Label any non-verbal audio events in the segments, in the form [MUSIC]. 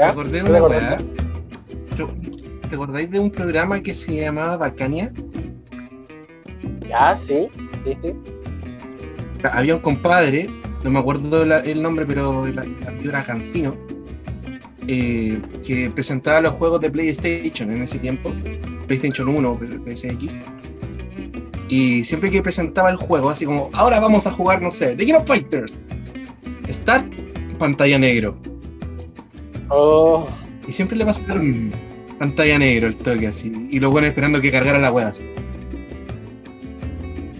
Me acordé de una weá. ¿Te acordáis de un programa que se llamaba Bacania? Ya, sí, sí, sí. Había un compadre, no me acuerdo el nombre, pero apellido era Cancino, eh, que presentaba los juegos de PlayStation en ese tiempo, PlayStation 1 o PSX. Y siempre que presentaba el juego, así como, ahora vamos a jugar, no sé, The Game of Fighters. Start, pantalla negro. Oh. Y siempre le pasa pantalla negro el toque así. Y luego esperando que cargara la wea así.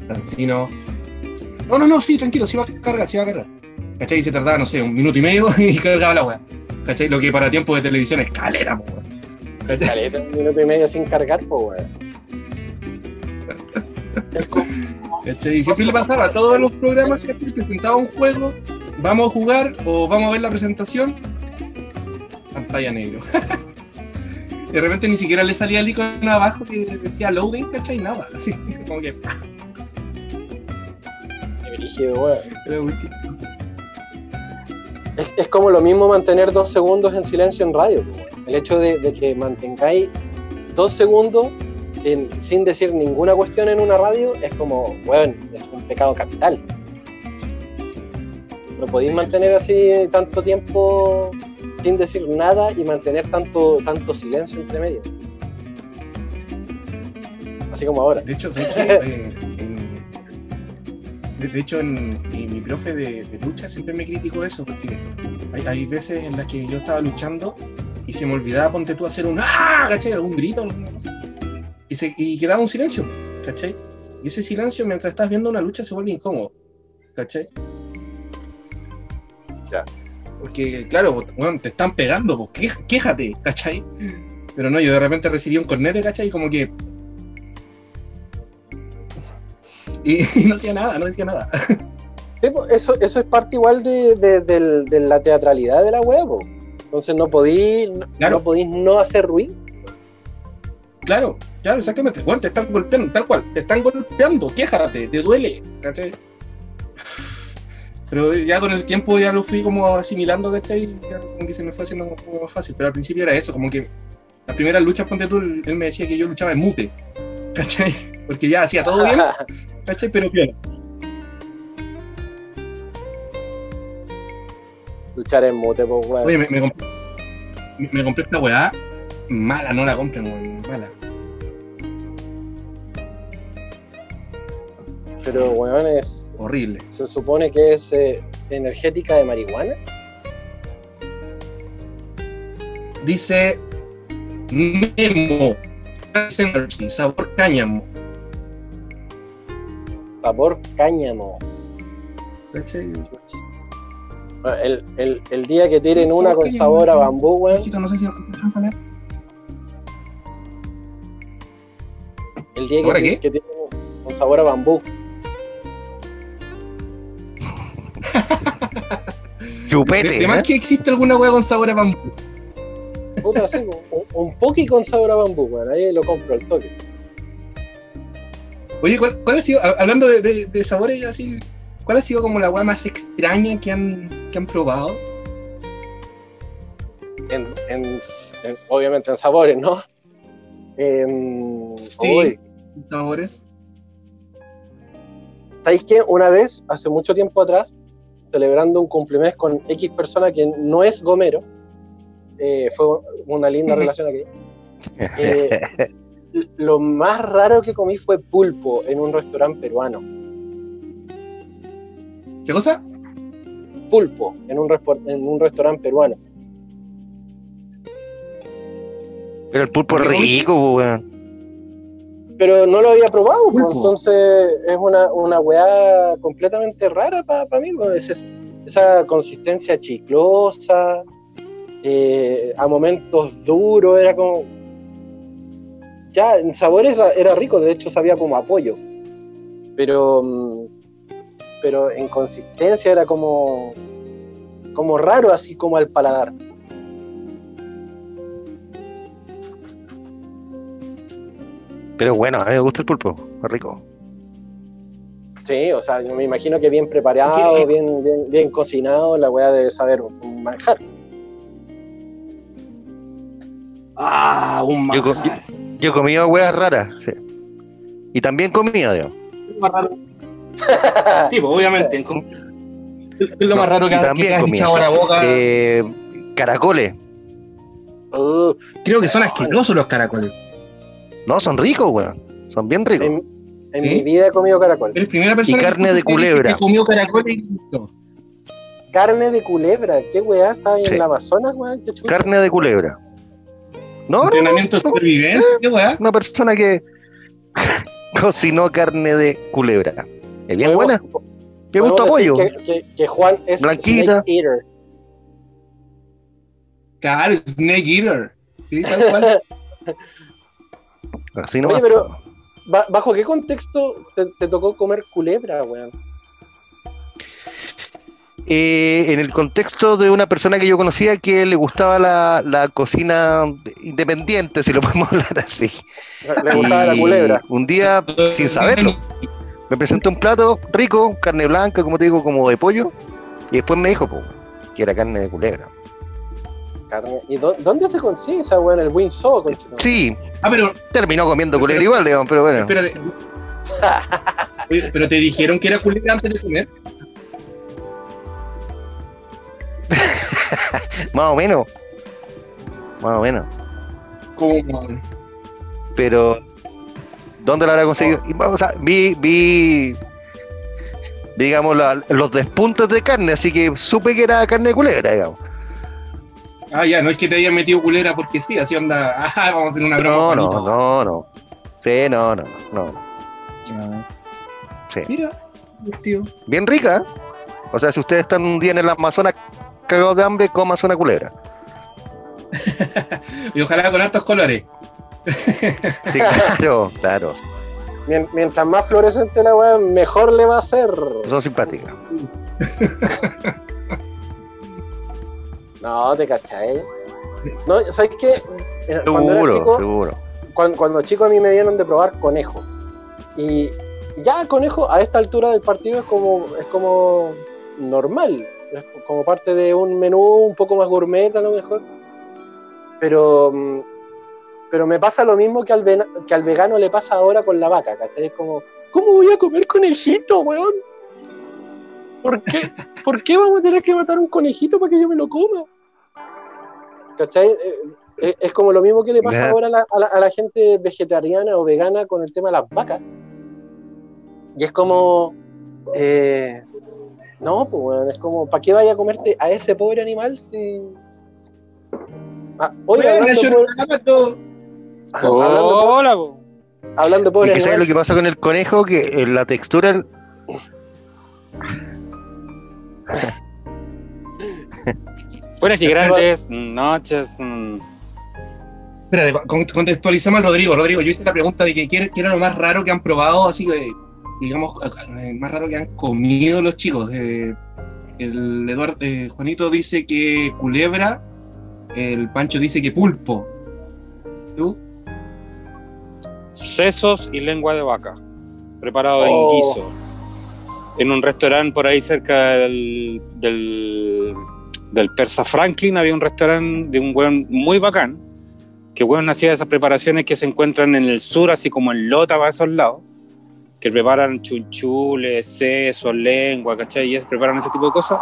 Así no. No, no, no, sí, tranquilo, sí va a cargar, sí va a cargar. ¿Cachai? Y se tardaba, no sé, un minuto y medio [LAUGHS] y cargaba la wea. ¿Cachai? Lo que para tiempo de televisión es calera, po, Caleta, un minuto y medio sin cargar, po, weón. [LAUGHS] ¿Cachai? Y siempre le pasaba a todos los programas que presentaba un juego, vamos a jugar o vamos a ver la presentación, pantalla negro. [LAUGHS] de repente ni siquiera le salía el icono abajo que decía loading, ¿cachai? Nada, así, [LAUGHS] como que. Es, es, como lo mismo mantener dos segundos en silencio en radio. El hecho de, que mantengáis dos segundos sin decir ninguna cuestión en una radio es como, bueno, es un pecado capital. No podéis mantener así tanto tiempo sin decir nada y mantener tanto, tanto silencio entre medio. Así como ahora. De hecho, [LAUGHS] eh, de, hecho, en, mi profe de, lucha siempre me criticó eso, porque hay, veces en las que yo estaba luchando y se me olvidaba, ponte tú, hacer un ¡ah! ¿cachai? Algún grito, alguna cosa. Y, se, y quedaba un silencio, ¿cachai? Y ese silencio mientras estás viendo una lucha se vuelve incómodo, ¿cachai? Ya. Porque, claro, bueno, te están pegando, pues quéjate, ¿cachai? Pero no, yo de repente recibí un cornete, ¿cachai? Como que. Y, no hacía nada, no decía nada. Pues, eso, eso es parte igual de, la teatralidad de la huevo. Entonces no podís no, podís no hacer ruido. Claro, claro, exactamente. Bueno, te están golpeando, tal cual, te están golpeando, quéjate, te duele, ¿cachai? Pero ya con el tiempo ya lo fui como asimilando, ¿cachai? Ya como que se me fue haciendo un poco más fácil. Pero al principio era eso, como que las primeras luchas, ponte tú, él me decía que yo luchaba en mute, [LAUGHS] ¿cachai? Porque ya hacía todo bien, [LAUGHS] ¿cachai? Pero bien. Luchar en mute, pues, weón. Oye, me, me, compré, me, compré esta weá. Mala, no la compren, weón. Mala. Pero, weón, es Horrible. Se supone que es eh, energética de marihuana. Dice Memo. Sabor cáñamo. Sabor cáñamo. El, el, el, día que tienen una con sabor a bambú, weón. No sé si El día que, que tienen con sabor a bambú. [LAUGHS] Chupete. Además ¿eh? que existe alguna hueá con sabor a bambú. Puta, sí, un, un poqui con sabor a bambú, weón. Ahí lo compro al toque. Oye, ¿cuál, ha sido, hablando de, de, sabores así, cuál ha sido como la hueá más extraña que han, que han probado? En, en, obviamente en sabores, ¿no? En, sí, sabores. ¿Sabéis qué? Una vez, hace mucho tiempo atrás, celebrando un cumpleaños con X persona que no es Gomero. Eh, fue una linda relación aquí. [LAUGHS] Eh, lo más raro que comí fue pulpo en un restaurante peruano. ¿Qué cosa? Pulpo en un, en un restaurante peruano. Pero el pulpo es rico, weón pero no lo había probado, pues, entonces es una, una weá completamente rara para mí, pues, esa consistencia chiclosa, eh, a momentos duro, era como... Ya, en sabores era, rico, de hecho sabía como apoyo, pero, mm, pero en consistencia era como, como raro, así como al paladar. Pero bueno, a mí me gusta el pulpo, es rico. Sí, o sea, yo me imagino que bien preparado, bien, bien, bien cocinado, la weá de saber manjar. Ah, un Yo, manjar. yo he comido huevas raras. sí. Y también comía, digamos. Es lo más raro. Sí, pues obviamente. Es lo más raro que, has- que también te has comía. echado a la boca. Eh, caracoles. Uh, Creo que son asquerosos los caracoles. No, son ricos, weón. Son bien ricos. en en ¿Sí? mi vida he comido caracol. Eres primera persona que carne de culebra. Que comió caracoles y. Carne de culebra. ¿Qué weá? ¿Estaba ahí Sí. en la Amazonas, weón? Carne de culebra. No, no, Entrenamiento de supervivencia, qué weá. una persona que [LAUGHS] cocinó carne de culebra. Es bien buena. Qué gusto apoyo. Que, que- que Juan es Blanquita. snake eater. Claro, Snake Eater. Sí, tal cual. [LAUGHS] Así Oye, pero- Ba- ¿Bajo qué contexto te, te tocó comer culebra, weón? Eh, en el contexto de una persona que yo conocía que le gustaba la, la cocina independiente, si lo [LAUGHS] podemos hablar así. Le gustaba la culebra. Un día, sin saberlo, me presentó un plato rico, carne blanca, como te digo, como de pollo. Y después me dijo po, que era carne de culebra. Carne. ¿Y dó- dónde se consigue esa weón? El Winsaw, conchito. Sí, Ah, pero terminó comiendo culebra igual, digamos, pero bueno. espérate. [LAUGHS] Oye, pero te dijeron que era culebra antes de comer. [LAUGHS] Más o menos. Más o menos. Como. Pero, ¿dónde la habrá conseguido? Y, o sea, vi, vi, digamos, la- los despuntes de carne, así que supe que era carne de culebra, digamos. Ah, ya, no es que te hayan metido culebra porque sí, así onda. [LAUGHS] Ah, vamos a hacer una broma. No, no, no, no. Sí, no, no, no. Ah, Sí. Mira, tío. Bien rica. ¿eh? O sea, si ustedes están un día en el Amazonas cagados de hambre, comas una culebra. [LAUGHS] Y ojalá con hartos colores. Sí, claro, [LAUGHS] claro. Mien- Mientras más fluorescente la weá, mejor le va a hacer. Son simpáticas. No, te cachai. No, ¿sabes qué? Seguro, chico, seguro. cuando, cuando chico a mí me dieron de probar conejo. Y ya conejo a esta altura del partido es como, es como normal. Es como parte de un menú un poco más gourmet a lo mejor. Pero, mm, pero me pasa lo mismo que al, vena- que al vegano le pasa ahora con la vaca. ¿cachai? Es como, ¿cómo voy a comer conejito, weón? ¿Por qué, ¿Por qué vamos a tener que matar un conejito para que yo me lo coma? ¿Cachai? Eh, eh, Es como lo mismo que le pasa ahora a la, a la- a la gente vegetariana o vegana con el tema de las vacas. Y es como. eh, no, pues bueno, es como, ¿para qué vaya a comerte a ese pobre animal si. Ah, oye, hablando, pobre- [LAUGHS] Hola, po. hablando de ¿Y pobre qué sabes lo que pasa con el conejo? Que eh, la textura. [LAUGHS] Buenas y grandes noches. mm. Espérate, con- contextualizamos al Rodrigo. Rodrigo, yo hice la pregunta de que qué, qué era lo más raro que han probado, así que, digamos, eh, más raro que han comido los chicos. Eh, el Eduardo, eh, Juanito dice que culebra, el Pancho dice que pulpo. ¿Tú? Sesos y lengua de vaca. Preparado Oh. en guiso. En un restaurante por ahí cerca del, del, del Persa Franklin había un restaurante de un weón muy bacán. Que weón hacía esas preparaciones que se encuentran en el sur, así como en Lota, para esos lados. Que preparan chunchules, sesos, lengua, ¿cachai? Y es, preparan ese tipo de cosas.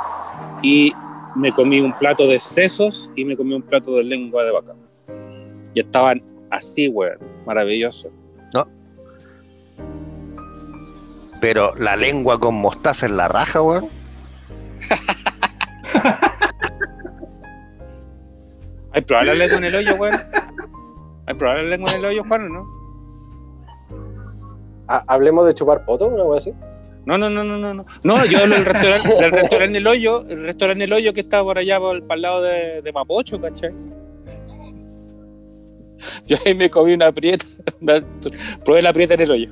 Y me comí un plato de sesos y me comí un plato de lengua de vaca. Y estaban así, weón. Maravilloso. Pero la lengua con mostaza en la raja, weón. [LAUGHS] ¿Hay probar la lengua en el hoyo, [LAUGHS] weón? ¿Hay probar la lengua en el hoyo, Juan, o no? Ah, hablemos de chupar poto, una wea así. No, no, no, no, no. No, no yo hablo del restaurante, del restaurante El Hoyo, el restaurante El Hoyo que está por allá, por, para el lado de, de Mapocho, ¿cachai? Yo ahí me comí una prieta, una- probé la prieta en el hoyo.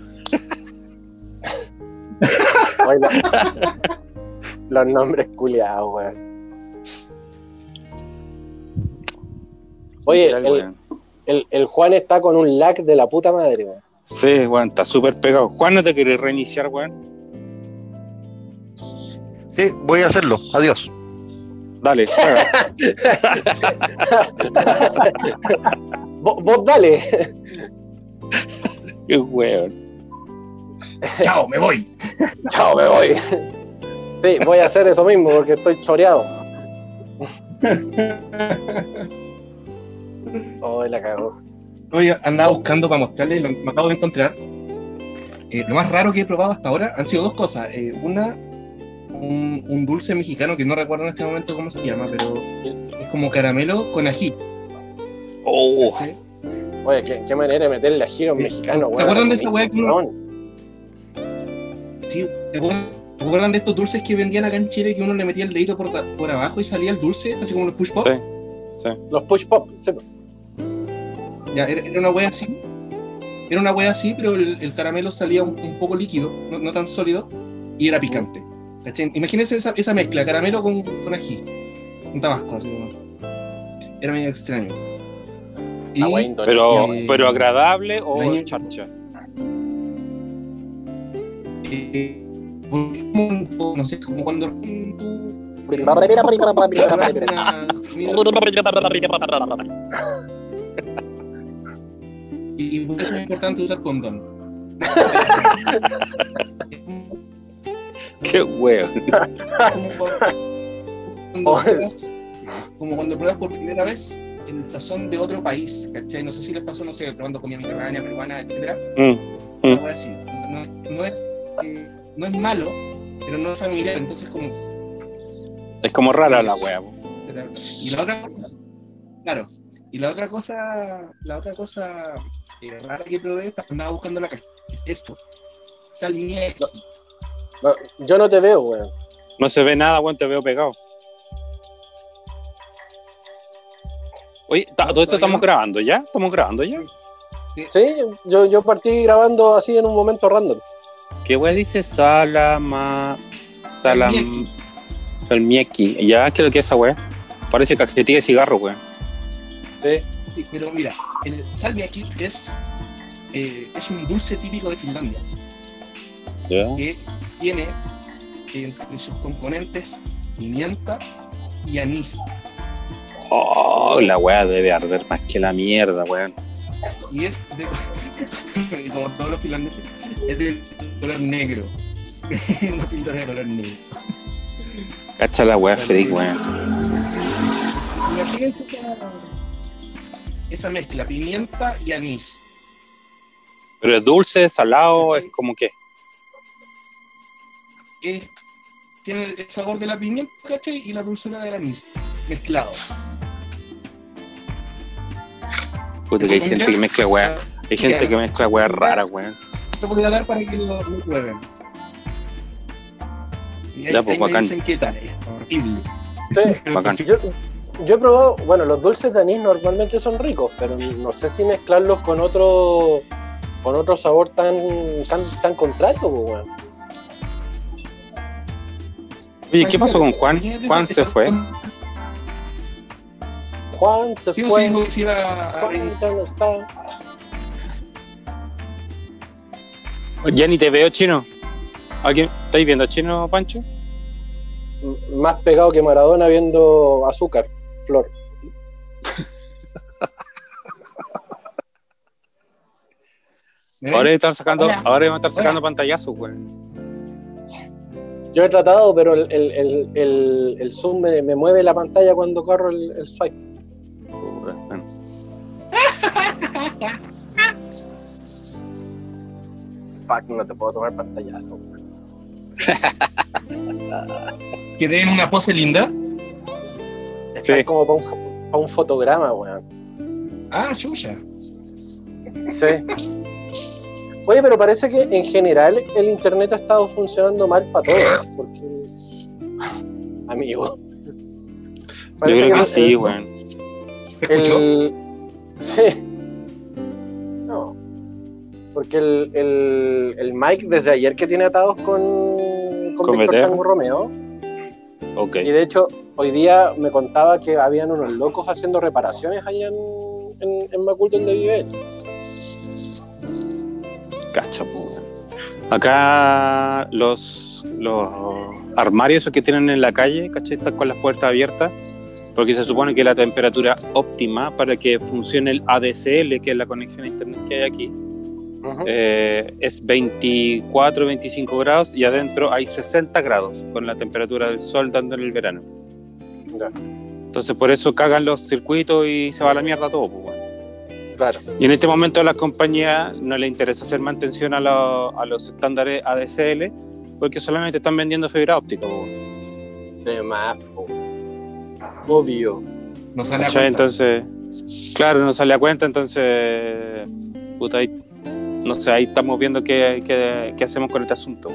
[LAUGHS] Los nombres culiados, weón. Oye, el, weón. el- el Juan está con un lag de la puta madre, weón. Sí, weón, está súper pegado. Juan, ¿no te querés reiniciar, weón? Sí, voy a hacerlo. Adiós. Dale, [LAUGHS] vos, vos dale. [LAUGHS] Qué weón. Chao, me voy. [LAUGHS] Chao, me voy. Sí, voy a hacer eso mismo porque estoy choreado. [LAUGHS] Oh, la cagó. Oye, andaba buscando para mostrarles, lo me acabo de encontrar. Eh, lo más raro que he probado hasta ahora han sido dos cosas. Eh, una, un, un dulce mexicano que no recuerdo en este momento cómo se llama, pero es como caramelo con ají. Oh, ¿sí? Oye, ¿qué, qué manera de meterle a giro mexicano, ¿Se acuerdan de esa weá que uno-. Sí, ¿te acuerdan, te acuerdan de estos dulces que vendían acá en Chile que uno le metía el dedito por, por abajo y salía el dulce, así como los push pop? Sí. Los push pop. sí. Ya, era, era una wea así. Era una wea así, pero el, el caramelo salía un, un poco líquido, no, no tan sólido, y era picante. ¿Cachai? Imagínense esa, esa mezcla, caramelo con, con ají, con tabasco, así como. Era medio extraño. Y, Ah, pero, Eh, pero agradable o daño- charcha. eh, no sé, como cuando tú y por eso es importante usar condón. Qué weón. como cuando, [LAUGHS] pruebas, como cuando pruebas por primera vez el sazón de otro país, ¿cachai? No sé si les pasó, no sé, probando comida mediterránea, peruana, etcétera. Mm. Así. No, es- no es, eh, no es malo, pero no es familiar, entonces como... Es como rara la wea. Y la otra cosa, claro, y la otra cosa, la otra cosa eh, rara que probé, andaba buscando la caja, esto, No, yo no te veo, weón. No se ve nada, weón, te veo pegado. Oye, todo esto estamos grabando ya, estamos grabando ya. Sí, yo, yo partí grabando así en un momento random. ¿Qué wea dice? Salama. Salam. Salmiaki. Ya, ¿qué es lo que es esa wea? Parece cajetilla de cigarro, weón. Sí. Sí, pero mira, el salmiak es, eh, es un dulce típico de Finlandia, Ya. que tiene eh, entre sus componentes pimienta y anís. Oh, la wea debe arder más que la mierda, weón. Y es de, [LAUGHS] como todos los finlandeses, es de color negro. [LAUGHS] Una pintura de color negro. Cacha la wea freak, weón. Imagínense esa, esa mezcla, pimienta y anís. Pero es dulce, salado, es como que. Es- tiene el sabor de la pimienta, ¿cachai? Y la dulzura del anís, mezclado. Puta, que hay gente que mezcla wea. Hay gente que mezcla wea rara, weón. Te voy a dar para que lo, lo prueben. Y ahí, Ya, pues, ahí me bacán. dicen qué tal, es horrible. Sí. Bacán. Yo, yo he probado, bueno, los dulces de anís normalmente son ricos, pero no sé si mezclarlos con otro con otro sabor tan tan, tan contrario, pues, weón. Oye, ¿qué pasó con Juan? Juan se fue. Juan se Sí, fue. sí, sí, Juan ya no está. Ya ni te veo, chino. ¿Alguien estáis viendo chino, Pancho? M- Más pegado que Maradona viendo azúcar, flor. ¿Me ven? Ahora están sacando, Hola. ahora van a estar sacando Hola. pantallazos, weón. Yo he tratado, pero el, el, el, el, el zoom me, me mueve la pantalla cuando corro el, el swipe. Fuck, no te puedo tomar pantallazo. weón. Quedé en una pose linda. Está Sí. como para un, fo- pa' un fotograma, weón. Ah, chucha. Sí. Oye, pero parece que en general el internet ha estado funcionando mal para todos. Porque. Amigo. Yo creo que sí, el- weón. El... Sí. No. Porque el, el, el Mike desde ayer que tiene atados con, con, Con Víctor. Tango Romeo. Ok. Y de hecho, hoy día me contaba que habían unos locos haciendo reparaciones allá en, en, en Macul donde vive él. Cacha. Acá los los armarios esos que tienen en la calle, ¿cachai? Están con las puertas abiertas, porque se supone que la temperatura óptima para que funcione el ADSL, que es la conexión a internet que hay aquí, eh, es 24, 25 grados y adentro hay 60 grados con la temperatura del sol dando en el verano. Entonces por eso cagan los circuitos y se va a la mierda todo. Pues, bueno. claro. Y en este momento a las compañías no les interesa hacer mantención a, lo- a los estándares ADSL porque solamente están vendiendo fibra óptica. pues, bueno. De más, po. Obvio. No sale a cuenta. Entonces, claro, no sale a cuenta, entonces, puta, ahí, no sé, ahí estamos viendo qué, qué- qué hacemos con este asunto.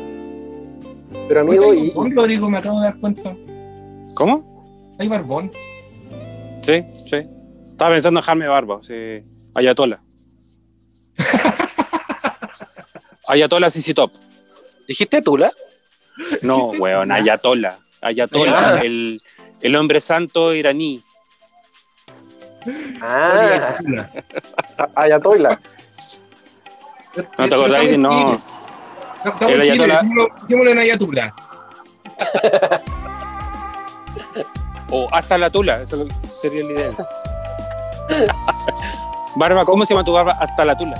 Pero amigo, y, Rodrigo, me acabo de dar cuenta. ¿Cómo? Hay barbón. Sí, sí. Estaba pensando en dejarme barba, sí. Ayatola. [LAUGHS] Ayatola CC Top. ¿dijiste Tula? No, weón, Ayatola. Ayatola, el, el hombre santo iraní. Ah, Ayatola. ¿No te acordáis? No. Estamos El en dejémoslo en Ayatollah. [LAUGHS] O hasta la tula, eso sería la idea. Barba, ¿cómo se llama tu barba? Hasta la tula.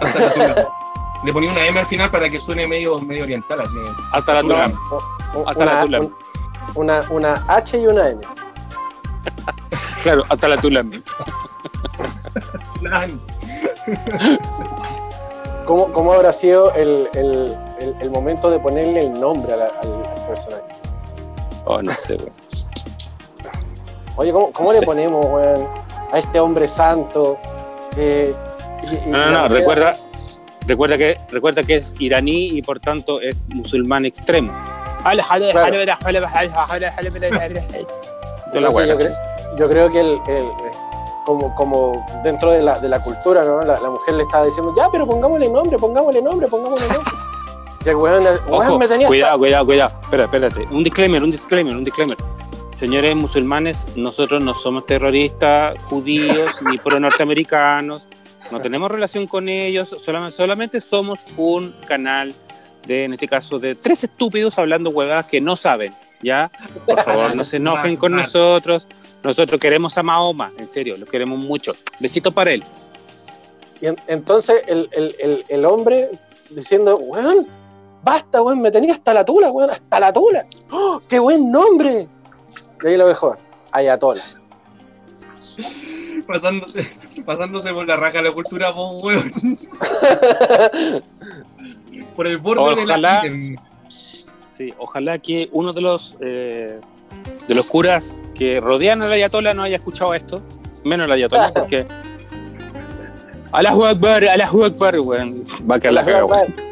Hasta la tula. Le ponía una M al final para que suene medio, medio oriental, así. Hasta la tula. Hasta la una, tula. un- una, una H y una N. Claro, hasta la tula. ¿Cómo, cómo habrá sido el, el, el, el momento de ponerle el nombre a la- al, al personaje? Oh, no sé, weón. Oye, ¿cómo, cómo Sí. le ponemos, weón, a este hombre santo? Eh, y- y- No, no, no, recuerda, recuerda, que, recuerda que es iraní y por tanto es musulmán extremo. Claro. Yo creo, yo creo que el, el- como, como dentro de la, de la cultura, ¿no? La, la mujer le estaba diciendo, ya, pero pongámosle nombre, pongámosle nombre, pongámosle nombre. [LAUGHS] Y el weón, el weón Ojo, me tenía cuidado, cuidado, cuidado. Espera, espérate. Un disclaimer, un disclaimer, un disclaimer. Señores musulmanes, nosotros no somos terroristas judíos ni pro norteamericanos. No tenemos relación con ellos. Solamente, somos un canal de, en este caso, de tres estúpidos hablando huevadas que no saben. ¿Ya? Por favor, no se enojen con nosotros. Nosotros queremos a Mahoma, en serio, lo queremos mucho. Besito para él. Y en- entonces el hombre diciendo, weón, basta, weón, me tenía hasta la tula, weón, hasta la tula. ¡Oh, ¡Qué buen nombre! Y ahí lo dejó, Ayatola. pasándose, pasándose por la raja la cultura, vos, weón. [LAUGHS] Por el borde de Ojalá. la. Sí, ojalá que uno de los eh, de los curas que rodean al Ayatola no haya escuchado esto, menos el Ayatola, [LAUGHS] porque Allahu Akbar, Allahu Akbar, weón, va a quedar la cagada, weón. [LAUGHS]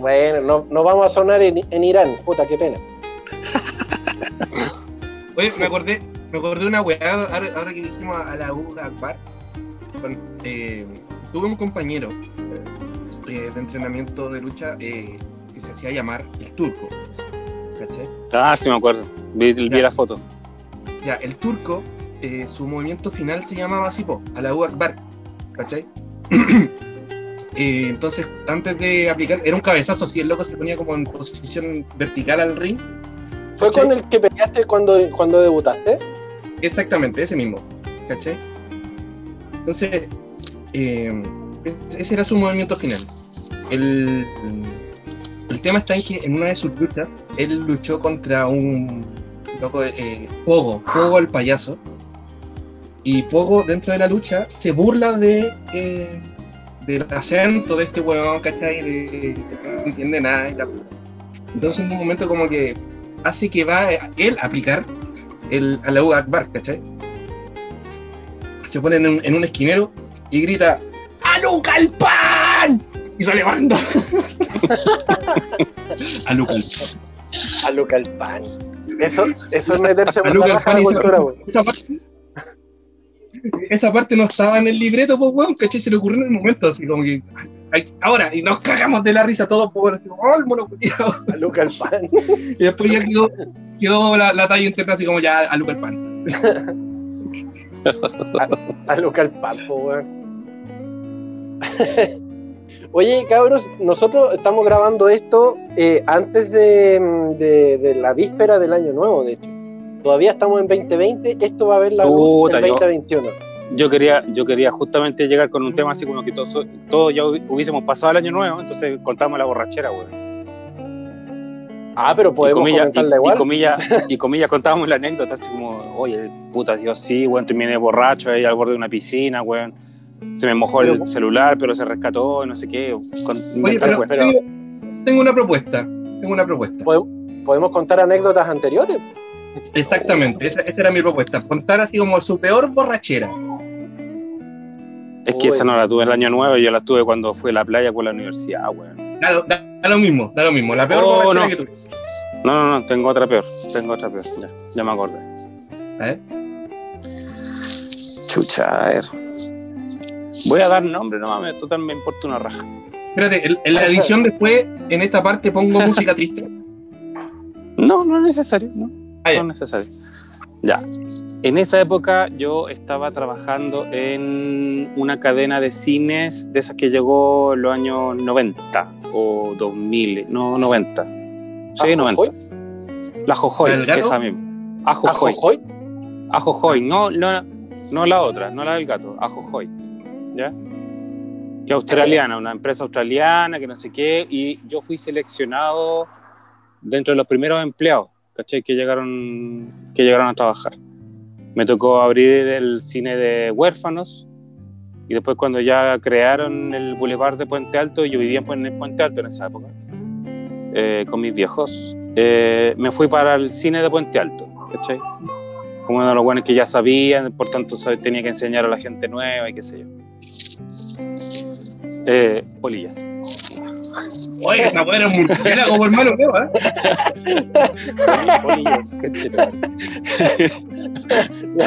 Bueno, no, no vamos a sonar en, en Irán, puta, qué pena. Oye, me acordé, me acordé de una weá, ahora, ahora que dijimos a la U Akbar. Cuando, eh, tuve un compañero eh, de entrenamiento de lucha eh, que se hacía llamar el turco. ¿Cachai? Ah, sí me acuerdo, vi, la foto. Ya, el turco, su movimiento final se llamaba así, a la U Akbar. ¿Cachai? [CLEARS THROAT] Eh, entonces, antes de aplicar, era un cabezazo, si el loco se ponía como en posición vertical al ring. ¿Fue ¿Cachai? con el que peleaste cuando, cuando debutaste? Exactamente, ese mismo. ¿Cachai? Entonces, eh, ese era su movimiento final. El, el tema está en que en una de sus luchas, él luchó contra un loco, eh, Pogo, Pogo el payaso. Y Pogo, dentro de la lucha, se burla de eh, del acento de este huevón, ¿cachai? De, de- no entiende nada. y la- Entonces, en un momento, como que hace que va él a aplicar el Allahu Akbar, ¿cachai? Se pone en un, en un esquinero y grita ¡Aluca el pan! Y sale banda. [LAUGHS] Aluca el pan. A Luca el pan. Eso, eso es meterse por Aluca la la cultura, weón. esa parte, esa parte no estaba en el libreto, pues, weón, ¿cachai? Se le ocurrió en el momento, así como que. Ahora, y nos cagamos de la risa todos, pues, weón, así como, ¡ay, mono culiao! [LAUGHS] A Luca el pan. Y después ya quedó, quedó la, la talla interna, así como ya, Aluca el pan. A Luca el pan, [LAUGHS] po, weón. [LAUGHS] Oye, cabros, nosotros estamos grabando esto eh, antes de, de- de la víspera del año nuevo, de hecho. Todavía estamos en 2020, esto va a ver la luz Puta, en yo- 2021. Yo quería, yo quería justamente llegar con un tema así como que todos, todos ya hubi- hubiésemos pasado el año nuevo, entonces contamos la borrachera, weón. Ah, pero Y podemos comillas, comentarla y, igual. [LAUGHS] y comillas, y comillas contábamos la anécdota, así como, oye, puta Dios, sí, weón, terminé borracho ahí al borde de una piscina, weón. Se me mojó el celular, pero se rescató, no sé qué. Con, Oye, pero, tengo una propuesta. Tengo una propuesta. Podemos contar anécdotas anteriores. Exactamente, esa, esa era mi propuesta. Contar así como su peor borrachera. Es que esa no la tuve el año nuevo, yo la tuve cuando fui a la playa con la universidad, weón. Da, lo- da- da lo mismo, da lo mismo. La peor Oh, borrachera no. que tú. No, no, no, tengo otra peor, tengo otra peor, ya, ya me acordé. A ver. Chucha, a ver. Voy a dar nombre, no mames, total me importa una raja. Espérate, en, en la edición después, en esta parte pongo música triste. [LAUGHS] No, no es necesario, no, Ah, ya. no es necesario. Ya. En esa época yo estaba trabajando en una cadena de cines de esas que llegó en los años 90 o 2000, no 90. Sí, 90. ¿Ajojoy? La Jojoy, esa misma. Ajojoy. ¿Ajojoy? Ajojoy, no, no, no la otra, no la del gato, Ajojoy. ¿Ya? Que australiana, una empresa australiana, que no sé qué, y yo fui seleccionado dentro de los primeros empleados, ¿cachai? Que llegaron, que llegaron a trabajar. Me tocó abrir el cine de huérfanos, y después cuando ya crearon el Boulevard de Puente Alto, yo vivía en Puente Alto en esa época, eh, con mis viejos, eh, me fui para el cine de Puente Alto, ¿cachai? como uno de los buenos que ya sabían, por tanto tenía que enseñar a la gente nueva y qué sé yo. Eh, polillas. Oye, esa weá era un murciélago, por hermano, ¿qué va?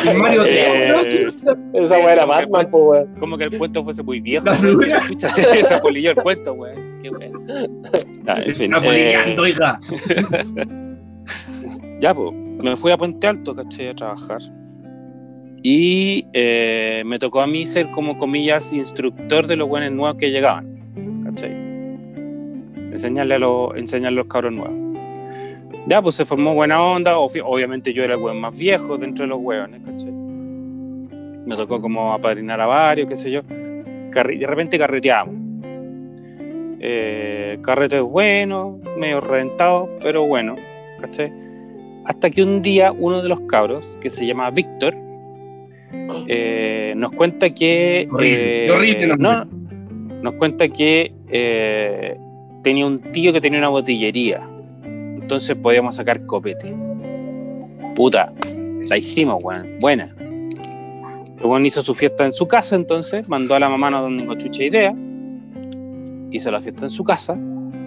El Mario Eh, Esa weá era como que Batman, po, weón. Como que el cuento fuese muy viejo. La figura. [LAUGHS] Escucha, se apolilló el cuento, güey. Qué bueno. Ya, en fin. Polineando, eh, hija. [LAUGHS] Ya, pues, me fui a Puente Alto, ¿cachai? A trabajar. Y eh, me tocó a mí ser, como comillas, instructor de los buenos nuevos que llegaban. Enseñarle a, los, enseñarle a los cabros nuevos. Ya, pues se formó buena onda. obvi- Obviamente yo era el buen más viejo dentro de los ¿cachai? Me tocó como apadrinar a varios, qué sé yo. Carre- de repente carreteábamos. Eh, carretes buenos, medio reventados, pero bueno, ¿cachai? Hasta que un día uno de los cabros, que se llama Víctor, eh, nos cuenta que... Horrible, eh, horrible nombre. no, nos cuenta que eh, tenía un tío que tenía una botillería. Entonces podíamos sacar copete. Puta, la hicimos, weón. Buena. El weón hizo su fiesta en su casa, entonces mandó a la mamá no tengo chucha idea. Hizo la fiesta en su casa.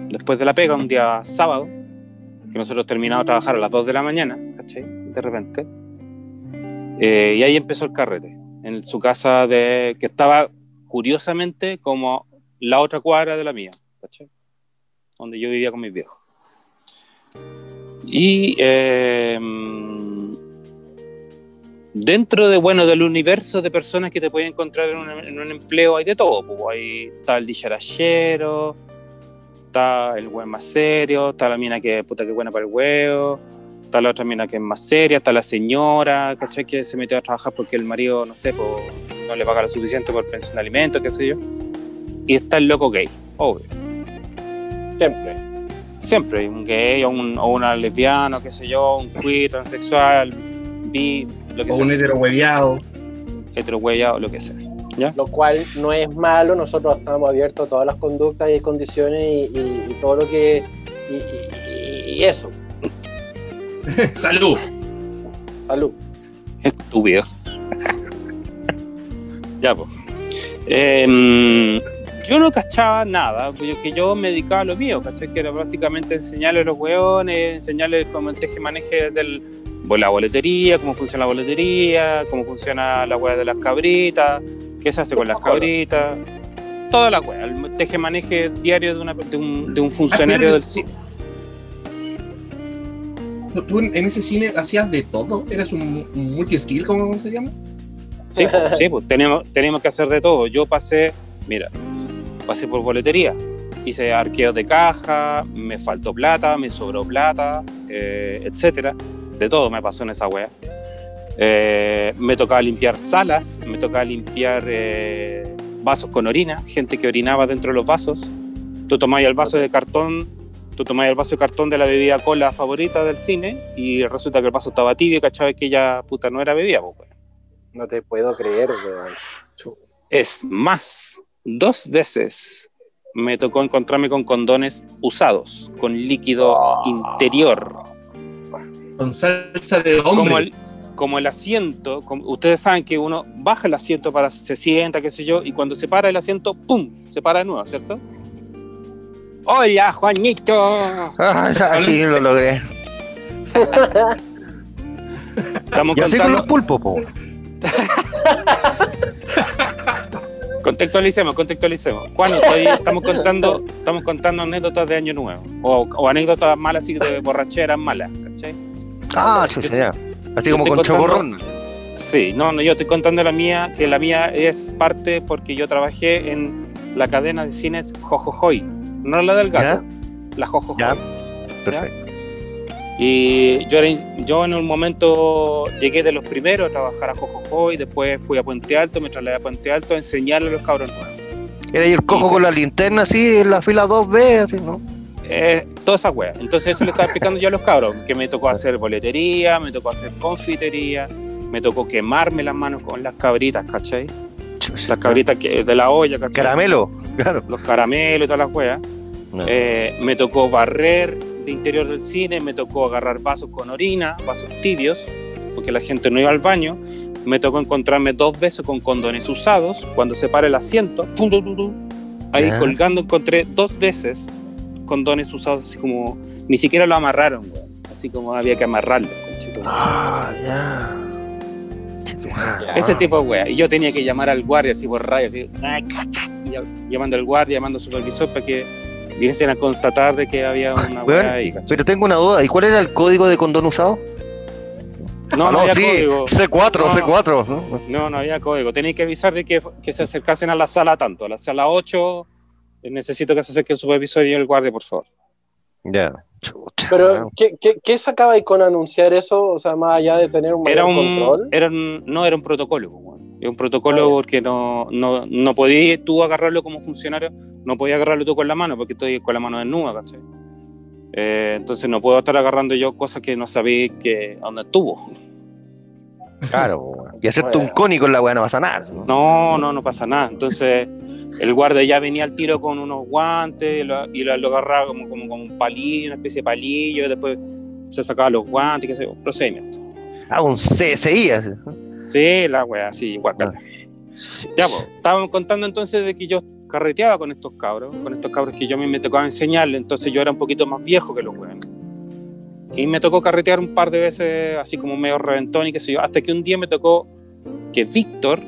Después de la pega, un día sábado, que nosotros terminamos de trabajar a las 2 de la mañana, ¿cachai? De repente. Eh, y ahí empezó el carrete. En su casa de que estaba curiosamente como la otra cuadra de la mía, ¿cachai? Donde yo vivía con mis viejos. Y eh, dentro de, bueno, del universo de personas que te pueden encontrar en un, en un empleo hay de todo. Pues, hay, está el dicharachero, está el buen más serio, está la mina que puta que buena para el huevo, está la otra mina que es más seria, está la señora, ¿cachai? Que se metió a trabajar porque el marido, no sé, pues, no le paga lo suficiente por pensión de alimentos, qué sé yo. Y está el loco gay, obvio. Siempre. Siempre un gay o, un- o una lesbiana, qué sé yo, un queer, transexual, bi, lo que O sea, un hetero hueveado. heterohuellado, lo que sea. Lo cual no es malo, nosotros estamos abiertos a todas las conductas y condiciones y, y- y todo lo que. Y, y- y eso. [LAUGHS] Salud. Salud. Estúpido. [LAUGHS] ya, pues. Em, yo no cachaba nada, porque que yo me dedicaba a lo mío, ¿cachai? Que era básicamente enseñarles a los hueones, enseñarles cómo el teje-maneje del, la boletería, cómo funciona la boletería, cómo funciona la hueá de las cabritas, qué se hace con las cabritas, toda la hueá, el teje-maneje diario de, una, de, un, de un funcionario del cine. ¿Tú, en ese cine hacías de todo? ¿Eras un, un multi-skill, como se llama? Sí, sí, pues tenemos, tenemos que hacer de todo. Yo pasé, mira, pasé por boletería. Hice arqueos de caja, me faltó plata, me sobró plata, eh, etcétera. De todo me pasó en esa wea. Eh, me tocaba limpiar salas, me tocaba limpiar eh, vasos con orina, gente que orinaba dentro de los vasos. Tú tomabas el vaso de cartón, tú tomabas el vaso de cartón de la bebida cola favorita del cine y resulta que el vaso estaba tibio y cachabas que ya puta no era bebida, pues. No te puedo creer, weón. Es más, dos veces me tocó encontrarme con condones usados, con líquido Oh. interior. Con salsa de hombre. Como el, como el asiento, como- ustedes saben que uno baja el asiento para se sienta, qué sé yo, y cuando se para el asiento, ¡pum! Se para de nuevo, ¿cierto? Hola, Juanito. Ah, ya, sí, lo logré. Estamos Y así con los contando, pulpos, po. [LAUGHS] contextualicemos, contextualicemos. Juan, estoy- estamos contando, estamos contando anécdotas de año nuevo, o, o anécdotas malas así de borracheras malas, ¿cachai? Ah, chucha, ya. Así como con chocorrón. Sí, no, no, yo estoy contando la mía, que la mía es parte porque yo trabajé en la cadena de cines Jojojoy, no la del gato, la Jojojoy. Ya. Perfecto. Y yo, era yo en un momento llegué de los primeros a trabajar a Jojojoy, después fui a Puente Alto, me trasladé a Puente Alto a enseñarle a los cabros nuevos. Era ahí el cojo con la linterna así en la fila 2B, así, ¿no? Eh, toda esa wea. Entonces eso le estaba explicando yo a los cabros, que me tocó hacer boletería, me tocó hacer confitería, me tocó quemarme las manos con las cabritas, ¿cachai? Las cabritas que, de la olla, ¿cachai? Caramelo, claro. Los caramelos y todas las weas. No. Eh, me tocó barrer de interior del cine, me tocó agarrar vasos con orina, vasos tibios, porque la gente no iba al baño. Me tocó encontrarme dos veces con condones usados, cuando se para el asiento, tum, tum, tum. ahí colgando encontré dos veces condones usados, así como, ni siquiera lo amarraron, weón. así como había que amarrarlo. Ah, ya. Ese tipo de wea. Y yo tenía que llamar al guardia así por radio, así, llamando al guardia, llamando al supervisor para que viniesen a constatar de que había una wea ahí, ¿cachai? Pero tengo una duda, ¿y cuál era el código de condón usado? No, Ah, no, había sí, código. C4, No. C4. ¿no? No, no había código. Tenéis que avisar de que, que se acercasen a la sala tanto. A la sala 8, eh, necesito que se acerque el supervisor y el guardia, por favor. Ya. Pero, ¿qué, qué, qué sacaba ahí con anunciar eso? O sea, más allá de tener un Era un, control. era un- no era un protocolo. Era un protocolo porque no, no, no podías tú agarrarlo como funcionario, no podías agarrarlo tú con la mano porque estoy con la mano desnuda, ¿cachai? Eh, entonces no puedo estar agarrando yo cosas que no sabía que dónde estuvo. Claro, y hacerte Bueno. un cónico en la weá no pasa nada. ¿no? No, no, no pasa nada. Entonces, el guardia ya venía al tiro con unos guantes y lo, y lo, lo agarraba como, como con un palillo, una especie de palillo, y después se sacaba los guantes, qué sé yo, procedimiento. Ah, un CSI. Sí, la wea, así, guacala. Ya, pues, estábamos contando entonces de que yo carreteaba con estos cabros, con estos cabros que yo me, me tocaba enseñarle, entonces yo era un poquito más viejo que los weones. Y me tocó carretear un par de veces, así como medio reventón y qué sé yo, hasta que un día me tocó que Víctor,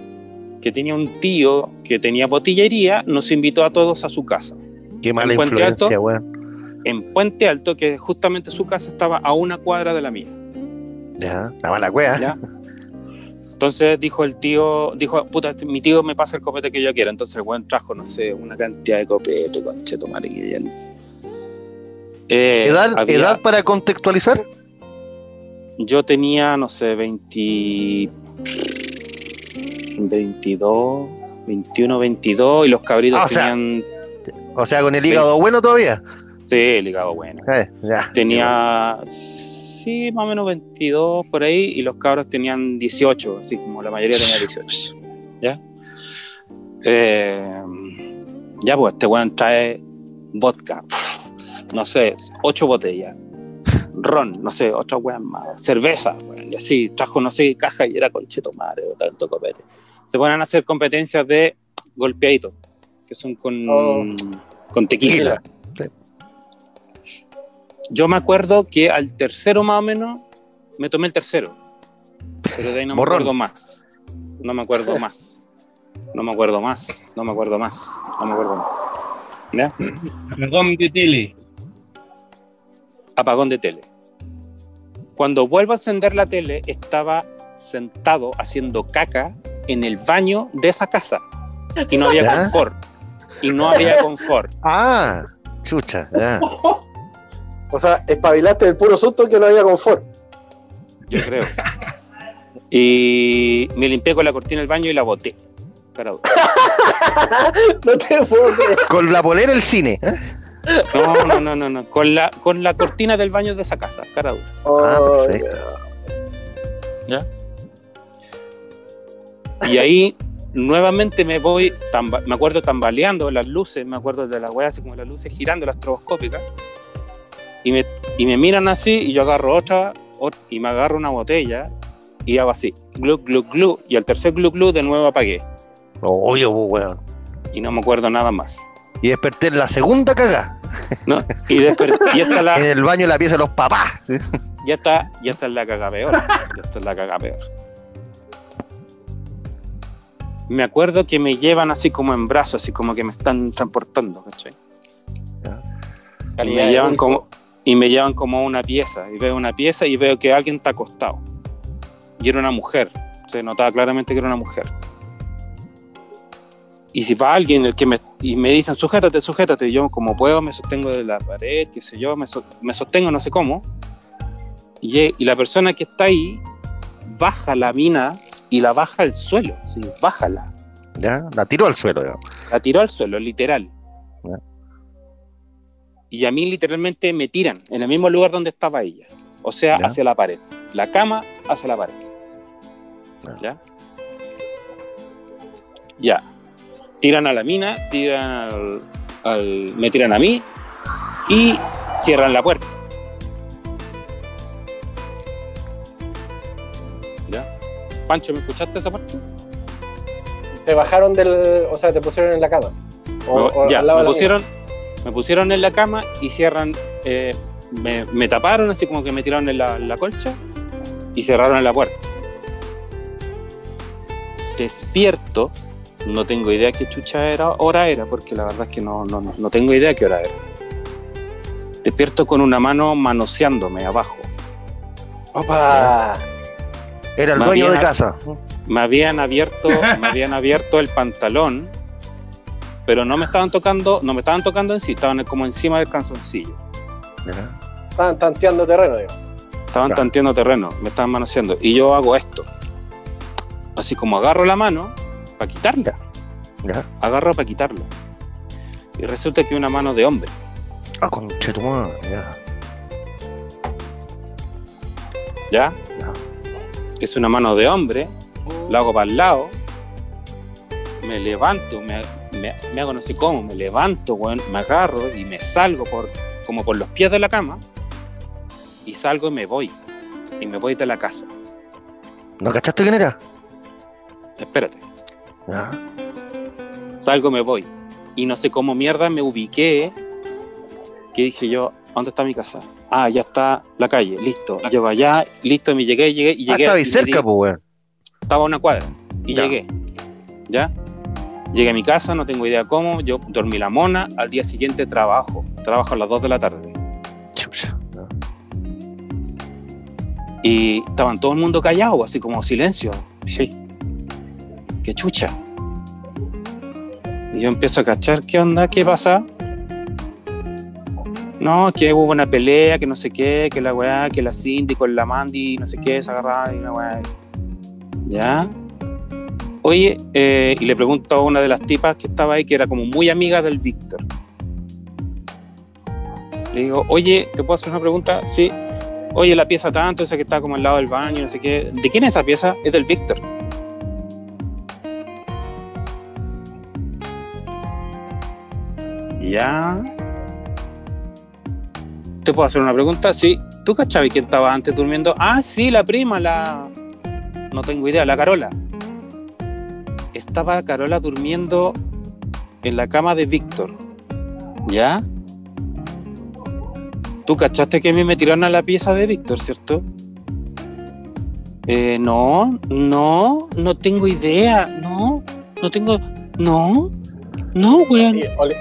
que tenía un tío que tenía botillería, nos invitó a todos a su casa. Qué mala ¿En Puente influencia, Alto? weón. En Puente Alto, que justamente su casa estaba a una cuadra de la mía. Ya, la mala wea. ¿ya? [LAUGHS] Entonces dijo el tío, dijo, puta, este- mi tío me pasa el copete que yo quiero. Entonces el weón trajo, no sé, una cantidad de copete, concheto ya- Eh, ¿Edad, había- edad para contextualizar? Yo tenía, no sé, 20, 22, 21, 22, y los cabritos Ah, o sea, tenían, O sea, con el hígado bueno todavía. sí, el hígado bueno. Eh, ya. Tenía, sí, más o menos 22 por ahí, y los cabros tenían 18, así como la mayoría tenía 18. ¿Ya? Eh, ya, pues este weón trae vodka, no sé, 8 botellas. Ron, no sé, otra weón más. Cerveza, weón, y así, trajo, no sé, caja y era concheto madre, tanto copete. Se ponen a hacer competencias de golpeadito, que son con, Oh. con tequila. Yo me acuerdo que al tercero más o menos me tomé el tercero. Pero de ahí no Borrón. me acuerdo más. No me acuerdo [LAUGHS] más. No me acuerdo más. No me acuerdo más. No me acuerdo más. ¿Ya? Perdón de tele. Apagón de tele. Cuando vuelvo a encender la tele, estaba sentado haciendo caca en el baño de esa casa. Y no había ¿Ya? confort. y no había [LAUGHS] confort. Ah, chucha, ya. [LAUGHS] O sea, espabilaste del puro susto que no había confort. Yo creo. Y me limpié con la cortina del baño y la boté. Cara dura. [LAUGHS] No te puedo creer. Con la polera el cine. ¿eh? No, no, no, no, no. Con la, con la cortina del baño de esa casa, cara dura. Ah, Oh, perfecto. ¿Ya? Y ahí nuevamente me voy, me acuerdo tambaleando las luces, me acuerdo de las weas así como las luces girando, las estroboscópicas, y me, y me miran así y yo agarro otra, ot- y me agarro una botella y hago así, glu, glu, glu, y al tercer glu, glu de nuevo apagué, Obvio, pues, weón. y no me acuerdo nada más. Y desperté en la segunda cagada. ¿no? Y, desper- y esta es la, [LAUGHS] En el baño de la pieza de los papás. ¿sí? ya está, ya está en la caga peor. Ya está en la caga peor. Me acuerdo que me llevan así como en brazos, así como que me están transportando, ¿cachai? Me llevan como y me llevan como a una pieza y veo una pieza y veo que alguien está acostado y era una mujer se notaba claramente que era una mujer y si va alguien el que me y me dicen sujétate sujétate yo como puedo me sostengo de la pared qué sé yo me, so- me sostengo no sé cómo y, y la persona que está ahí baja la mina y la baja al suelo sí, bájala Ya, la tiró al suelo. digamos. la tiró al suelo, literal. Y a mí literalmente me tiran en el mismo lugar donde estaba ella. O sea, Ya. hacia la pared. La cama hacia la pared. Ya. ¿Ya? Ya. Tiran a la mina, tiran al, al- me tiran a mí y cierran la puerta. ¿Ya? Pancho, ¿me escuchaste esa parte? Te bajaron del. O sea, te pusieron en la cama. O, Me- o ya, al lado me de la pusieron, me pusieron en la cama y cierran, eh, me, me taparon así como que me tiraron en la, en la colcha y cerraron la puerta. Despierto, no tengo idea qué chucha era, hora era, porque la verdad es que no, no, no tengo idea qué hora era. Despierto con una mano manoseándome abajo. ¡Opa! Era el Más dueño de casa. Me habían abierto, me habían abierto el pantalón, pero no me estaban tocando, no me estaban tocando en sí, estaban como encima del calzoncillo. Ya. Estaban tanteando terreno, digo. Estaban tanteando terreno, me estaban manoseando. Y yo hago esto. Así como agarro la mano para quitarla. Ya. Agarro para quitarla. Y resulta que una mano de hombre. Ah, conchetumare, ya. ¿Ya? Ya. Es una mano de hombre. La hago para el lado. Me levanto, me, me, me hago no sé cómo, me levanto, weón, me agarro y me salgo por, como por los pies de la cama. Y salgo y me voy. Y me voy de la casa. ¿No cachaste quién era? Espérate. Salgo, me voy. Y no sé cómo mierda me ubiqué. Que dije yo, ¿dónde está mi casa? Ah, ya está la calle, listo. Llego allá, listo, me llegué, llegué y Ah, llegué. estaba ahí y cerca, pues, weón. estaba a una cuadra. Y Ya. llegué. ¿Ya? Llegué a mi casa, no tengo idea cómo. Yo dormí la mona. Al día siguiente trabajo. Trabajo a las 2 de la tarde. Y estaban todo el mundo callado, así como silencio. Sí. Qué chucha. Y yo empiezo a cachar, ¿qué onda? ¿Qué pasa? No, que hubo una pelea, que no sé qué, que la weá, que la Cindy con la Mandy, no sé qué, se agarraba y una weá. ¿Ya? Oye, eh, y le pregunto a una de las tipas que estaba ahí, que era como muy amiga del Víctor. Le digo, oye, ¿te puedo hacer una pregunta? Sí. Oye, la pieza tanto, esa que está como al lado del baño, no sé qué. ¿De quién es esa pieza? Es del Víctor. Ya. ¿Te puedo hacer una pregunta? Sí. ¿Tú cachabas quién estaba antes durmiendo? Ah, sí, la prima, la. No tengo idea, la Carola. Estaba Carola durmiendo en la cama de Víctor. ¿Ya? ¿Tú cachaste que a mí me tiraron a la pieza de Víctor, cierto? Eh, no, no, no tengo idea. No, no tengo. No, no, weón.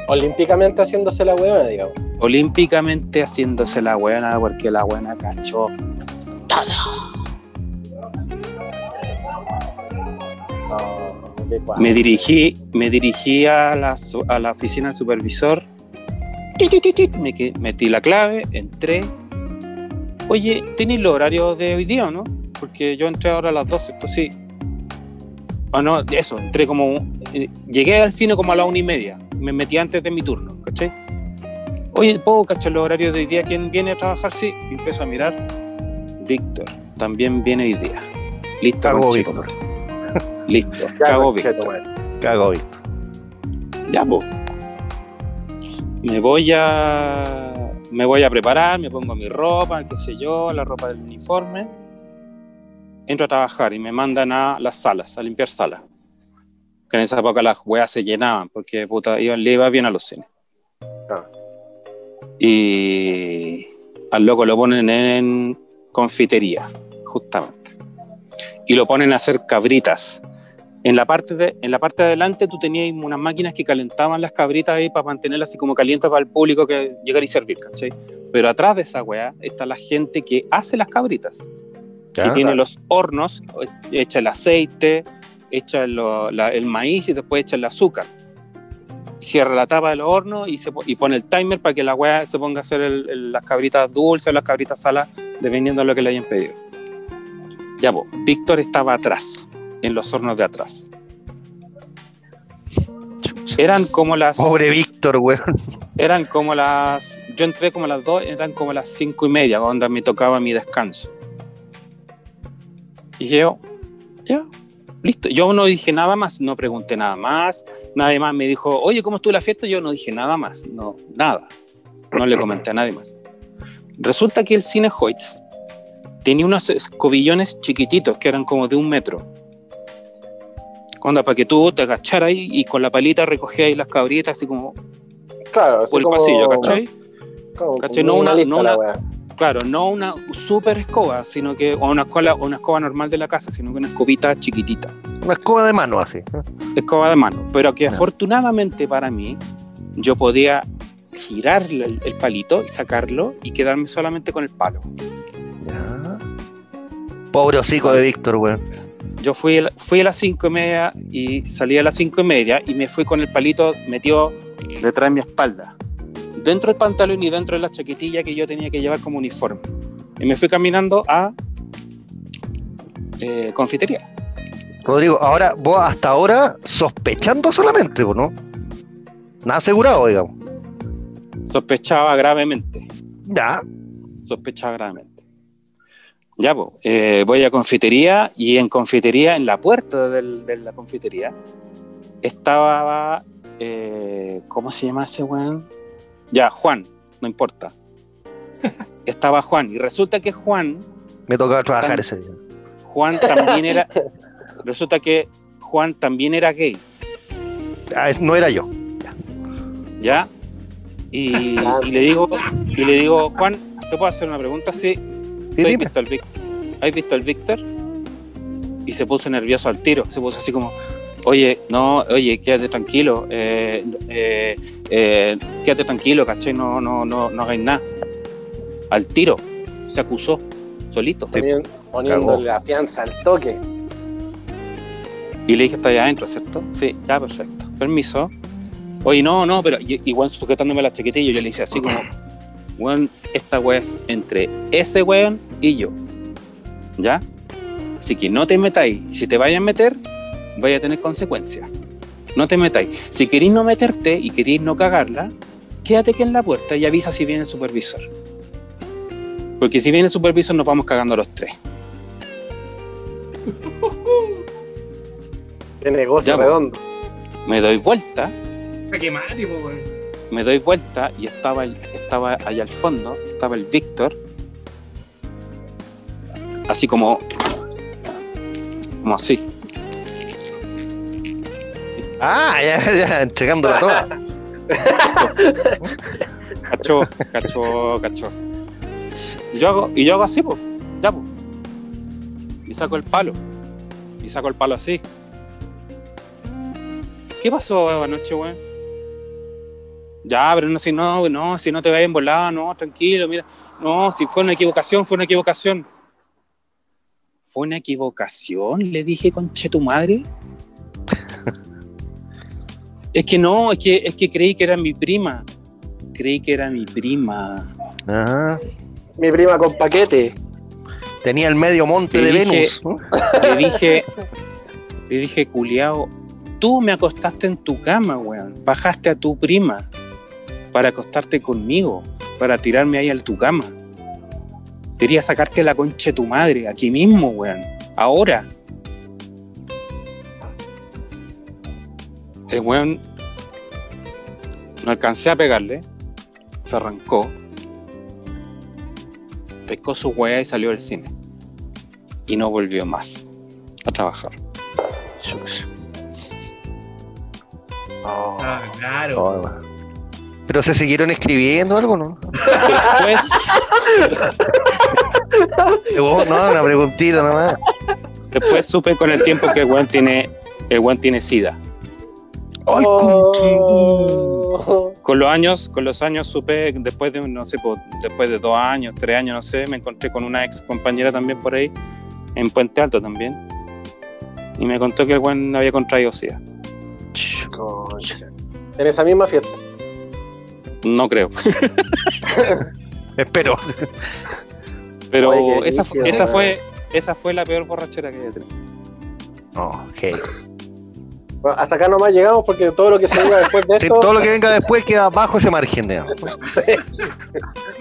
Olímpicamente haciéndose la huevona, digamos. olímpicamente haciéndose la buena porque la buena cachó No, guay. Me dirigí, me dirigí a la, a la oficina del supervisor. Me metí la clave, entré. Oye, ¿tenéis los horarios de hoy día o no? Porque yo entré ahora a las 12, esto sí. O no, eso, entré como. eh, llegué al cine como a las una y media. Me metí antes de mi turno, ¿cachai? Oye, ¿puedo cachar los horarios de hoy día? ¿Quién viene a trabajar? Sí. Y empiezo a mirar. Víctor, también viene hoy día. Listo, Víctor. Listo, Ya, cago weón. Cago visto. Ya, po. Me voy a. Me voy a preparar, me pongo mi ropa, qué sé yo, la ropa del uniforme. Entro a trabajar y me mandan a las salas, a limpiar salas. Que en esa época las weas se llenaban porque puta, iban, le iba bien a los cines. Ah. Y al loco lo ponen en confitería, justamente. Y lo ponen a hacer cabritas en la parte de en la parte de adelante tú tenías unas máquinas que calentaban las cabritas ahí para mantenerlas así como calientes para el público que llegara y servir, ¿cachai? Pero atrás de esa weá está la gente que hace las cabritas, que tiene los hornos, echa el aceite, echa lo- la- el maíz y después echa el azúcar. Cierra la tapa del horno y, se, y pone el timer para que la weá se ponga a hacer el- el- las cabritas dulces o las cabritas saladas, dependiendo de lo que le hayan pedido. Ya, Víctor estaba atrás, en los hornos de atrás. Eran como las. Pobre Víctor, weón. Eran como las. Yo entré como las dos, eran como las cinco y media, cuando me tocaba mi descanso. Y yo, ya, listo. Yo no dije nada más, no pregunté nada más. Nadie más me dijo, oye, ¿cómo estuvo la fiesta? Yo no dije nada más, no, nada. No le comenté a nadie más. Resulta que el cine Hoyts tenía unos escobillones chiquititos que eran como de un metro. Cuando para que tú te agacharas ahí y con la palita recogías ahí las cabritas, así como Claro, así por el como- pasillo, ¿cachai? como ¿Cachai? No una- no una-. Claro, no una super escoba, sino que, o una escoba, o una escoba normal de la casa, sino que una escobita chiquitita. Una escoba de mano así. Escoba de mano. Pero que afortunadamente para mí, yo podía girar el, el palito y sacarlo y quedarme solamente con el palo. Ya. Pobre hocico de Víctor, weón. Yo fui, fui a las cinco y media y salí a las cinco y media y me fui con el palito metido detrás de mi espalda. Dentro del pantalón y dentro de la chaquetilla que yo tenía que llevar como uniforme. Y me fui caminando a eh, confitería. Rodrigo, ahora vos hasta ahora sospechando solamente, ¿no? Nada asegurado, digamos. Sospechaba gravemente. Ya. Sospechaba gravemente. Ya, pues, eh, voy a confitería y en confitería, en la puerta del- de la confitería, estaba. eh, ¿Cómo se llama ese weón? Ya, Juan, no importa. [LAUGHS] Estaba Juan y resulta que Juan, Me tocaba trabajar Tan- ese día. Juan también era. resulta que Juan también era gay, Ah, es- no era yo. ¿ya? Y, y le digo, y le digo, Juan, ¿te puedo hacer una pregunta? Sí, Sí, ¿Has visto al Vic- ¿Has visto al Víctor? Y se puso nervioso al tiro. Se puso así como, oye, no, oye, quédate tranquilo. eh, eh, eh, quédate tranquilo, ¿cachai? No, no, no, no hagáis nada. Al tiro. Se acusó, solito. Ponien- Poniéndole la fianza al toque. Y le dije, está ahí adentro, ¿cierto? Sí, ya, perfecto. Permiso. Oye, no, no, pero igual sujetándome la chaquetilla, yo le hice así como, weón, esta weá es entre ese weón y yo. ¿Ya? Así que no te metáis. Si te vayas a meter, vaya a tener consecuencias. No te metáis. Si queréis no meterte y queréis no cagarla, quédate aquí en la puerta y avisa si viene el supervisor. Porque si viene el supervisor nos vamos cagando los tres. De negocio Ya, redondo. Me doy vuelta ¿Para qué me doy vuelta y estaba, el- estaba allá al fondo, estaba el Víctor, así como, como así. Ah, ya, [LAUGHS] ya, entregándola toda. Cachó, cachó, cachó. Yo hago, y yo hago así, pues, ya, pues. Y saco el palo. Y saco el palo así. ¿Qué pasó anoche, weón? Ya, pero no, si no, no, si no te vayas volada, no, tranquilo, mira. No, si fue una equivocación, fue una equivocación. ¿Fue una equivocación? Le dije, conche tu madre. [LAUGHS] Es que no, es que, es que creí que era mi prima. Creí que era mi prima. Ajá. Mi prima con paquete. Tenía el medio monte Le de dije- Venus. ¿no? Le dije, le dije, culiao, tú me acostaste en tu cama, weón. Bajaste a tu prima para acostarte conmigo, para tirarme ahí a tu cama. Quería sacarte la concha de tu madre, aquí mismo, weón. Ahora. El weón no alcancé a pegarle. Se arrancó. Pescó su weá y salió del cine. Y no volvió más a trabajar. Ah, claro. Oh, bueno. Pero se siguieron escribiendo algo, ¿no? Después, [LAUGHS] Oh, no, una preguntita nomás. después supe con el tiempo que el weón tiene, el weón tiene sida. Ay, Oh. Con los años, con los años supe, después de, no sé, po, después de dos años, tres años, no sé, me encontré con una ex compañera también por ahí, en Puente Alto también. Y me contó que el weón había contraído sida. En esa misma fiesta. No creo. [LAUGHS] Espero. Pero Oye, esa, fue, esa fue la peor borrachera que he tenido. No, ok. Bueno, hasta acá nomás llegamos porque todo lo que se diga después de esto, Todo lo que venga después queda bajo ese margen. [LAUGHS] Claro,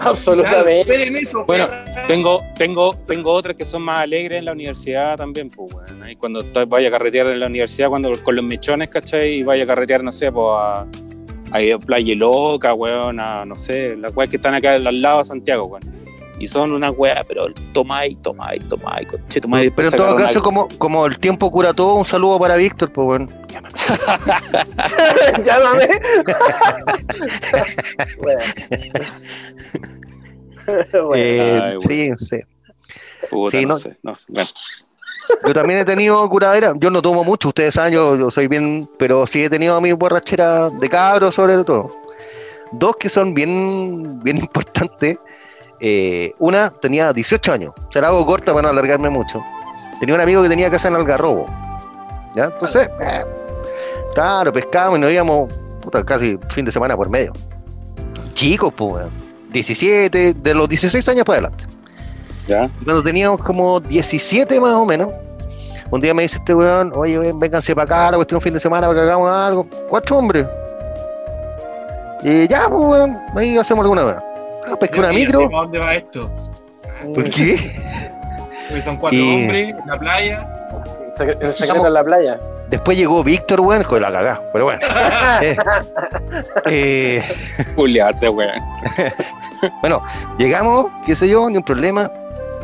absolutamente. esperen eso, Bueno. Tengo, tengo, tengo otras que son más alegres en la universidad también, pues, weón. Ahí cuando vaya a carretear en la universidad, cuando con los mechones, ¿cachai? Y vaya a carretear, no sé, pues a, a Playa Loca, weón, a, no sé, las weas que están acá al lado de Santiago, weón. Y son unas weas, pero tomáis, tomáis, tomáis, conche, tomáis. Pero en todo caso, como, como el tiempo cura todo, un saludo para Víctor, pues bueno. Llámame. bueno. Bueno. Eh, Ay, bueno. sí, sí. Puta, sí, no, no- sé, no sé. Bueno, Yo también he tenido curadera. Yo no tomo mucho, ustedes saben, yo, yo soy bien. Pero sí he tenido mis borracheras de cabros, sobre todo. Dos que son bien, bien [LAUGHS] importantes. Eh, una tenía 18 años. Se la hago corta para no alargarme mucho. Tenía un amigo que tenía casa en Algarrobo. ¿Ya? Entonces, eh, claro, pescábamos y nos íbamos puta, casi fin de semana por medio. Chicos, pues, weón. 17, de los 16 años para adelante. Ya. Cuando teníamos como 17 más o menos, un día me dice este weón, oye, ven, vénganse para acá, la cuestión un fin de semana para que hagamos algo. Cuatro hombres. Y ya, pues weón, ahí hacemos alguna vez. Ah, pesqué una micro. para dónde va esto? ¿Por qué? Porque son cuatro Y- hombres en la playa. El secreto en la playa. Después llegó Víctor, weón, con la cagá, pero bueno. [LAUGHS] Eh, eh, Juliarte, weón. [LAUGHS] bueno, llegamos, qué sé yo, ni un problema.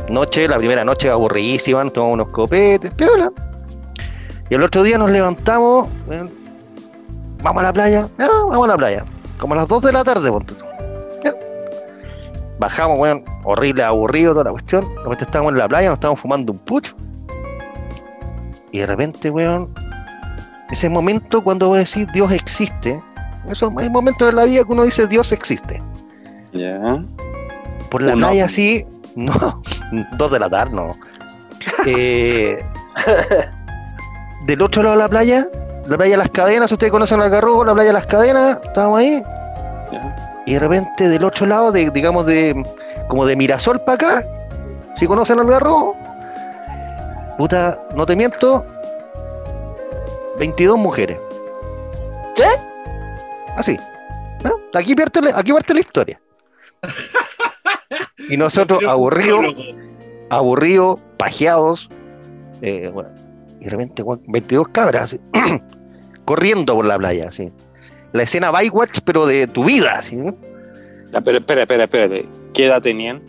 Noche, la primera noche aburridísima, nos tomamos unos copetes, piola. Y el otro día nos levantamos, weón, vamos a la playa, ya, vamos a la playa. Como a las 2 de la tarde, ponte tú. Bajamos, weón, horrible, aburrido, toda la cuestión. De repente estábamos en la playa, nos estábamos fumando un pucho. Y de repente, weón, ese momento cuando vos decís Dios existe, esos hay momentos de la vida que uno dice Dios existe. Ya. Por la playa así, no, [LAUGHS] dos de la tarde, no. Eh, [LAUGHS] del otro lado de la playa, la playa de las cadenas, ustedes conocen Algarrobo, la playa de las cadenas, estábamos ahí, y de repente del otro lado, de, digamos de como de Mirasol para acá, si conocen Algarrobo, puta, no te miento, 22 mujeres. ¿Qué? Así. ¿no? Aquí parte, la- aquí parte la historia. [LAUGHS] Y nosotros aburridos, aburridos, pajeados, eh, bueno, y de repente weón, 22 cabras así, [CLEARS THROAT] corriendo por la playa, así. La escena Bywatch, pero de tu vida, así. ¿no? Ya, pero espera, espera, espérate. ¿Qué edad tenían?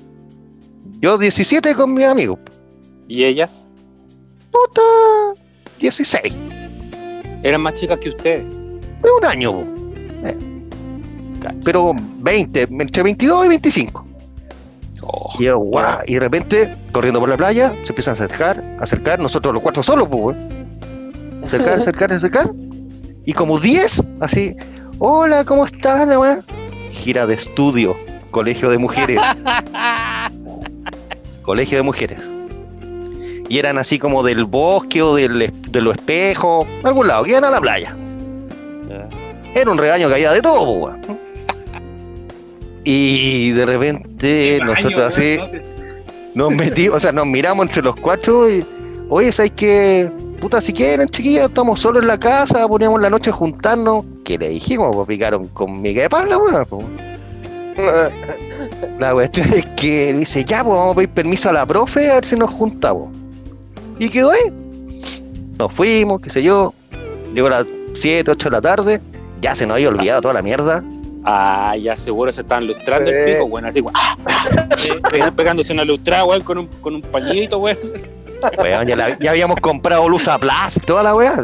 Yo 17 con mis amigos, ¿Y ellas? puta, 16, Eran más chicas que ustedes. de un año. Cacha. pero 20, entre 22 y 25. Oh, Y, yo, guau, y de repente, corriendo por la playa, se empiezan a acercar, a acercar, nosotros los cuatro solos, pues. Acercar, [LAUGHS] acercar, acercar. Y como 10, así, hola, ¿cómo weón? Gira de estudio, colegio de mujeres. [LAUGHS] colegio de mujeres. Y eran así como del bosque o del, de los espejos, algún lado, que iban a la playa. Era un regaño que había de todo, weón. Y de repente nosotros así nos metimos, o sea, nos miramos entre los cuatro y, oye, ¿sabes qué? Puta, si quieren, chiquillos, estamos solos en la casa, poníamos la noche a juntarnos. ¿Qué le dijimos? Pues picaron con miga de pala, weón. po. [LAUGHS] La cuestión es que dice, ya, pues vamos a pedir permiso a la profe a ver si nos juntamos. Y quedó ahí. Nos fuimos, qué sé yo. Llegó a las 7, 8 de la tarde. Ya se nos había olvidado toda la mierda. Ah, ya seguro se estaban lustrando el Sí. pico, weón, así, weón. ¡ah! Pe- Pegándose una lustrada, weón, con un, con un pañito, weón. Weón, ya, la- ya habíamos comprado luz a plaza y toda la weá.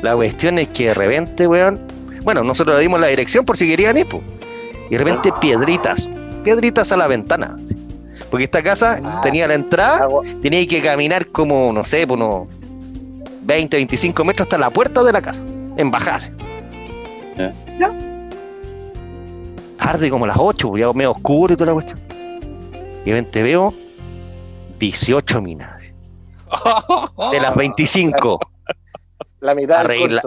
La cuestión es que de repente, weón. Bueno, nosotros le dimos la dirección por si querían ir, po. Y de repente piedritas. Piedritas a la ventana. así. Porque esta casa Ah. tenía la entrada, Agua- tenía que caminar como, no sé, por unos 20, 25 metros hasta la puerta de la casa. En bajarse. Ya. Ya. Tarde como las 8, pues, ya medio oscuro y toda la cuestión. Y de repente veo 18 minas. [LAUGHS] De las 25. La mitad Arregla-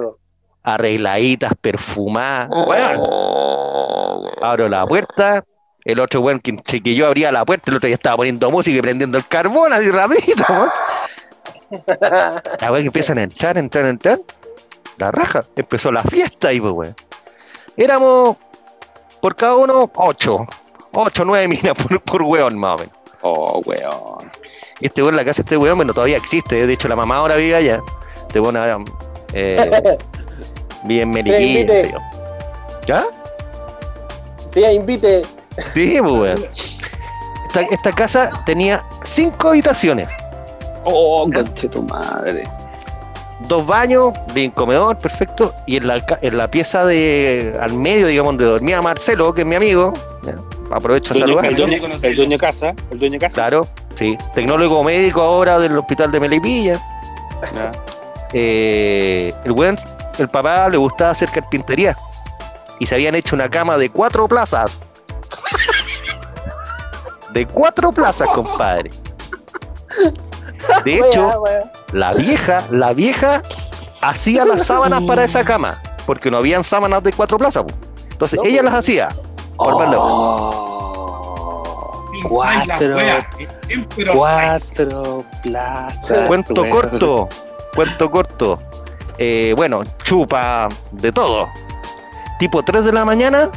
arregladitas, perfumadas. Weón. Abro la puerta. El otro weón que, que yo abría la puerta, el otro ya estaba poniendo música y prendiendo el carbón así rapidito, weón. La weón que empiezan a entrar, entrar, entrar. La raja. Empezó la fiesta ahí, pues, weón. Éramos por cada uno ocho. Ocho, nueve minas por, por weón, más o menos. Oh, weón. Y este weón, la casa de este weón, bueno, todavía existe. De hecho, la mamá ahora vive allá. Este weón ah, eh, [LAUGHS] vive en yo. ¿Ya? Tía, invite. Sí, pues, weón. Esta, esta casa tenía cinco habitaciones, Oh, conche tu madre. Dos baños, bien comedor, perfecto, y en la, en la pieza de al medio, digamos, donde dormía Marcelo, que es mi amigo, ya, aprovecho a Dueño- el, dueño, el dueño de casa, el dueño de casa. Claro, sí, tecnólogo médico ahora del hospital de Melipilla. Eh, el weón, el papá le gustaba hacer carpintería y se habían hecho una cama de cuatro plazas. [LAUGHS] De cuatro plazas, compadre. [LAUGHS] De hecho, Wea, wea. la vieja, la vieja hacía las sábanas para esa cama, porque no habían sábanas de cuatro plazas. po. Entonces No, ella las hacía. Oh, Cuatro. cuatro, cuatro plazas. Cuento corto, cuento corto. Eh, bueno, chupa de todo. Tipo 3 de la mañana,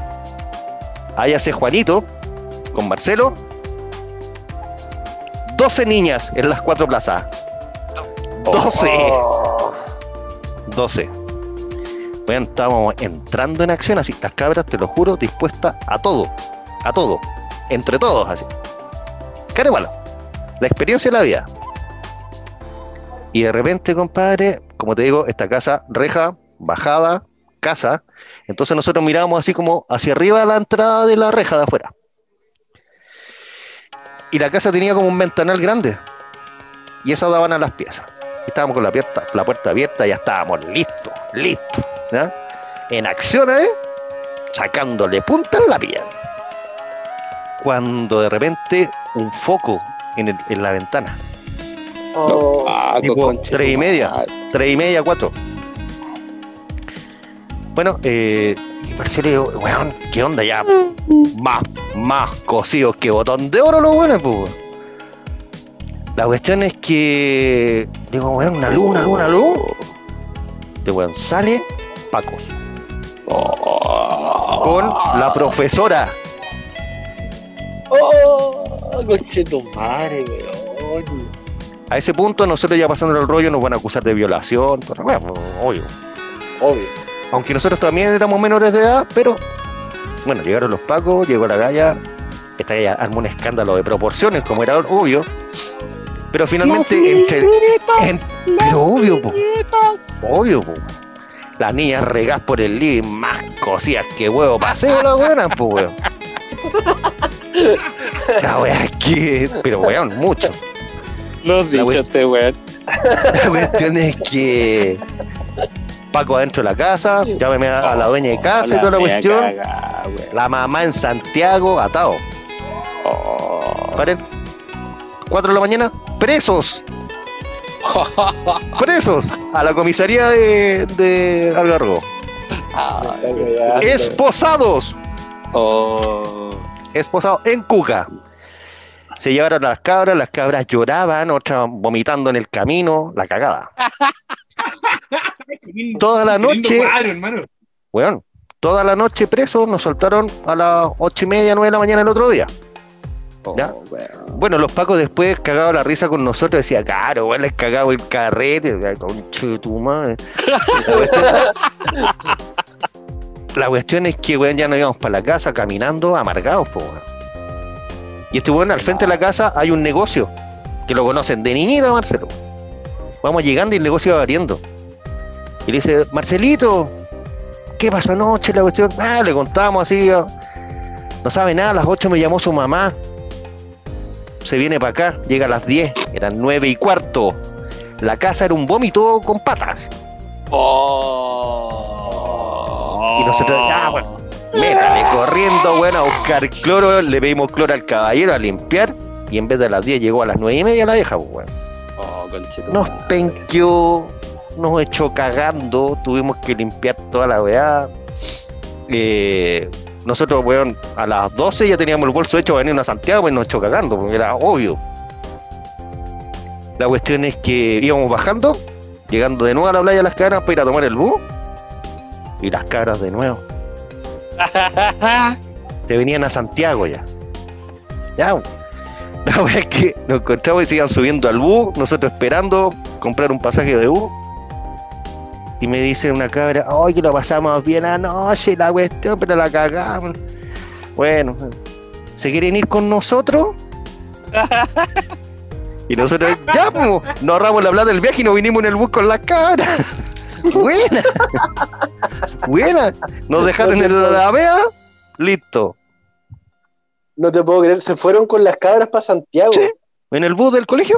ahí hace Juanito con Marcelo. 12 niñas en las cuatro plazas. 12. Oh. 12. Bueno, estábamos entrando en acción así, las cabras, te lo juro, dispuestas a todo, a todo, entre todos así. Cara malo, la experiencia de la vida. Y de repente, compadre, como te digo, esta casa, reja, bajada, casa, entonces nosotros mirábamos así como hacia arriba la entrada de la reja de afuera. Y la casa tenía como un ventanal grande. Y esas daban a las piezas. Y estábamos con la puerta, la puerta abierta, ya estábamos listos, listos. ¿ya? En acción, ¿eh? Sacándole punta en la piel. Cuando de repente un foco en, el- en la ventana. Oh. Ah, Tipo, tres y media. Tres y media, cuatro. Bueno, eh, y digo, weón, ¿qué onda ya? Más, más cosidos que botón de oro los buenos, pues. weón. La cuestión es que, digo, weón, una luz, una luz, una luz. Este weón sale, Pacos, Oh. con la profesora. Oh, conche tu madre, weón. A ese punto, nosotros ya pasando el rollo, nos van a acusar de violación, toda la weá, pues, obvio. Obvio. Aunque nosotros también éramos menores de edad, pero bueno, llegaron los pacos, llegó la galla, esta galla armó un escándalo de proporciones, como era obvio. Pero finalmente, entre, en- pero obvio, po, obvio, po. Las niñas regás por el living, más cosías que huevo paseo la buena, po, weón. [LAUGHS] La wea es que, pero weón, mucho. Los dichos, este weón. [LAUGHS] La cuestión es que Paco adentro de la casa, llámeme a, a la dueña de casa y toda la cuestión. La mamá en Santiago, atado. Oh. Paren. 4 de la mañana, presos. [LAUGHS] Presos a la comisaría de, de Algarrobo. Esposados. Oh. Esposados en Cuca. Se llevaron a las cabras, las cabras lloraban, otras vomitando en el camino, la cagada. [LAUGHS] Toda la noche, cuadro, bueno, toda la noche presos, nos soltaron a las ocho y media, nueve de la mañana el otro día. ¿Ya? Bueno, los pacos después cagaban la risa con nosotros, decía, claro, weón, les cagaba el carrete, la concha de tu madre. La cuestión, la cuestión es que, weón, ya nos íbamos para la casa caminando amargados, po, weón. Y este weón, al frente de la casa hay un negocio, que lo conocen de niñita, Marcelo. Vamos llegando y el negocio va abriendo. Y le dice, Marcelito, ¿qué pasó anoche? La cuestión, ah, le contamos así, no sabe nada, a las 8 me llamó su mamá. Se viene para acá, llega a las 10, eran 9 y cuarto. La casa era un vómito con patas. Oh. Y nosotros, ah, bueno, métale corriendo, bueno, a buscar cloro. Le pedimos cloro al caballero a limpiar. Y en vez de las 10 llegó a las 9 y media la vieja, pues, bueno. Oh. Nos penqueó, nos echó cagando, tuvimos que limpiar toda la weá. Eh, nosotros, weón, a las 12 ya teníamos el bolso hecho para venir a Santiago, pues nos echó cagando, porque era obvio. La cuestión es que íbamos bajando, llegando de nuevo a la playa de las cabras para ir a tomar el bus. Y las cabras de nuevo. [LAUGHS] Se venían a Santiago ya. Ya. La wea es que nos encontramos y se iban subiendo al bus, nosotros esperando comprar un pasaje de bus. Y me dice una cabra, ay, que lo pasamos bien anoche, la cuestión, pero la cagamos. Bueno, ¿se quieren ir con nosotros? y nosotros, ya, pues, nos ahorramos la plata del viaje y nos vinimos en el bus con las cabras. [LAUGHS] Buena. Buena. Nos dejaron en la vea, listo. No te puedo creer, se fueron con las cabras para Santiago. Sí. En el bus del colegio,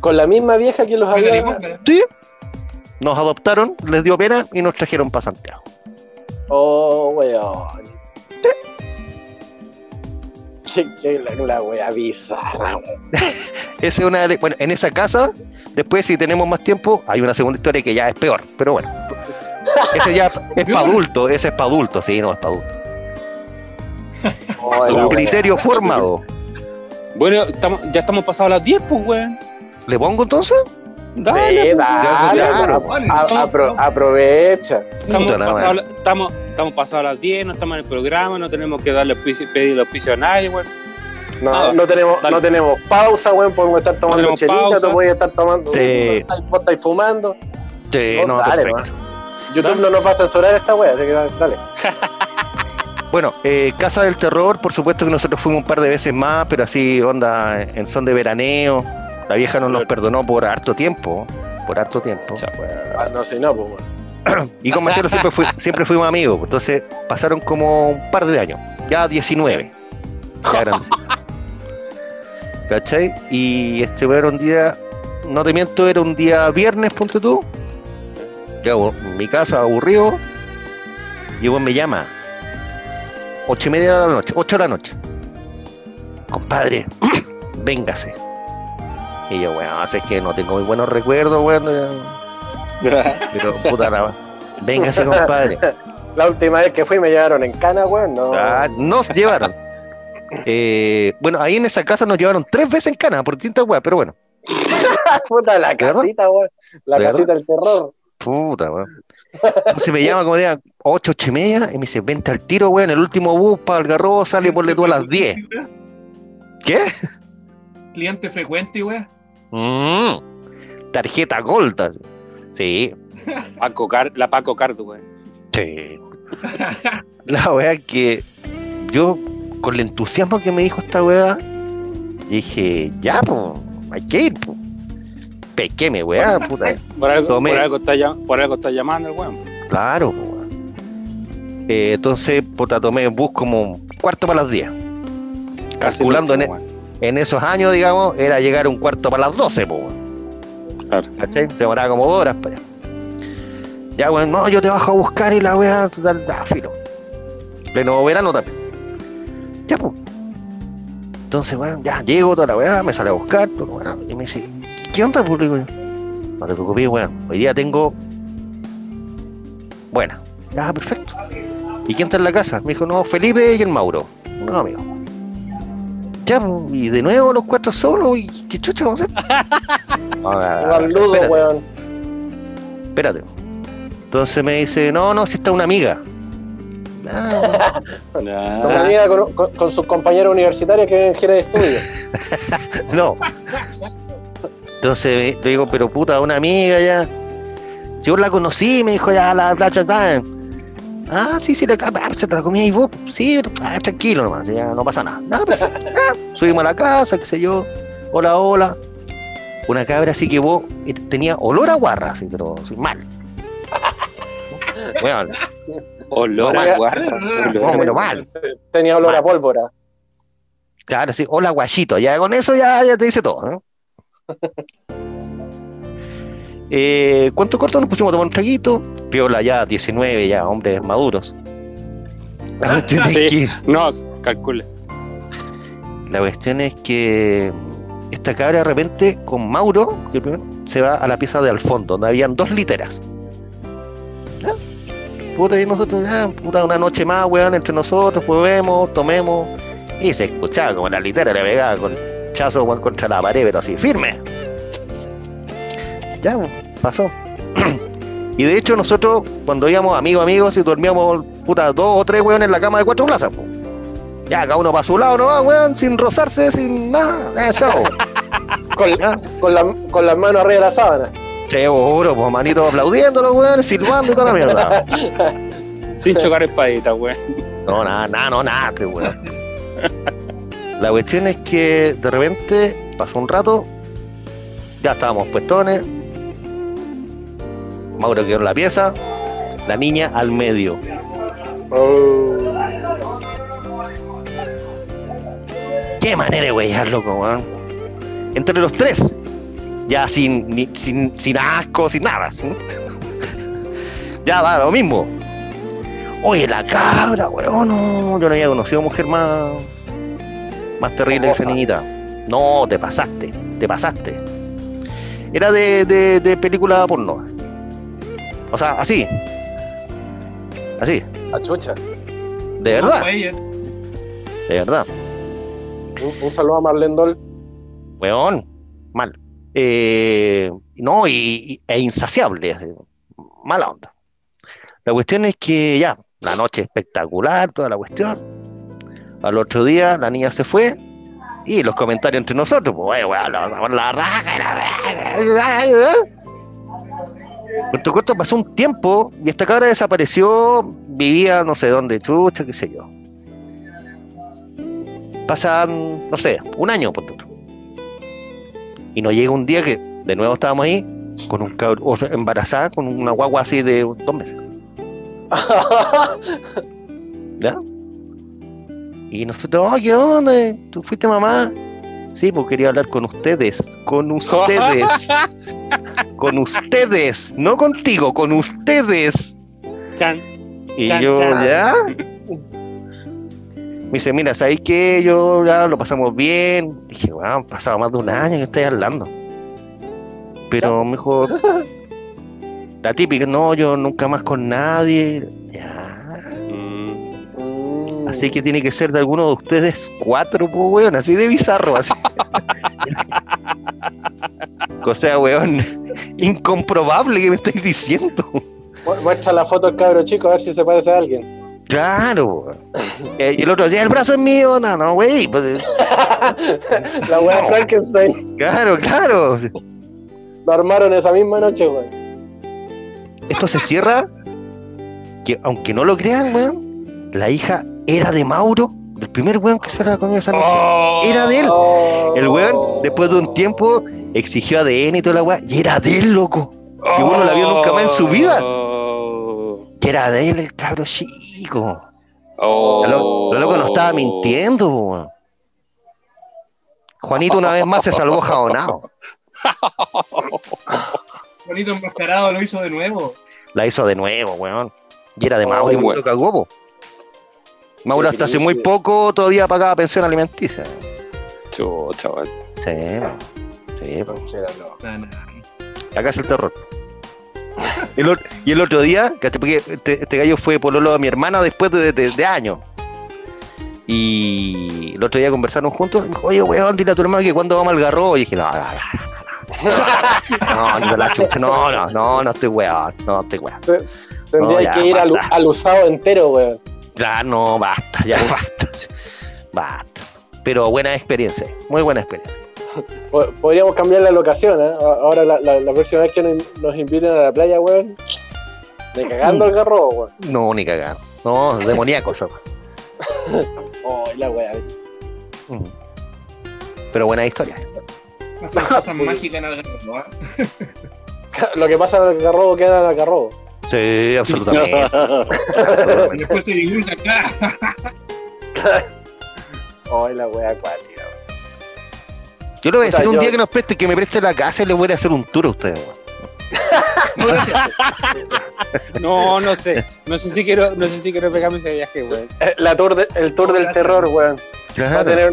Con la misma vieja que los había. sí. Nos adoptaron, les dio pena y nos trajeron para Santiago. Oh, weón. Qué, qué la, la wea bizarra, [LAUGHS] es una de- bueno, en esa casa, después si tenemos más tiempo, hay una segunda historia que ya es peor, pero bueno. Ese ya es para [LAUGHS] adulto, ese es para adulto, sí, no es para adulto. Oh, Un wea. criterio formado. Bueno, estamos, ya estamos pasados las 10, pues, weón. ¿Le pongo entonces? Dale, Sí, dale, claro. weón. A- apro- aprovecha. Estamos pasados, la- estamos, estamos pasados las 10, no estamos en el programa, no tenemos que darle pedir auspicio a nadie, weón. No, Ah, no, tenemos, dale. no tenemos pausa, weón. Podemos estar tomando tenemos chelita, tú puedes estar tomando. Sí. Vos estáis fumando. Sí, Vos no, dale. YouTube no nos va a censurar esta wea, así que dale. [LAUGHS] Bueno, eh, Casa del Terror, por supuesto que nosotros fuimos un par de veces más, pero así, onda, en son de veraneo. La vieja no nos perdonó por harto tiempo, por harto tiempo. Ah, no, si no, pues. [CLEARS THROAT] Y con Marcelo siempre, fui- siempre fuimos amigos, entonces pasaron como un par de años, ya 19. Ya grande. [LAUGHS] ¿Cachai? Y este era un día, no te miento, era un día viernes, ponte tú. Ya, en mi casa, aburrido. Y weón me llama. Ocho y media de la noche, ocho de la noche. Compadre, [CLEARS THROAT] véngase. Y yo, weón, es que no tengo muy buenos recuerdos, weón. [LAUGHS] Pero puta la Véngase, compadre. La última vez que fui me llevaron en cana, weón. No. Ah, nos llevaron. Eh, bueno, ahí en esa casa nos llevaron tres veces en cana por distintas weas, pero bueno. [LAUGHS] Puta, la casita, weón. La ¿De verdad? casita del terror. Puta, weón. Entonces me llama como día 8, 8 y media y me dice, vente al tiro, weón, el último bus para Algarrobo sale por tú a las 10. ¿Qué? Cliente frecuente, weón. Mm, tarjeta Gold. Sí, [LAUGHS] Paco Car- la Paco Cardo, weón. sí. [LAUGHS] La wea que yo, con el entusiasmo que me dijo esta wea, dije, ya, pues, hay que ir, pues. Pequeme, weá, puta. Por algo, Tomé. por algo está, por algo está llamando el weón. Claro, po. Eh, entonces, puta, tomé bus como cuarto para las 10. Casi Calculando en, weón. En esos años, digamos, era llegar un cuarto para las 12, po, weón. Claro. ¿Cachai? Se demoraba como dos horas para allá. Ya, weón, no, yo te bajo a buscar y la weá, total, ah, filo. Pleno verano también. Ya, pues. Entonces, weón, ya llego toda la weá, me sale a buscar, weá, y me dice, ¿qué onda, pues? Yo, no te preocupes, weón, hoy día tengo. Buena. Ya, perfecto. ¿Y quién está en la casa? Me dijo, no, Felipe y el Mauro. No, amigo. Ya, pues, y de nuevo los cuatro solos, ¿y qué chucha vamos a hacer? [LAUGHS] Ah, ludo, espérate, weón. espérate. Entonces me dice, no, no, si está una amiga. [LAUGHS] Ah, Ya. Una amiga con, con, con sus compañeros universitarios que quiere de estudio. [LAUGHS] no. Entonces le digo, pero puta, una amiga ya. Yo la conocí, me dijo ya la la la- Ah, sí, sí, la, ah, se te la comía y vos, sí, pero, ah, tranquilo nomás, ya no pasa nada. Ah, [LAUGHS] Subimos a la casa, qué sé yo. Hola, hola. Una cabra así que vos eh, tenía olor a guarra, así, pero así, mal. Bueno, Olor a guarda. no, pero mal. Tenía olor Mal. a pólvora. Claro, sí, hola guachito, ya con eso ya, ya te dice todo, ¿no? Eh, ¿Cuánto corto nos pusimos a tomar un traguito? Piola ya, 19 ya, hombres maduros. La cuestión, es Sí. que, No, calcule. la cuestión es que esta cabra de repente con Mauro que se va a la pieza de al fondo, donde habían dos literas. Puta, y nosotros, puta, una noche más, weón, entre nosotros, pues vemos, tomemos. Y se escuchaba como la litera le pegaba con chazo weón, contra la pared, pero así, firme. Ya, pues, pasó. y de hecho, nosotros, cuando íbamos amigos, amigos, y dormíamos, puta, dos o tres weón en la cama de cuatro plazas, pues. Ya, cada uno para su lado, ¿no? Weón, sin rozarse, sin nada, eh, chao. [LAUGHS] Con, con, la- con las manos arriba de la sábana. Seguro, pues manito aplaudiéndolo, weón, silbando y toda la mierda. [LAUGHS] Sin chocar espadita, weón. No, nada, nada, no, nada, este weón. La cuestión es que de repente pasó un rato, ya estábamos puestones, Mauro quedó en la pieza, la niña al medio. Oh. Qué manera de weyar, loco, weón. Entre los tres, ya sin, ni- sin, sin asco, sin nada. [LAUGHS] ya da lo mismo. Oye, la cabra, weón, no, yo no había conocido mujer más, más terrible que esa niñita. No, te pasaste, te pasaste. Era de, de, de película porno. O sea, así. Así, La chucha. de verdad, de verdad. Un, un saludo a Marlene Dol. weón, mal. Eh, no, y, y- e insaciable, así, mala onda. La cuestión es que ya, la noche espectacular, toda la cuestión. Al otro día la niña se fue y los comentarios entre nosotros, pues, "Oye, weón, la vamos a poner la raja, Corto, corto, pasó un tiempo y esta cabra desapareció, vivía no sé dónde, chucha, qué sé yo. Pasan, no sé, un año, por tanto. Y nos llega un día que de nuevo estábamos ahí, con un cabro, o sea, embarazada, con una guagua así de dos meses. [LAUGHS] ¿Ya? Y nosotros, oh, ¿qué onda? ¿Tú fuiste mamá? Sí, porque quería hablar con ustedes. Con [LAUGHS] ustedes. Con ustedes. No contigo, con ustedes. Chan. Y Chan, yo, chan. ¿ya? Me dice, mira, ¿sabéis qué? Yo ya lo pasamos bien. Dije, bueno, han pasado más de un año que estáis hablando. Pero mejor. La típica, no, yo nunca más con nadie. Ya. Mm. Así que tiene que ser de alguno de ustedes cuatro, pues, weón, así de bizarro, así. [LAUGHS] o sea, weón, incomprobable que me estáis diciendo. Mu- Muestra la foto del cabro chico a ver si se parece a alguien. Claro. Eh, y el otro decía, el brazo es mío, no, no, güey. Pues, eh, [LAUGHS] la weá de Frankenstein claro, claro. lo armaron esa misma noche, weón. Esto se cierra, que aunque no lo crean, weón, la hija era de Mauro, del primer weón que se la comió esa noche. Era de él. Oh. El weón, después de un tiempo, exigió ADN y toda la weá, y era de él, loco. Que uno la vio nunca más en su vida. Oh. Que era de él el cabro chico. Oh. La lo- la loca no estaba mintiendo, weón. Juanito una vez más se salvó jabonado. [LAUGHS] Bonito enmascarado lo hizo de nuevo. La hizo de nuevo, weón. Y era de Oh, Mauro y bueno. Mauro hasta hace muy poco todavía pagaba pensión alimenticia. Chucha, weón. Sí, sí, nah. acá es el terror. El y el otro día, este, este gallo fue pololo a mi hermana después de, de- de años. Y el otro día conversaron juntos. y Me dijo, oye, weón, dile a tu hermano que cuando vamos al garro. Y dije, no, no, no. No, no, [LAUGHS] la chucha, no, no, no, no estoy weón, no estoy weón. Tendría No, ya, que ir al usado entero, weón. Ya, no, basta, ya [LAUGHS] basta. Basta. Pero buena experiencia, muy buena experiencia. Po- Podríamos cambiar la locación, ¿eh? A- Ahora la, la- la próxima vez que nos, nos inviten a la playa, weón. De cagando el garro, weón. No, ni cagar. No, demoníaco eso. Oh, [LAUGHS] la weá. Mm. Pero buena historia. Pasan cosas [LAUGHS] mágicas en Algarrobo, ¿ah? Lo que pasa en el garrobo queda en el garrobo. Sí, absolutamente. Y después se divulga acá. [LAUGHS] Oh, la weá acuática. Yo le voy a decir un yo- día que nos preste, que me preste la casa y le voy a hacer un tour a ustedes. weón. [LAUGHS] No. No, no sé. No sé si quiero, no sé si quiero pegarme ese viaje, weón. Eh, La tour de- el tour del Gracias. terror, weón. Va a, tener,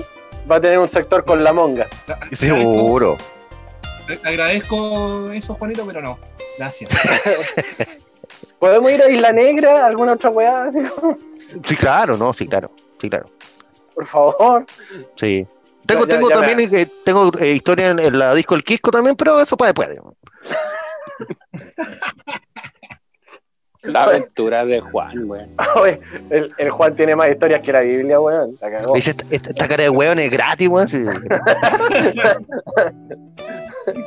va a tener un sector con la monga. seguro. Agradezco, agradezco eso, Juanito, pero no. Gracias. [LAUGHS] ¿Podemos ir a Isla Negra? ¿Alguna otra weá? Sí, claro, no, sí, claro. Sí, claro. Por favor. Sí. Tengo, Ya, ya, tengo ya también eh, tengo eh, historia en, en la disco El Quisco también, pero eso para después. weón. La aventura de Juan, weón. [LAUGHS] Oye, el, el Juan tiene más historias que la Biblia, weón. Esta, esta- esta cara de weón es gratis, weón. sí. [LAUGHS]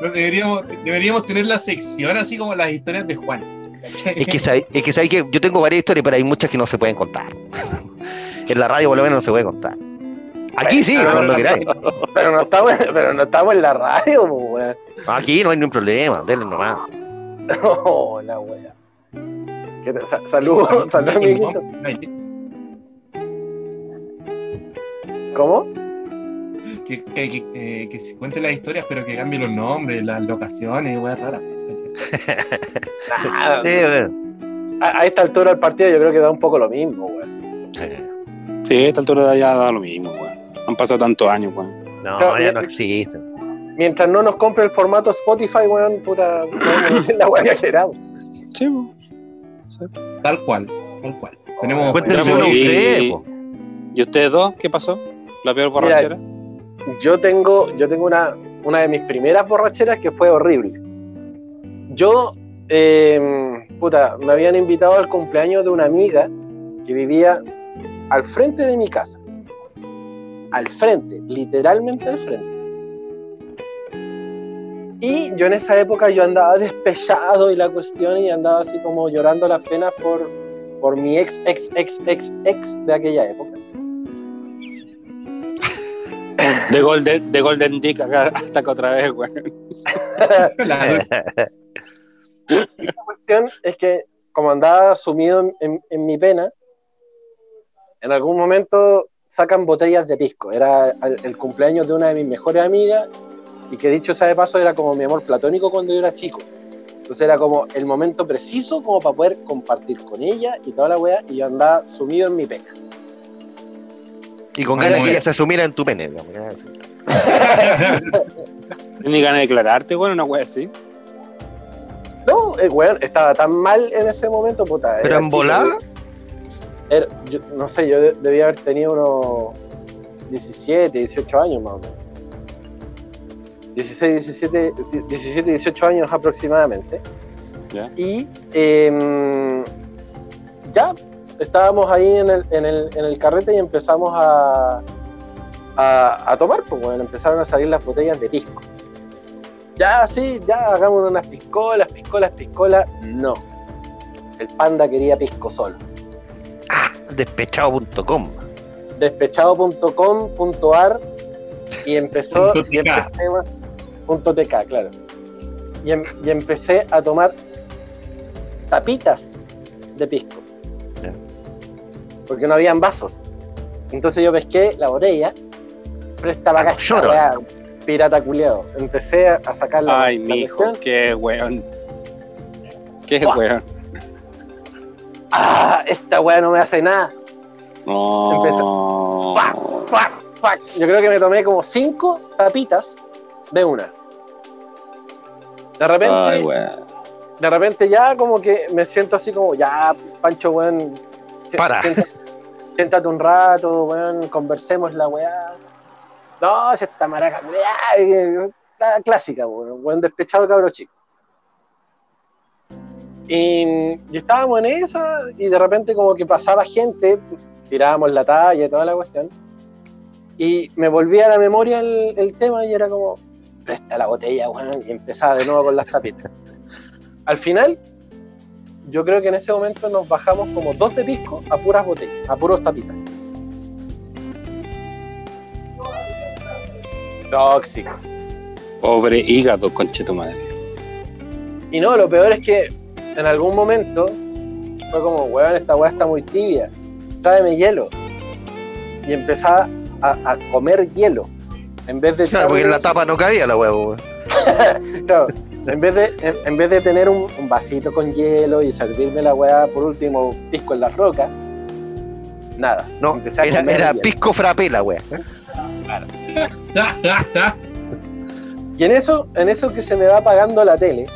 Deberíamos, deberíamos tener la sección así como las historias de Juan. Es que sabéis es que, que yo tengo varias historias, pero hay muchas que no se pueden contar. [LAUGHS] en la radio por lo menos no se puede contar. Aquí sí, Pero- cuando queráis. [LAUGHS] Pero no estamos, pero no estamos en la radio, weón. Aquí no hay ningún problema, denle nomás. [LAUGHS] Oh, la weá. ¿Qué te- sa- Saludos, saludos, amiguito. ¿Cómo? Que, que, que, eh, que se cuenten las historias, pero que cambien los nombres, las locaciones, weas raras. Sí. A, a esta altura del partido yo creo que da un poco lo mismo, weón. Sí. A esta altura ya da lo mismo, weón. Han pasado tantos años, weón. No, Claro, ya no existe. Mientras no nos compre el formato Spotify, weón, puta, [COUGHS] la weá que queramos. Sí, weón. Tal cual, tal cual. Tenemos. Tenemos- uno y- ustedes, po. ¿Y ustedes dos? ¿Qué pasó? ¿La peor borrachera? Yo tengo, yo tengo una, una de mis primeras borracheras que fue horrible. Yo, eh, puta, me habían invitado al cumpleaños de una amiga que vivía al frente de mi casa. Al frente, literalmente al frente. Y yo en esa época yo andaba [LAUGHS] despechado y la cuestión y andaba así como llorando las penas por, por mi ex, ex, ex, ex, ex de aquella época. De Golden, de Golden Dick acá, hasta que otra vez, [LAUGHS] la- La cuestión es que, como andaba sumido en, en- en mi pena, en algún momento sacan botellas de pisco. Era el, el cumpleaños de una de mis mejores amigas y que dicho sea de paso era como mi amor platónico cuando yo era chico. Entonces era como el momento preciso como para poder compartir con ella y toda la wea y yo andaba sumido en mi pena. Y con Bueno, ganas que bueno. ella se asumiera en tu pene. [LAUGHS] Ni ganas de declararte, weón, una wea así. No, el weón estaba tan mal en ese momento, puta. ¿Pero era en volada? Era- yo- no sé, yo de- debía haber tenido unos 17, 18 años más o menos. 16, 17, 17 18 años aproximadamente. Ya. Y em, ya estábamos ahí en el, en, el, en el carrete y empezamos a, a, a tomar, pues bueno, empezaron a salir las botellas de pisco. Ya, sí, ya hagamos unas piscolas, piscolas, piscolas. No. El panda quería pisco solo. Despechado.com. despechado.com.ar y empezó Punto y empecé, punto TK, claro. Y, em- y empecé a tomar tapitas de pisco. Porque no habían vasos. Entonces yo pesqué la botella, pero estaba acá, Ah, weá, pirata culiado. Empecé a, sacar la, Ay, la mijo, cuestión. qué weón. Qué Buah. weón. ¡Ah! Esta weá no me hace nada. No. ¡Fuck! ¡Fuck! Yo creo que me tomé como cinco tapitas de una. De repente, Ay, weón. de repente ya como que me siento así como, ya, Pancho, weón. Para. Siéntate, un rato, weón, conversemos la weá. No, si esta maraca, weá, la clásica, weón, weón despechado cabro chico. Y, y estábamos en esa, y de repente como que pasaba gente, tirábamos la talla y toda la cuestión. Y me volvía a la memoria el, el tema y era como, presta la botella, weón, y empezaba de nuevo con las tapitas. Al final, yo creo que en ese momento nos bajamos como dos de pisco a puras botellas, a puros tapitas. Tóxico. Pobre hígado, conche tu madre. Y no, lo peor es que en algún momento fue como, weón, esta weá está muy tibia, tráeme hielo. Y empezaba a, a comer hielo. En vez de Claro, porque en la tapa no cabía la huevo, weón. [LAUGHS] Claro, en vez de, en, en vez de tener un, un vasito con hielo y servirme la weá por último pisco en las rocas, nada. No, era, pisco frappé la wea. Y en eso, en eso que se me va apagando la tele,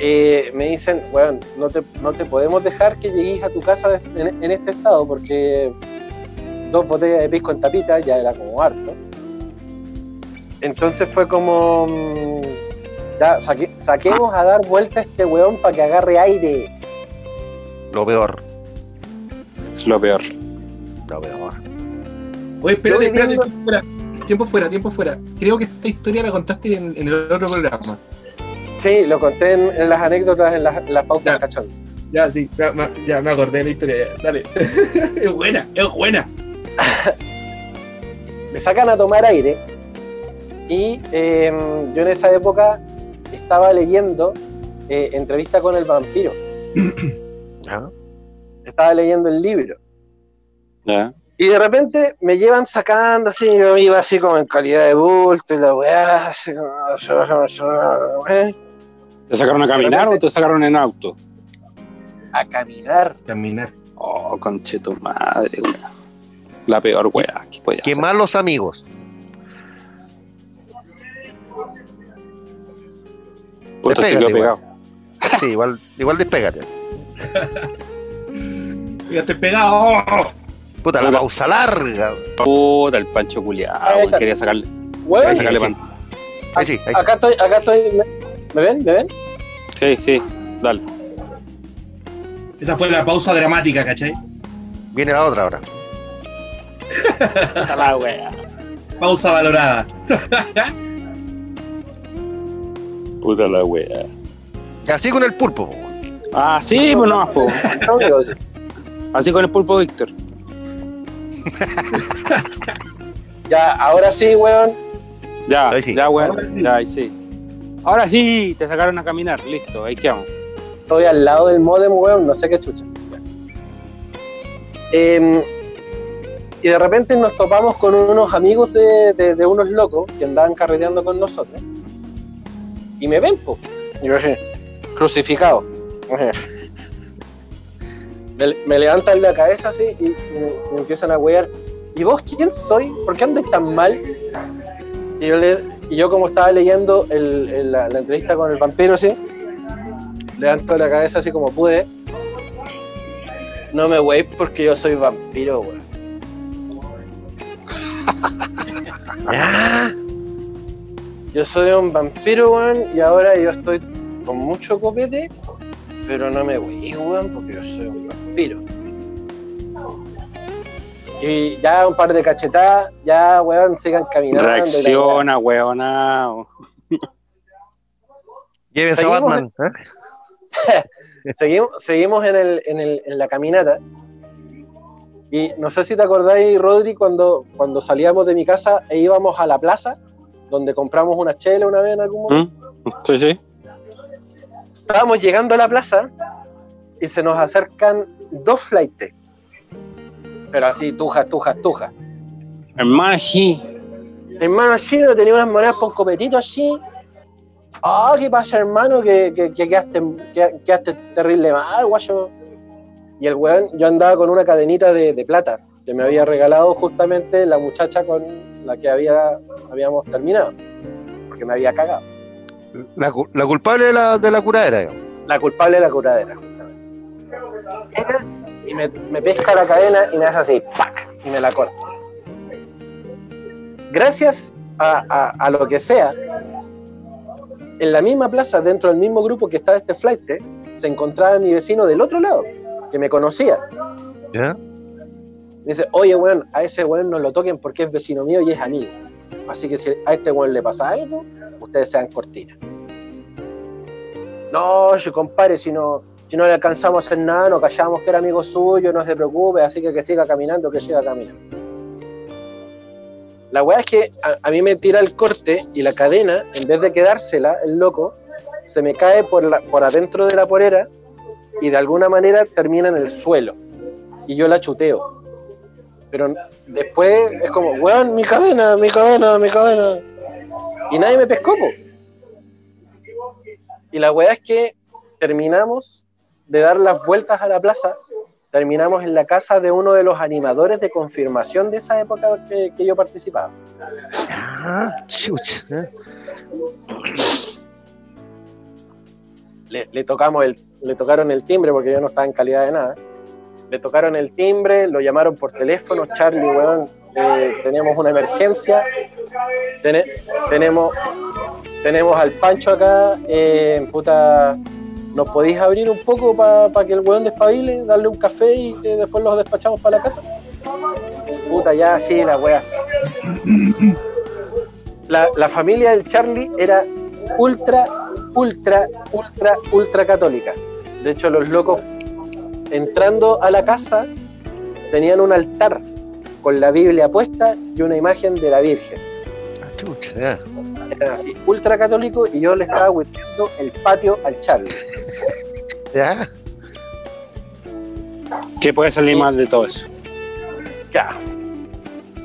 eh, me dicen, weón, no te, no te podemos dejar que llegues a tu casa de- en, en este estado porque dos botellas de pisco en tapita ya era como harto. Entonces fue como, mm, ya, saque- saquemos a dar vuelta a este weón para que agarre aire. Lo peor. Es lo peor. Lo peor. Oye, espérate, espérate, tiempo fuera. Tiempo fuera, tiempo fuera. Creo que esta historia la contaste en, en el otro programa. Sí, lo conté en, en las anécdotas, en las, en las pautas Ya. cachón. Ya, sí, ya, me- ya me acordé de la historia. ya. Dale. [LAUGHS] es buena, es buena. [LAUGHS] me sacan a tomar aire y eh, yo en esa época estaba leyendo eh, entrevista con el vampiro, ¿Ya? [CLEARS THROAT] estaba leyendo el libro ¿Ya? y de repente me llevan sacando así, yo iba así como en calidad de bulto y la weá, así como, eh, ¿Te sacaron a caminar o te sacaron en auto? a caminar. Caminar. Oh, conche tu madre, weón. La peor weá que podía Qué hacer. malos amigos. Puta, se quedó pegado. Sí, igual, igual despégate. Ya te he pegado. Puta, la pausa larga. Puta, el pancho culiado. Está. Quería sacarle, quería sacarle pan. Ahí sí, ahí sí. acá estoy, acá estoy, ¿me, ven? ¿Me ven? Sí, sí, dale. Esa fue la pausa dramática, ¿cachai? Viene la otra ahora. Puta la weá. Pausa valorada. [LAUGHS] Puta la weá. Y así con el pulpo. po. Ah, pues no, po. [LAUGHS] Así con el pulpo Víctor. [LAUGHS] Ya, ahora sí, weón. Ya, Ahí sí. ya, Ahora weón. sí. Ya, ahí sí. Ahora sí, te sacaron a caminar, listo, ahí quedamos. Estoy al lado del modem, weón, no sé qué chucha. Em, y de repente nos topamos con unos amigos de, de- de unos locos que andaban carreteando con nosotros. Y me ven, po. Y yo así, crucificado. [LAUGHS] Me, me levantan la cabeza así y, y me, me empiezan a wear. ¿Y vos quién soy? ¿Por qué andas tan mal? Y yo, le- y yo como estaba leyendo el- el- la, la entrevista con el vampiro, así, levanto la cabeza así como pude. No me wey porque yo soy vampiro, weón. [LAUGHS] [LAUGHS] Yo soy un vampiro, weón, y ahora yo estoy con mucho copete, pero no me wey, weón, porque yo soy un vampiro. Y ya un par de cachetadas, ya, weón, sigan caminando. Reacciona, weonao. Llévense a Seguimos, Batman. ¿eh? [LAUGHS] seguimos, seguimos en, el, en, el, en la caminata. Y no sé si te acordáis, Rodri, cuando, cuando salíamos de mi casa e íbamos a la plaza, donde compramos una chela una vez en algún momento. ¿Mm? Sí, sí. Estábamos llegando a la plaza y se nos acercan dos flightes. Pero así, tujas, tujas, tujas. Hermano, sí. Hermano chino tenía unas monedas por copetito así. Ah, ¿qué pasa, hermano? Que, que, que quedaste, que- quedaste terrible mal, guayo. Y el weón, yo andaba con una cadenita de, de plata que me había regalado justamente la muchacha con la que había, habíamos terminado. Porque me había cagado. La, cu- la culpable de la, de la curadera. digamos. La culpable de la curadera, justamente. Y me, me pesca la cadena y me hace así, ¡pac! y me la corta. Gracias a, a- a lo que sea, en la misma plaza, dentro del mismo grupo que estaba este flight, se encontraba mi vecino del otro lado, que me conocía. ¿Ya? Dice, oye, weón, a ese weón no lo toquen porque es vecino mío y es amigo. Así que si a este weón le pasa algo, ustedes sean cortinas. No, yo compadre, si no, si no le alcanzamos a hacer nada, nos callamos que era amigo suyo, no se preocupe, así que que siga caminando, que siga caminando. La weá es que a, a mí me tira el corte y la cadena, en vez de quedársela, el loco, se me cae por, la, por adentro de la porera y de alguna manera termina en el suelo. Y yo la chuteo. Pero después es como, weón, mi cadena, mi cadena, mi cadena. Y nadie me pescó, po. Y la weá es que terminamos de dar las vueltas a la plaza, terminamos en la casa de uno de los animadores de confirmación de esa época que, que yo participaba. Ah, chucha. ¿eh? Le, le tocamos el, le tocaron el timbre porque yo no estaba en calidad de nada. Le tocaron el timbre, lo llamaron por teléfono, Charlie, weón, eh, teníamos una emergencia, Tene- tenemos, tenemos al Pancho acá, eh, puta, ¿nos podéis abrir un poco para que el weón despabile, darle un café y que después los despachamos para la casa? Puta, ya, sí, la wea. La, la familia del Charlie era ultra, ultra, ultra, ultra católica. De hecho, los locos entrando a la casa tenían un altar con la Biblia puesta y una imagen de la Virgen. Ah, chucha, ya. Eran así, ultra católicos y yo le estaba hueteando el patio al Charlie. Ya. ¿Qué puede salir mal de todo eso? Ya.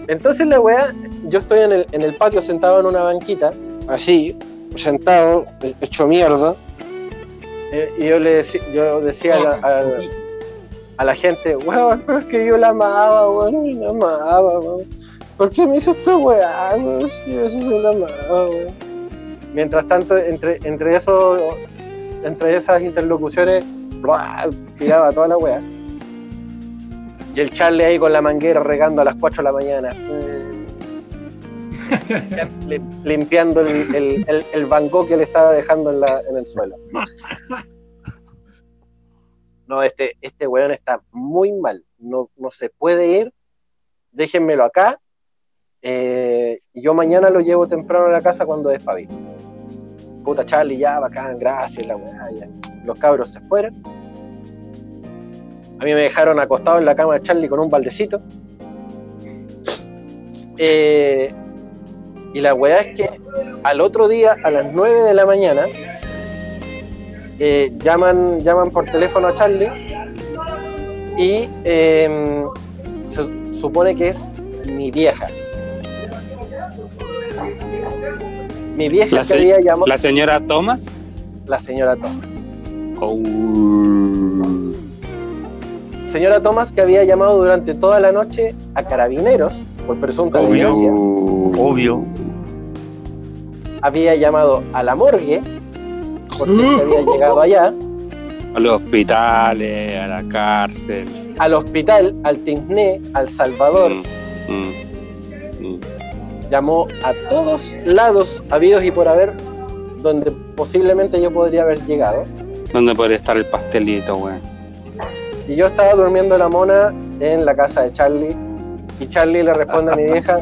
Entonces la weá, yo estoy en el, en el patio sentado en una banquita, así, sentado, hecho mierda. eh, y yo le decí- yo decía a la, a- a la gente, weón, pero es que yo la amaba, weón, la amaba, weón. ¿Por qué me hizo esta weá, weón? Yo sí la amaba, weón. Mientras tanto, entre, entre esos, entre esas interlocuciones, ¡bla! tiraba toda la weá. Y el Charlie ahí con la manguera regando a las 4 de la mañana. Mm. [LAUGHS] Lim- Limpiando el, el, el, el Gogh que le estaba dejando en, la, en el suelo. [LAUGHS] No, este, este weón está muy mal. No, no se puede ir. Déjenmelo acá. Eh, yo mañana lo llevo temprano a la casa cuando despabile. Puta Charlie, ya, bacán, gracias, la weá, ya. Los cabros se fueron. A mí me dejaron acostado en la cama de Charlie con un baldecito. Eh, y la weá es que al otro día, a las 9 de la mañana, eh, llaman, llaman por teléfono a Charlie y eh, se supone que es mi vieja. Mi vieja La, que se- había llamado la señora Thomas. la señora Thomas. Oh. Señora Thomas que había llamado durante toda la noche a carabineros por presunta Obvio. violencia. Obvio. Había llamado a la morgue si que había llegado allá. A los hospitales, a la cárcel. Al hospital, al Tinné, al Salvador. Mm, mm, mm. Llamó a todos lados habidos y por haber donde posiblemente yo podría haber llegado. ¿Dónde podría estar el pastelito, weón? Y yo estaba durmiendo la mona en la casa de Charlie. Y Charlie le responde a mi [LAUGHS] vieja,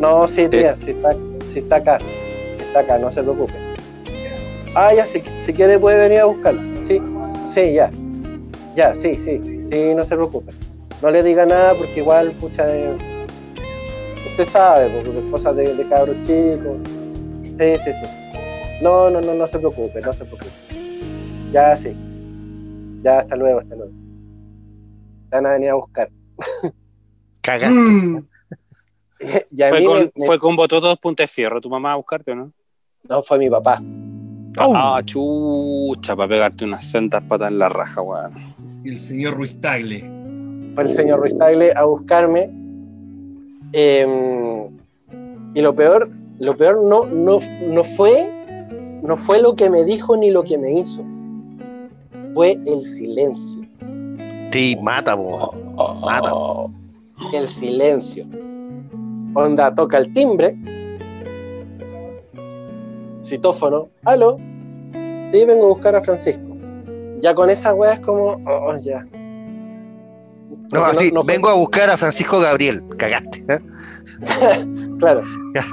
no, sí, tía, sí está, sí está acá. Está acá, no se preocupe. Ah, ya, si, si quiere puede venir a buscarla. Sí, sí, ya. Ya, sí, sí, sí, no se preocupe. No le diga nada porque igual, pucha, eh, usted sabe, porque es cosas de, de cabros chicos. Sí, sí, sí. No, no, no, no se preocupe, no se preocupe. Ya, sí. Ya, hasta luego, hasta luego. Van a venir a buscar. [LAUGHS] Cagaste. Mm. [LAUGHS] y a Fue mí con, me- fue con botó dos puntos de fierro tu mamá a buscarte, ¿o no? No, fue mi papá. Ah, chucha, para pegarte unas sentas patas en la raja, weón. Y el señor Ruiz Tagle. Fue el señor Ruiz Tagle a buscarme. Eh, y lo peor, lo peor no, no, no fue no fue lo que me dijo ni lo que me hizo. Fue el silencio. Sí, mata, po. Mata. El silencio. Onda, toca el timbre. Citófono. Aló. Sí, vengo a buscar a Francisco. Ya con esa weá es como, oh, ya. No, así, no vengo a buscar a Francisco Gabriel. Cagaste. ¿eh? [LAUGHS] Claro.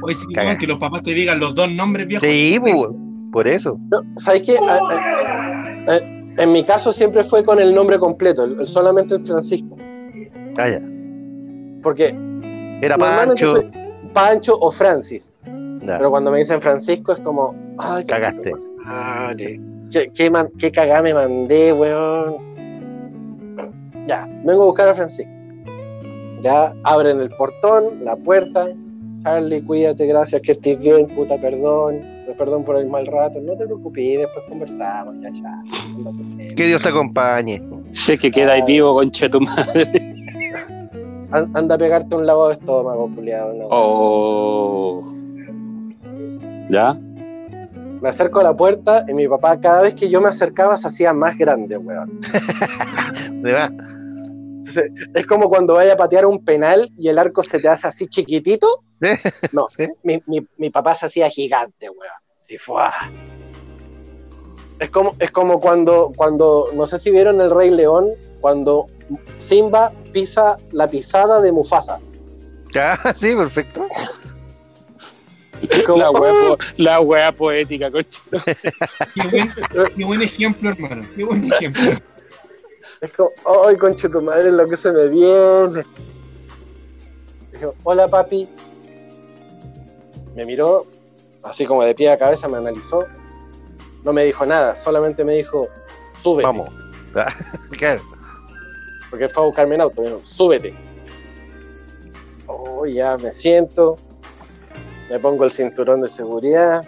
Oye, sí, que los papás te digan los dos nombres viejos. Sí, po, por eso. No, ¿Sabes qué? Ah, ah, ah, En mi caso siempre fue con el nombre completo, el- el- solamente el Francisco. Ah, ya. Porque Era Pancho. Pancho o Francis. Pero cuando me dicen Francisco es como, ay, Cagaste. madre, ¿Qué, qué, man- qué cagada me mandé, weón? Ya, vengo a buscar a Francisco. Ya abren el portón, la puerta. Charlie, cuídate, gracias, que estés bien, puta, perdón. Perdón por el mal rato. No te preocupes, después conversamos, ya, ya. Que Dios te acompañe. Sé que queda ahí vivo, concha de tu madre. An- Anda a pegarte un lavado de estómago, culiado. no. Oh. ¿Ya? Me acerco a la puerta y mi papá, cada vez que yo me acercaba, se hacía más grande, weón. [LAUGHS] ¿De verdad? Es como cuando vaya a patear un penal y el arco se te hace así chiquitito. ¿Eh? No, [LAUGHS] ¿Sí? mi, mi- mi papá se hacía gigante, weón. Sí, ¡fua! Es como, es como cuando, cuando, no sé si vieron El Rey León, cuando Simba pisa la pisada de Mufasa. Ya, [LAUGHS] sí, perfecto. [LAUGHS] La wea, po- la wea poética, concha. Qué buen, qué buen ejemplo, hermano. Qué buen ejemplo. Es como, ay, conche tu madre, lo que se me viene. Dijo, hola papi. Me miró, así como de pie a cabeza, me analizó. No me dijo nada, solamente me dijo, súbete. Vamos. Ya, [LAUGHS] Claro. Porque fue a buscarme en auto. Me dijo, súbete. Oh, ya me siento. Me pongo el cinturón de seguridad.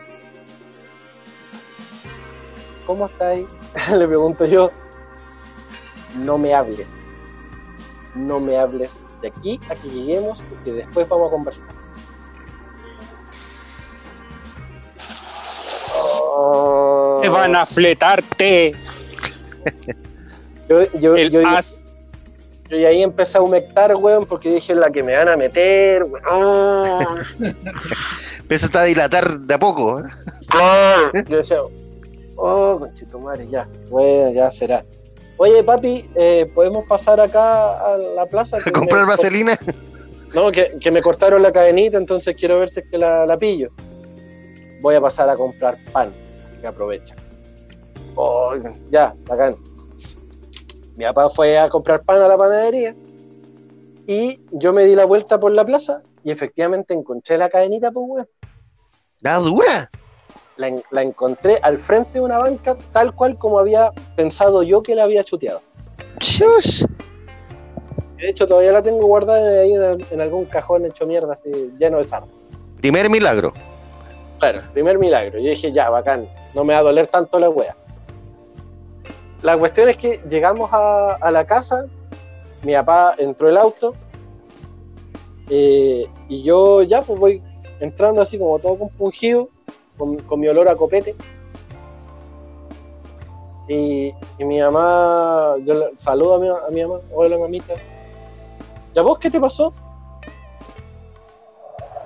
¿Cómo estáis? [LAUGHS] Le pregunto yo. No me hables. No me hables de aquí a que lleguemos porque después vamos a conversar. Oh. Te van a fletarte Yo, yo, el yo- as. Yo- y ahí empecé a humectar, weón, porque dije la que me van a meter, weón. Empieza a dilatar de a poco. ¿eh? Yo decía, oh, conchito madre, ya, bueno, ya será. Oye, papi, eh, ¿podemos pasar acá a la plaza? A [LAUGHS] Que comprar me- vaselina. No, que, que me cortaron la cadenita, entonces quiero ver si es que la, la pillo. Voy a pasar a comprar pan, así que aprovecha. Oh, ya, bacán. Mi papá fue a comprar pan a la panadería y yo me di la vuelta por la plaza y efectivamente encontré la cadenita, pues, weón. La dura. la, en- la encontré al frente de una banca, tal cual como había pensado yo que la había chuteado. Chus. De hecho, todavía la tengo guardada ahí en, en algún cajón hecho mierda, así, lleno de sarro. Primer milagro. Claro, primer milagro. Yo dije, ya, bacán, no me va a doler tanto la wea. La cuestión es que llegamos a, la casa, mi papá entró el auto, eh, y yo ya pues voy entrando así como todo compungido, con, mi olor a copete. Y, y mi mamá, yo saludo a mi, a mi mamá, hola mamita. ¿Ya vos qué te pasó?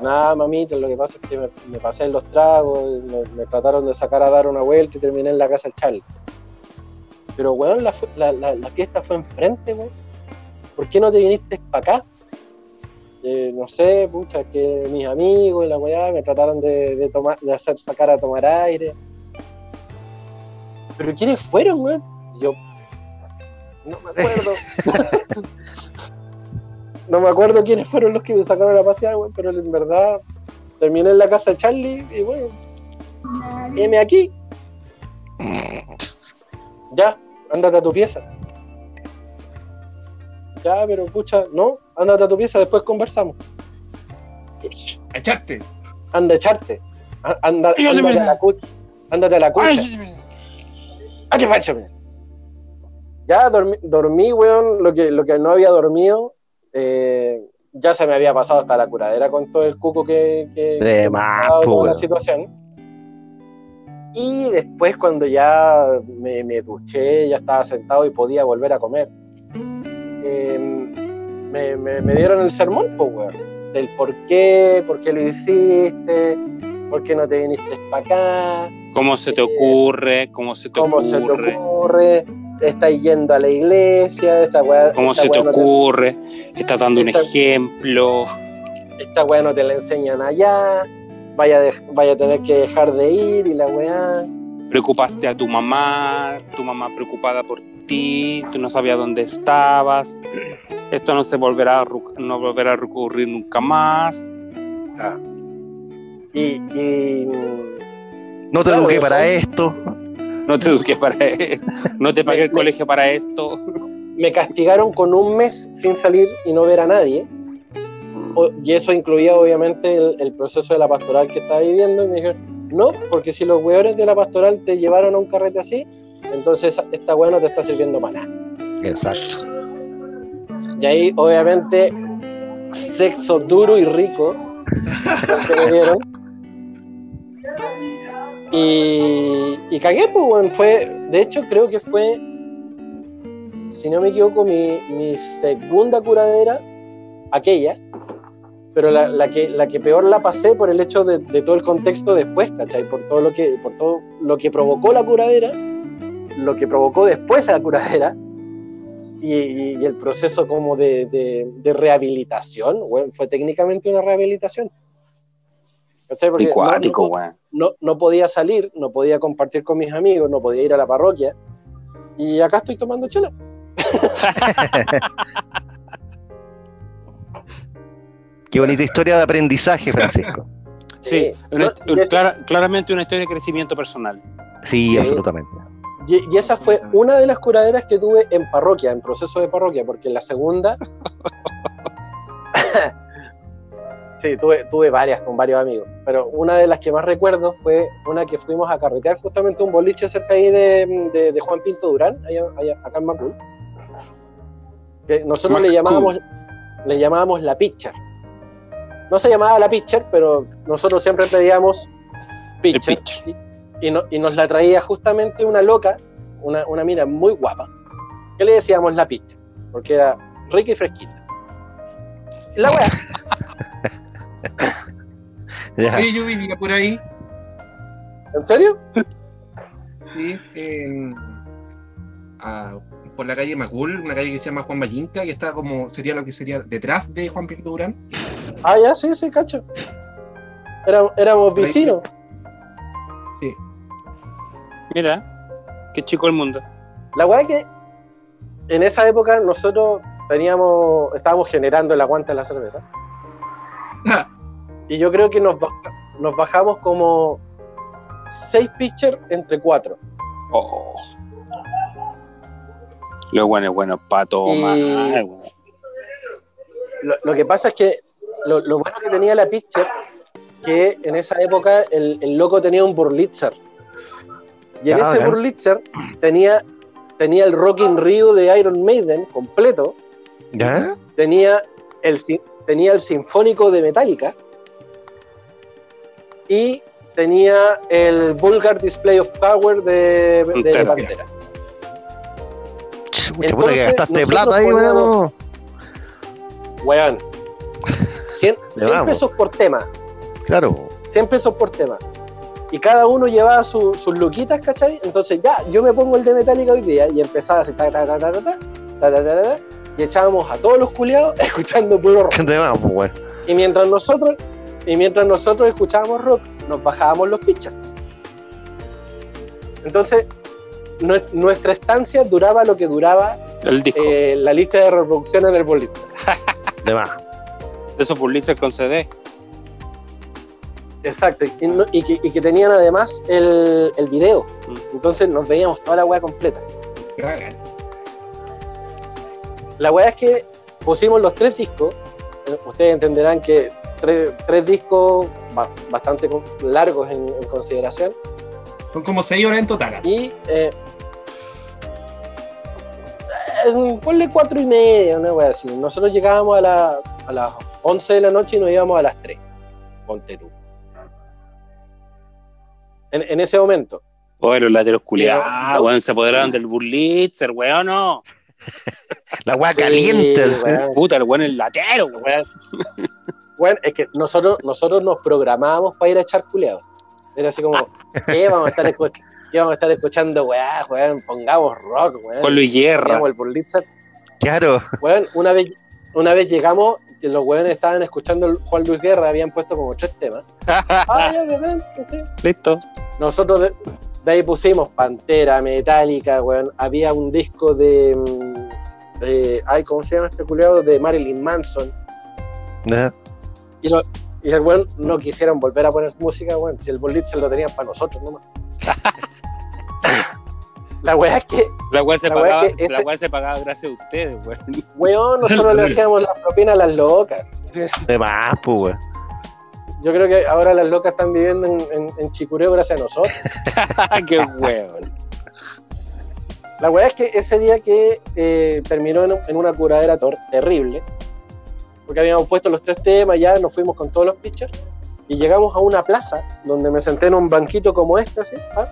Nada, mamita, lo que pasa es que me, pasé en los tragos, me, me trataron de sacar a dar una vuelta y terminé en la casa del Charlie. Pero, weón, la, la, la, la fiesta fue enfrente, weón. ¿Por qué no te viniste para acá? Eh, no sé, pucha, que mis amigos y la weá me trataron de, de, tomar, de hacer sacar a tomar aire. ¿Pero quiénes fueron, weón? Yo, no me acuerdo. [LAUGHS] no me acuerdo quiénes fueron los que me sacaron a pasear, weón, pero en verdad terminé en la casa de Charlie y bueno, heme aquí. [LAUGHS] Ya, ándate a tu pieza. Ya, pero pucha, no, ándate a tu pieza, después conversamos. Echarte. Anda a echarte. A- Anda, ándate, a la cu- ándate a la cucha. ¡Ah, qué macho, man! Ya dormí, dormí, weón, lo que, lo que no había dormido. eh, ya se me había pasado hasta la curadera con todo el cuco que, que, De que más, toda la situación. Y después cuando ya me, me duché, ya estaba sentado y podía volver a comer, em, me, me- me dieron el sermón, pues, weón, del por qué, por qué lo hiciste, por qué no te viniste para acá, ¿Cómo se te ocurre? ¿Cómo se te cómo ocurre? se te ocurre, estás yendo a la iglesia, esta weá, ¿Cómo esta se te no ocurre? Estás dando un Esta- ejemplo. esta weá no te la enseñan allá, vaya vaya a tener que dejar de ir y la weá. Preocupaste a tu mamá, tu mamá preocupada por ti, tú no sabías dónde estabas. Esto no se volverá a, no volverá a recurrir nunca más. Y, y No te Claro, eduqué para soy- esto. No te eduqué para no te pagué el colegio para esto. me castigaron con un mes sin salir y no ver a nadie. Y eso incluía obviamente el, el proceso de la pastoral que estaba viviendo. Y me dijeron, no, porque si los weones de la pastoral te llevaron a un carrete así, entonces esta weá no te está sirviendo para nada. Exacto. Y ahí obviamente sexo duro y rico que me dieron. Y, y cagué, pues, weón. Fue, de hecho, creo que fue, si no me equivoco, mi, mi segunda curadera, aquella, pero la, la que, la que peor la pasé por el hecho de, de todo el contexto después, ¿cachai? Por todo, lo que, por todo lo que provocó la curadera, lo que provocó después la curadera, y, y- y el proceso como de, de- de rehabilitación, weón, fue técnicamente una rehabilitación. ¿Cachai? Porque no- Cuático, no, weón. no, no podía salir, no podía compartir con mis amigos, no podía ir a la parroquia. Y acá estoy tomando chela. [LAUGHS] Qué bonita historia de aprendizaje, Francisco. [LAUGHS] Sí, Eh, una- clara- claramente una historia de crecimiento personal. Sí, Sí. absolutamente. y- y esa fue una de las curaderas que tuve en parroquia, en proceso de parroquia, porque en la segunda. [LAUGHS] sí, tuve, tuve varias con varios amigos, pero una de las que más recuerdo fue una que fuimos a carretear justamente un boliche cerca ahí de, de- de Juan Pinto Durán, allá, allá- acá en Macul. Que nosotros le llamábamos, le llamábamos la pitcher. No se llamaba la pitcher, pero nosotros siempre pedíamos pitcher. pitch. Y, y no- y nos la traía justamente una loca, una, una mina muy guapa, que le decíamos la pitcher, porque era rica y fresquita. La. [LAUGHS] Oye, yo vivía por ahí, ¿en serio? sí, en- ah, por la calle Macul, una calle que se llama Juan Vallinca, que está como, sería lo que sería detrás de Juan Pinto Durán. Ah, ya, sí, sí, cacho. Era- éramos vecinos. Sí. Mira, qué chico el mundo. La weá que en esa época nosotros teníamos, estábamos generando el aguante de la cerveza. [LAUGHS] Y yo creo que nos, baja- nos bajamos como seis pitchers entre cuatro. Oh. Lo bueno es bueno para tomar. Y- weón. Lo, lo que pasa es que lo, lo bueno que tenía la pitcher, que en esa época el, el loco tenía un Burlitzer. Y en ese. Burlitzer tenía, tenía el Rock in Rio de Iron Maiden completo, ¿Ya? tenía el, tenía el Sinfónico de Metallica y tenía el Vulgar Display of Power de, de Pantera. Chucha, puta que gastaste plata ahí, weón. Weón. 100, Le 100 vamos. pesos por tema. Claro. 100 pesos por tema. Y cada uno llevaba su- sus luquitas, ¿cachai? Entonces ya, yo me pongo el de Metallica hoy día y empezaba así, ta, ta, ta, ta, ta, ta, ta, ta, ta, ta, y echábamos a todos los culiados escuchando puro rock. Pues, weón. Y mientras nosotros, y mientras nosotros escuchábamos rock, nos bajábamos los pichas. Entonces, nuestra estancia duraba lo que duraba El disco. eh, la lista de reproducción en el boliche. [LAUGHS] De más. de esos Pulitzer con CD. Exacto, y, no- y que, y que tenían además el, el video. Mm. Entonces nos veíamos toda la weá completa. Cagan. La weá es que pusimos los tres discos. eh, Ustedes entenderán que tres, tres discos ba- bastante largos en, en consideración. Son como seis horas en total. Y eh, ponle cuatro y media, una weá así. Nosotros llegábamos a, la- a las 11 de la noche y nos íbamos a las 3. Ponte tú. En, en ese momento. Oye, los lateros culiados, weón, se apoderaron del Burlitzer, weón, no. [LAUGHS] La weá Sí, caliente. weón. Puta, el weón es latero, weón. Weón, es que nosotros, nosotros nos programábamos para ir a echar culeados. Era así como, ¿qué [LAUGHS] vamos a estar, escu- qué vamos a estar escuchando, weá, weón? Pongamos rock, weón. Con Luis Guerra. Pongamos el Burlitzer. Claro. Weón, una vez, una vez llegamos, que los weones estaban escuchando el Juan Luis Guerra, habían puesto como tres temas. Ah, ya, que sí. Listo. Nosotros de, de ahí pusimos Pantera, Metallica, weón. Había un disco de, mm, de- ay, ¿cómo se llama este culeado? De Marilyn Manson. Ajá. Y, lo- y el weón no quisieron volver a poner música, weón. Si el boliche lo tenían para nosotros nomás. [LAUGHS] La weá es que, La weá se, La pagaba, que ese- la weá se pagaba gracias a ustedes, weón. weón, nosotros le hacíamos la propina a las locas. De más, pues, weón. Yo creo que ahora las locas están viviendo en, en, en Chicureo gracias a nosotros. [LAUGHS] Qué weón. La weá es que ese día que eh, terminó en, en una curadera tor- terrible, porque habíamos puesto los tres temas, ya nos fuimos con todos los pitchers, y llegamos a una plaza donde me senté en un banquito como este, así, ¿ah?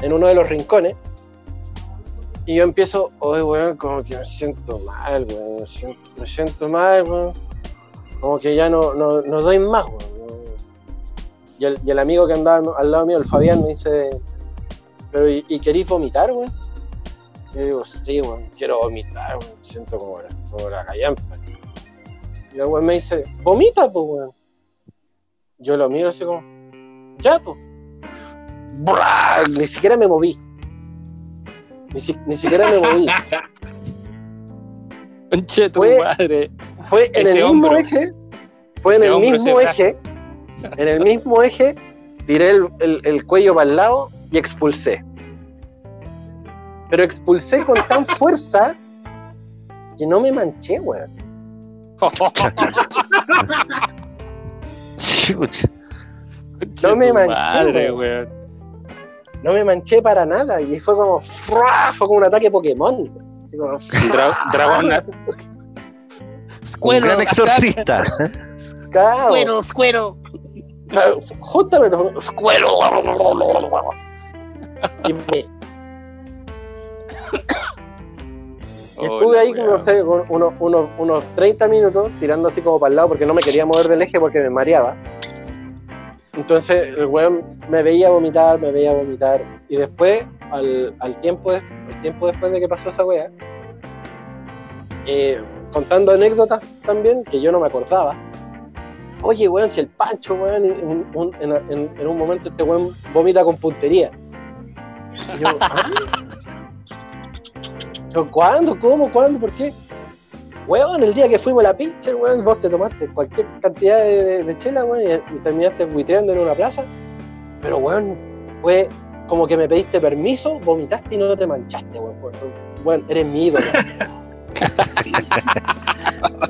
En uno de los rincones, y yo empiezo, oye, weón, como que me siento mal, weón, me siento, mal, weón, como que ya no, no, no doy más, weón. Y, el, y el amigo que andaba al lado mío, el Fabián, me dice, pero ¿y, y querís vomitar, weón? Yo digo, sí, weón, quiero vomitar, weón, siento como la, como la. Y el weón me dice, vomita, pues, weón. Yo lo miro así como, ya, pues. Ni siquiera me moví. Ni, si- ni siquiera me moví. [LAUGHS] Conche tu Fue- madre. Fue en Ese el mismo hombro. eje, fue en Ese el mismo eje, en el mismo eje, tiré el, el- el cuello para el lado y expulsé. Pero expulsé con tan [LAUGHS] fuerza que no me manché, weón. [LAUGHS] No me manché, madre, weón. No me manché para nada. Y fue como, fue como un ataque Pokémon. Así como, Dra- dragón. Un gran exorcista. fue, ¡escuero! Y me- Y [COUGHS] estuve ahí, no sé, unos, unos, unos 30 minutos tirando así como para el lado porque no me quería mover del eje porque me mareaba. Entonces el weón me veía vomitar, me veía vomitar. Y después, al, al tiempo, de- al tiempo después de que pasó esa wea, eh, contando anécdotas también que yo no me acordaba. Oye, weón, si el Pancho, weón, en, un- en- en- en un momento este weón vomita con puntería. Y yo, [LAUGHS] ¿ah? Yo, ¿cuándo? ¿Cómo? ¿Cuándo? ¿Por qué? Weón, el día que fuimos a la pitcher, weón, vos te tomaste cualquier cantidad de, de- de chela, weón, y, y terminaste buitreando en una plaza. Pero, weón, fue como que me pediste permiso, vomitaste y no te manchaste, weón. Weón, Weón, eres mi ídolo. [LAUGHS]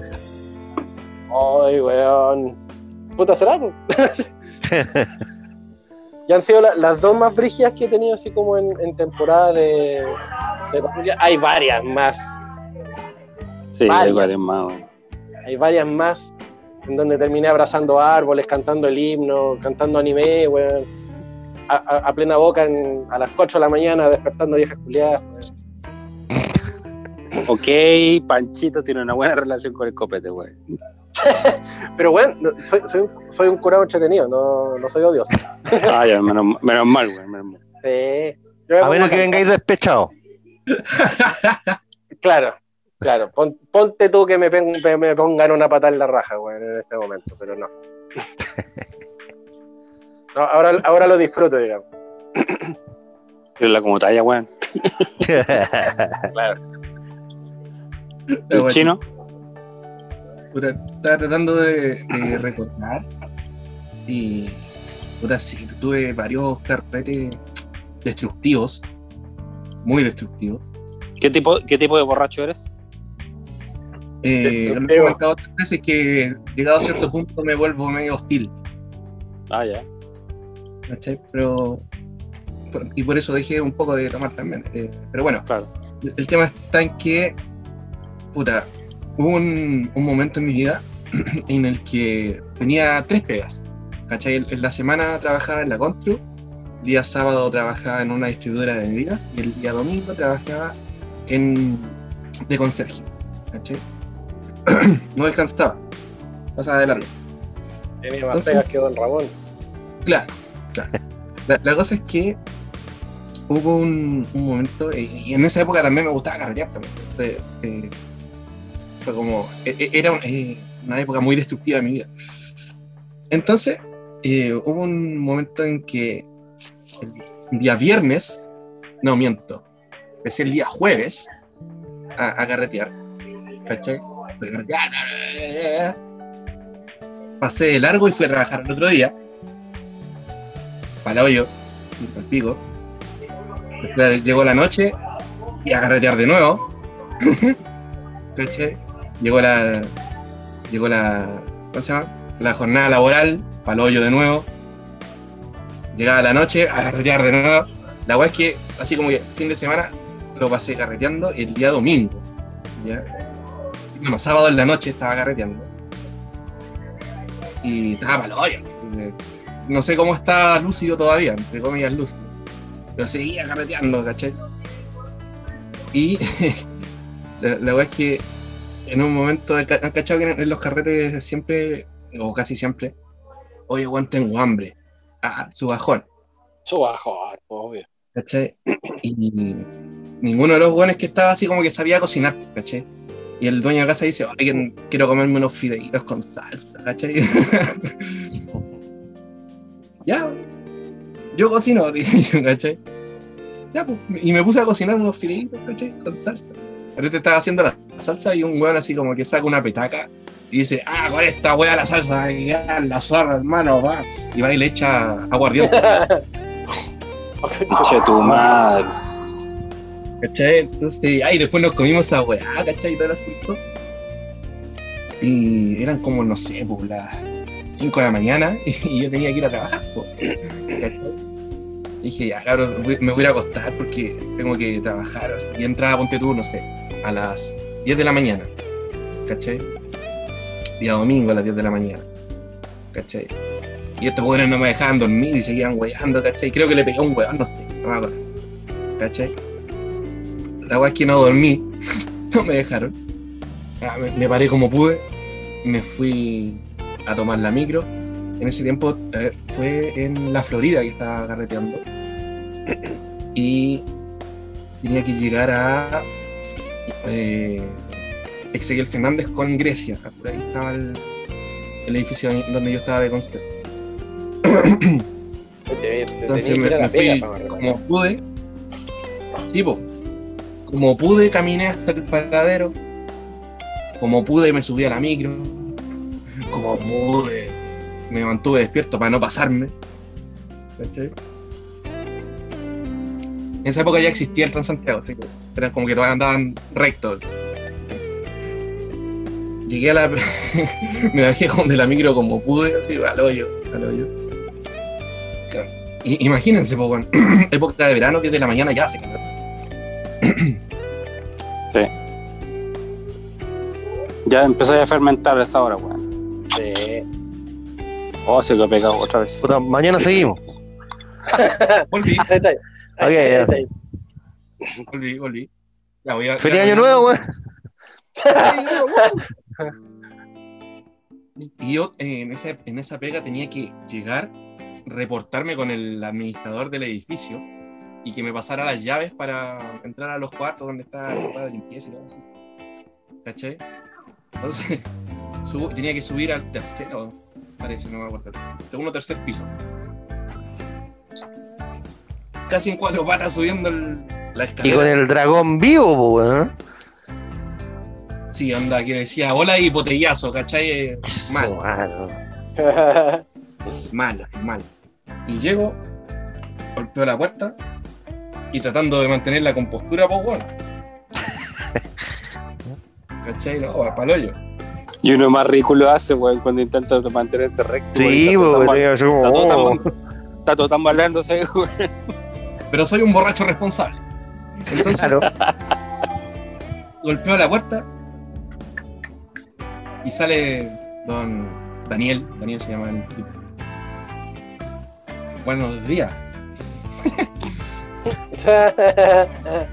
Ay, weón. Puta será. Y han sido la- las dos más brígidas que he tenido así como en, en temporada de. Hay varias más, Sí, hay Varias. más, weón. hay varias más en donde terminé abrazando árboles, cantando el himno, cantando anime, weón. A, a- a plena boca en- a las 4 de la mañana despertando viejas culiadas. [LAUGHS] Ok, Panchito tiene una buena relación con el copete, weón. [LAUGHS] Pero bueno, no- soy, soy, un- soy un curado entretenido, no, no soy odioso. [LAUGHS] Ah, ya, menos, menos mal, weón. menos mal. Sí. A menos que vengáis despechados. Claro, claro. Pon- ponte tú que me, pen- me- me pongan una patada en la raja, weón, en este momento, pero no. [LAUGHS] No, ahora, ahora lo disfruto, digamos. Es la como talla, weón. [LAUGHS] Claro. ¿El chino? Puta, estaba tratando de, de recordar y puta, sí, tuve varios carretes destructivos, muy destructivos. ¿Qué tipo, ¿Qué tipo de borracho eres? Eh, lo he comentado otras veces que llegado a cierto punto me vuelvo medio hostil, Ah, ya. ¿cachai? Pero por- y por eso dejé un poco de tomar también. eh, pero bueno, Claro. el, el tema está en que, puta, hubo un, un momento en mi vida [CLEARS THROAT] en el que tenía tres pegas. ¿Cachai? En- En la semana trabajaba en la Contru, el día sábado trabajaba en una distribuidora de bebidas y el día domingo trabajaba en de conserje. ¿cachai? [CLEARS THROAT] no descansaba, pasaba de largo. Tenía más Entonces- pegas que Don Ramón. Claro, claro. La, la cosa es que hubo un, un momento, eh, y en esa época también me gustaba carretear también. Entonces, eh, fue como, e- e- era un- eh, una época muy destructiva de mi vida. Entonces, eh, hubo un momento en que el día viernes, no miento, empecé el día jueves a, a carretear. ¿Cachai? Pasé de largo y fui a trabajar el otro día. Para el hoyo, pico. Llegó la noche y a carretear de nuevo. [LAUGHS] Llegó la. Llegó la. ¿Cómo se llama? La jornada laboral, para el hoyo de nuevo. Llegaba la noche a carretear de nuevo. La weá es que, así como fin de semana, lo pasé carreteando el día domingo. Bueno, sábado en la noche estaba carreteando. Y estaba para hoyo. No sé cómo está lúcido todavía, entre comillas lúcido. Pero seguía carreteando, ¿cachai? Y [LAUGHS] la, la weá es que en un momento, han cachado que en, en los carretes siempre, o casi siempre, oye, weón, tengo hambre. Ah, su bajón. Su bajón, obvio. ¿cachai? Y ninguno de los buenos que estaba así como que sabía cocinar, ¿cachai? Y el dueño de casa dice, oye, quiero comerme unos fideitos con salsa, ¿cachai? [LAUGHS] ya, yo cocino, [LAUGHS] dije yo, ¿cachai? Ya, pues, y me puse a cocinar unos fideitos, ¿cachai? Con salsa. Ahorita estaba haciendo la salsa y un weón así como que saca una petaca y dice, ah, con esta wea la salsa, la zorra, hermano, va. Y va y le echa aguardiente. [LAUGHS] Che, tu madre. ¿Cachai? Entonces, ay, después nos comimos esa weá, ¿cachai? Y todo el asunto. Y eran como, no sé, pues las 5 de la mañana [LAUGHS] y yo tenía que ir a trabajar, pues. Dije, ya, claro, me voy a a acostar porque tengo que trabajar. Y entraba, ponte tú, no sé, a las 10 de la mañana, ¿cachai? Día domingo a las 10 de la mañana, ¿cachai? Y estos weones no me dejaban dormir y seguían weando, ¿cachai? Creo que le pegué a un weón, no sé, no me acuerdo, ¿cachai? La weá es que no dormí, [LAUGHS] no me dejaron. Ah, me, me paré como pude, me fui a tomar la micro. En ese tiempo eh, fue en la Florida que estaba carreteando. Y tenía que llegar a eh, Ezequiel Fernández con Grecia. Por ahí estaba el, el edificio donde yo estaba de conserje. Entonces me, me fui como pude. Sí, po. Como pude, caminé hasta el paradero. Como pude, me subí a la micro. Como pude, me mantuve despierto para no pasarme. En esa época ya existía el Transantiago, así que eran como que todos andaban rectos. Llegué a la. [LAUGHS] me bajé de la micro como pude, así, al hoyo, al hoyo. Imagínense, [CLEARS THROAT] época de verano, 10 de la mañana ya hace calor. Ya empezó a fermentar a esa hora, weón. Sí. Oh, se lo he pegado otra vez. Puta, mañana seguimos. [LAUGHS] Volví, Ahí está. Ahí Ok, está, ahí ya. está, ahí volví, volví. Ya voy a- Feliz ya- año nuevo, weón. Y yo eh, en, esa, en esa pega tenía que llegar, reportarme con el administrador del edificio y que me pasara las llaves para entrar a los cuartos donde está la de limpieza y todo eso. ¿Cachai? Entonces, [LAUGHS] subo- tenía que subir al tercero, parece, no me acuerdo. Segundo o tercer piso. Casi en cuatro patas subiendo el- la Y escalera. con el dragón vivo, weón. Sí, onda, que decía hola y botellazo, ¿cachai? Eh, Mal. Eso, mano. [LAUGHS] ahí. mal, mal. Y llego, golpeo la puerta y tratando de mantener la compostura, pues [LAUGHS] bueno. ¿Cachai? No, va pa'l hoyo. Y uno más ridículo hace, weón, cuando intenta mantenerse recto. weón, Sí, está todo po, tan weón, Está todo oh. Está todo tambaleándose, weón. [LAUGHS] Pero soy un borracho responsable. Entonces, Claro. golpeo la puerta y sale don Daniel. Daniel se llama el tipo. Buenos días. [LAUGHS]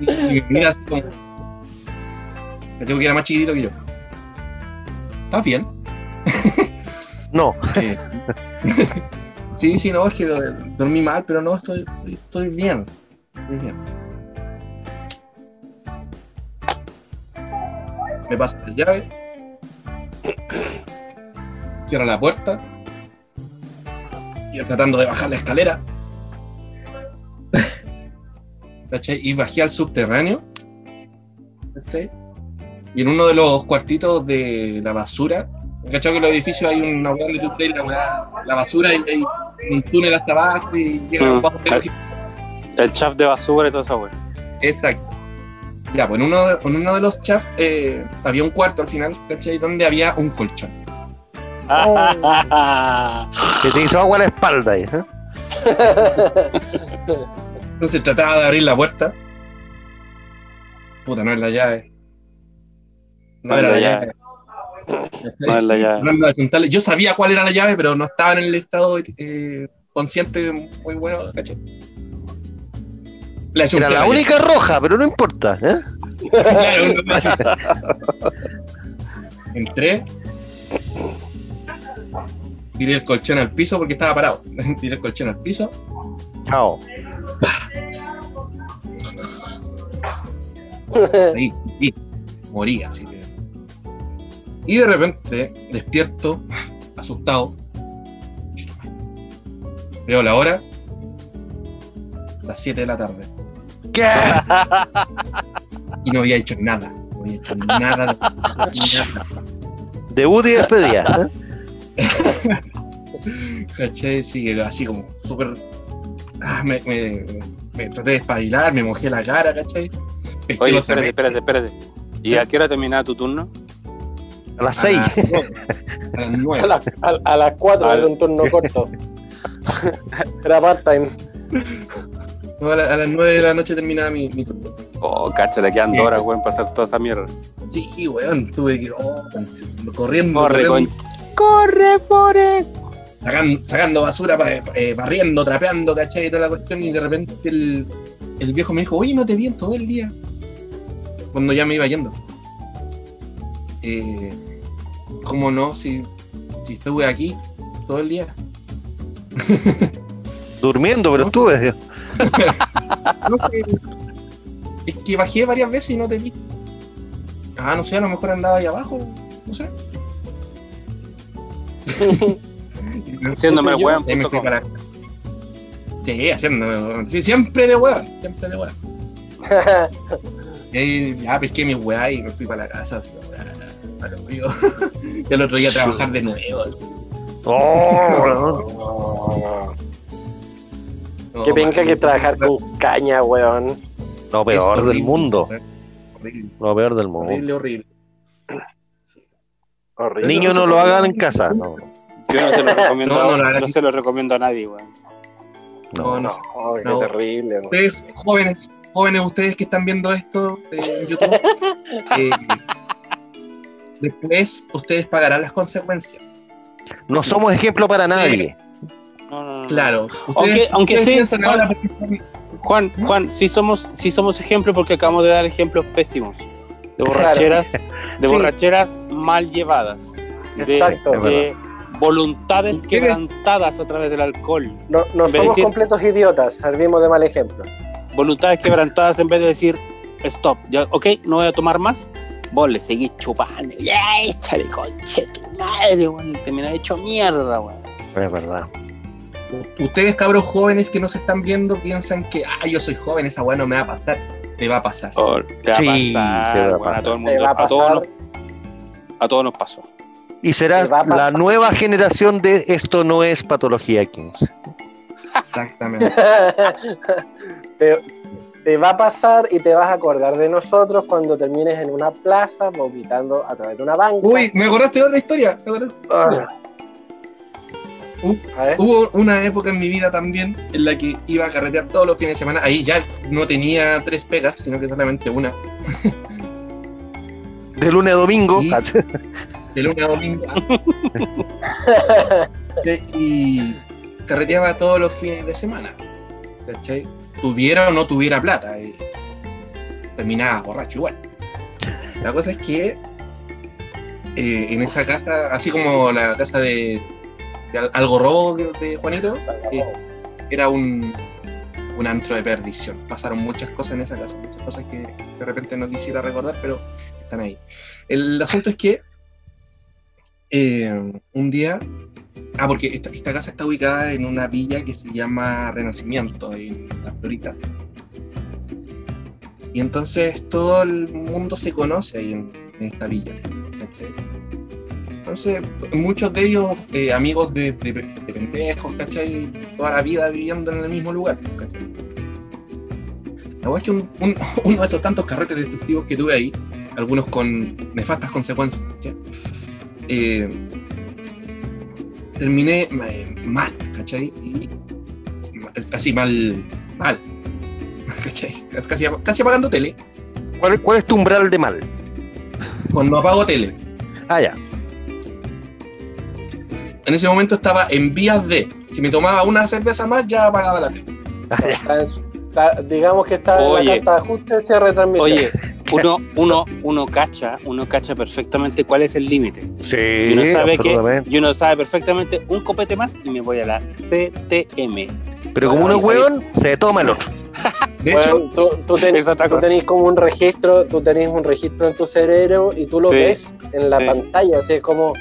Y me mira así como. Me tengo que era más chiquitito que yo. ¿Estás bien? No. Eh, sí, sí, no, es que dormí mal, pero no, estoy, estoy, estoy bien. Estoy bien. Me pasa la llave. Cierra la puerta. Y tratando de bajar la escalera. [LAUGHS] ¿Cachai? Y bajé al subterráneo. ¿Cachai? Y en uno de los cuartitos de la basura, ¿cachai? Que en los edificios hay una weá donde tú crees la, weá- la basura y hay un túnel hasta abajo y llega Mm, abajo. claro. El chaf de basura y todo eso, güey. Exacto. Ya, pues en uno, de- en uno de los chafs eh, había un cuarto al final, ¿cachai? Donde había un colchón. [LAUGHS] Que te hizo agua a la espalda ahí, ¿eh? Entonces trataba de abrir la puerta. Puta, no es la llave. No era la llave. No es la llave. Yo sabía cuál era la llave, pero no estaba en el estado eh, consciente muy bueno, ¿cachai? Le Era la llave. única roja, pero no importa, ¿eh? Claro. [LAUGHS] Entré. Tiré el colchón al piso porque estaba parado. [LAUGHS] Tiré el colchón al piso. Chao. Ahí, y morí así. Y de repente despierto, asustado. Veo la hora. Las 7 de la tarde. ¿Qué? Y no había hecho nada. No había hecho nada. de- nada. Debut y despedida. [LAUGHS] ¿Cachai? Sí, que así como súper. Ah, me, me, me traté de espabilar, me mojé la cara, ¿cachai? Oye, espérate, espérate, espérate. ¿Y a qué hora terminaba tu turno? A las A 6. las nueve. A las A, nueve. la- a- a las 4 Al- era un turno corto. [LAUGHS] Era part-time. No, a, la- a las 9 de la noche terminaba mi, mi turno. Oh, cacha, le quedan dos horas, güey, para hacer toda esa mierda. Sí, weón, tuve que. oh, corriendo, Corre, corriendo, con... Corre, Forest. sacan- sacando basura, pa- eh, barriendo, trapeando, ¿cachai? Y toda la cuestión. Y de repente el, el viejo me dijo, oye, no te vi en todo el día. Cuando ya me iba yendo. Eh, ¿Cómo no? Si, si estuve aquí todo el día. [LAUGHS] Durmiendo, pero estuve. [LAUGHS] No, que- es que bajé varias veces y no te vi. Ah, no sé, a lo mejor andaba ahí abajo. No sé. [LAUGHS] Haciéndome weón. Sí, haciendo. Sí, siempre de weón. Siempre de weón. Y ahí ya pesqué mi weá y me fui para la casa. Así, weá, lo mío. y el otro día a trabajar de nuevo. Oh, No, Qué penca que trabajar con caña, weón. lo peor del mundo. weón. Horrible, Lo peor del mundo. horrible, horrible. Sí. Horrible. Niños no lo hagan en casa. No, Yo no se lo recomiendo, [LAUGHS] No, se lo recomiendo a nadie, güey. No, no. no No, sé. qué terrible. weón. Ustedes, jóvenes, jóvenes, ustedes que están viendo esto eh, en YouTube, [LAUGHS] eh, después ustedes pagarán las consecuencias. No somos ejemplo para nadie. No, no, no. Claro. Aunque- aunque ustedes sí, Juan. porque están- Juan, Juan, sí somos, sí somos ejemplo porque acabamos de dar ejemplos pésimos. De borracheras, de Sí. borracheras mal llevadas. De, Exacto. de voluntades quebrantadas a través del alcohol. No, no somos decir- completos idiotas, servimos de mal ejemplo. Voluntades quebrantadas en vez de decir, stop, ya, ok, no voy a tomar más. Vos le seguís chupando. Ya, échale conche tu madre, weón. Termina hecho mierda, weón. Es verdad. Ustedes, cabros jóvenes que nos están viendo, piensan que, ah, yo soy joven, esa weá no me va a pasar. Te va a pasar. Oh, te va Sí, a pasar, te va a weón, pasar. a todo el mundo. va a A todos, nos, a todos nos pasó. Y serás la nueva generación de esto no es patología 15. Exactamente. [LAUGHS] te, te va a pasar y te vas a acordar de nosotros cuando termines en una plaza vomitando a través de una banca. Uy, me acordaste de otra historia. me acordé. Ah. Uh. Hubo una época en mi vida también en la que iba a carretear todos los fines de semana. Ahí ya no tenía tres pegas, sino que solamente una. [LAUGHS] De lunes a domingo. Sí. De lunes a domingo. [LAUGHS] Sí, y carreteaba todos los fines de semana. ¿Cachai? Tuviera o no tuviera plata. eh, terminaba borracho igual. La cosa es que eh, en esa casa, así como la casa de, de Al- Algo Robo de, Juanito, eh, era un, un antro de perdición. Pasaron muchas cosas en esa casa, muchas cosas que de repente no quisiera recordar, pero están ahí. El asunto es que un día. Ah, porque esta, casa está ubicada en una villa que se llama Renacimiento, en la Florida. Y entonces todo el mundo se conoce ahí en, esta villa. ¿cachai? Entonces, muchos de ellos eh, amigos de, de- de pendejos, ¿cachai? Toda la vida viviendo en el mismo lugar, ¿cachai? La verdad es que un- un- [LAUGHS] uno de esos tantos carretes destructivos que tuve ahí, algunos con nefastas consecuencias, eh, terminé eh, mal, ¿cachai? Y así mal, mal, [LAUGHS] ¿cachai? Casi, casi apagando tele, ¿Cuál, es- cuál es tu umbral de mal? cuando apago tele. Ah, ya. En ese momento estaba en vías de, si me tomaba una cerveza más, ya apagaba la tele. Ah, ya. Digamos que está en la carta de ajuste se retransmisión. Oye, uno, uno, uno cacha, uno cacha perfectamente cuál es el límite. Sí, Y uno sabe que, y uno sabe perfectamente un copete más y me voy a la CTM. Pero como uno hueón, se toma el otro. [LAUGHS] De Bueno, hecho, tú, tú ten- Es otra tú tenés como un registro, tú tenés un registro en tu cerebro y tú lo Sí. ves en la Sí. pantalla, así es como,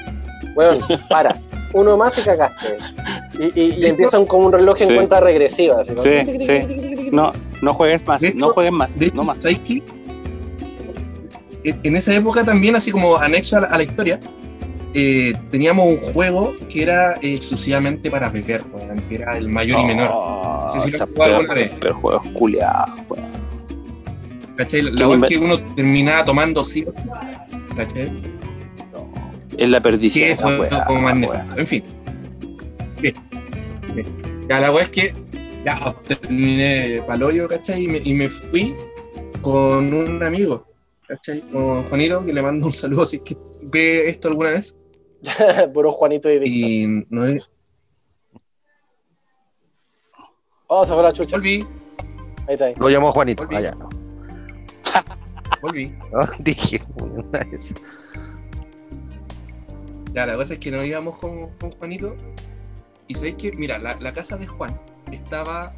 weón, para, uno más y cagaste. Y, y, y empieza un- como un reloj en Sí. cuenta regresiva. Así, como- Sí, sí. No, no juegues más, hecho- no juegues más, de hecho, no más. ¿sabes qué? En esa época también, así como anexo a la, a la historia, eh, teníamos un juego que era eh, exclusivamente para beber, weón, que era el mayor y menor. Oh, lo alguna vez. esos peor juegos culiados, weón. ¿Cachai? La es que uno terminaba tomando sí. ¿Cachai? Es la perdición. Que esa fue weá, como más weón. nefasto. En fin. Sí. Sí. Ya la weá es que ya terminé paloyo, ¿cachai? Y me, y me fui con un amigo, ¿cachai? Con Juanito, que le mando un saludo si es que ve esto alguna vez. [LAUGHS] Puro Juanito y Víctor. Y no Oh, se fue la chucha. volví, Ahí está. Ahí. Lo llamó Juanito. Volví. No. [LAUGHS] volví. No, [LAUGHS] Dije, una vez. Ya, la cosa es que nos íbamos con, con Juanito. Y sabéis que, mira, la, la casa de Juan estaba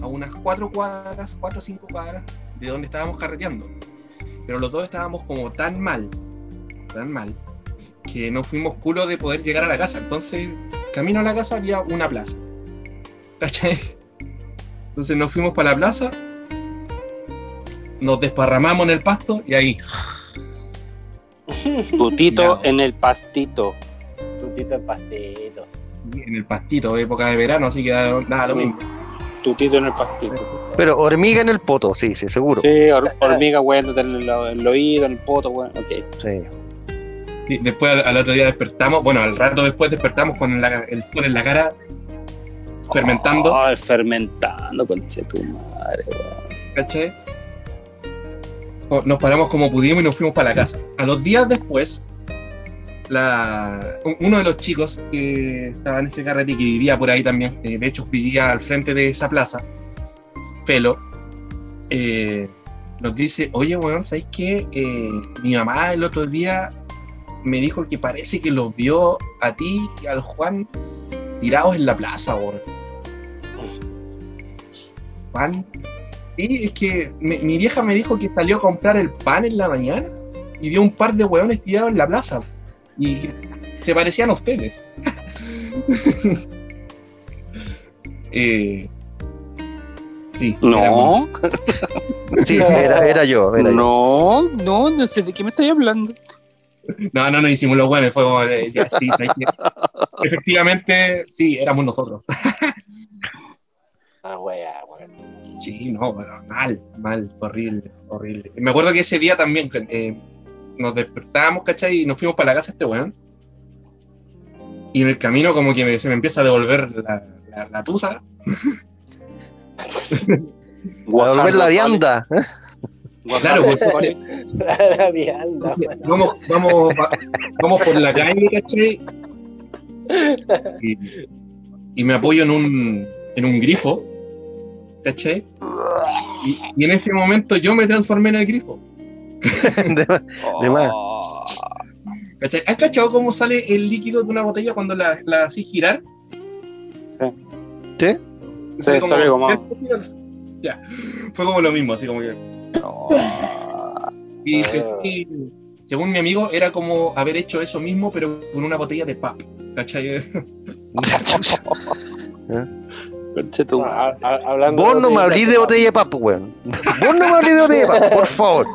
a unas cuatro cuadras, cuatro o cinco cuadras de donde estábamos carreteando. Pero los dos estábamos como tan mal, tan mal, que no fuimos culo de poder llegar a la casa. Entonces, camino a la casa había una plaza. ¿Cachai? Entonces nos fuimos para la plaza, nos desparramamos en el pasto y ahí. [LAUGHS] Tutito Ya. en el pastito. Tutito el pastito. En el pastito, época de verano, así que da- nada, lo mismo. Tutito en el pastito. Pero hormiga en el poto, sí, sí, seguro. Sí, hor- hormiga, weón, en el, el oído, en el poto, weón. Ok. Sí. Sí, después al, al otro día despertamos, bueno, al rato después despertamos con la- el sol en la cara, fermentando, Ay, fermentando, conche tu madre, weón. Nos paramos como pudimos y nos fuimos para la casa. A los días después, la, un- uno de los chicos que estaba en ese carrete y que vivía por ahí también, eh, de hecho vivía al frente de esa plaza, Felo, eh, nos dice, oye, weón, ¿sabes qué? Eh, mi mamá el otro día me dijo que parece que los vio a ti y al Juan tirados en la plaza, weón. ¿Pan? Sí, es que mi vieja me dijo que salió a comprar el pan en la mañana y vio un par de hueones tirados en la plaza. Y se parecían a ustedes. [LAUGHS] eh, sí. No, [LAUGHS] Sí, era, era yo. Era yo. no, no, no sé de qué me estáis hablando. No, no, no hicimos los hueones. Fue como. Efectivamente, sí, éramos nosotros. Ah, wea. Sí, no, pero mal, mal, horrible, horrible. Me acuerdo que ese día también eh, nos despertábamos, ¿cachai? Y nos fuimos para la casa este weón. Y en el camino como que me- se me empieza a devolver la, la, la tusa. [LAUGHS] A volver la vianda. Claro, pues, [LAUGHS] La vianda, vamos, vamos, va- vamos por la calle, ¿cachai? Y, y me apoyo en un, en un grifo ¿cachai? Y, y en ese momento yo me transformé en el grifo. [LAUGHS] De más. De más. Oh. ¿Cachai? ¿Has cachado cómo sale el líquido de una botella cuando la, la haces girar? ¿Sí? Y Sí, sale como- Ya, fue como lo mismo, así como que... Oh. Y, y, según mi amigo, era como haber hecho eso mismo, pero con una botella de pap. ¿Cachai? [LAUGHS] Ah, Vos no me hablís de botella de papo, weón. Vos no me hablís de botella de papo, por favor.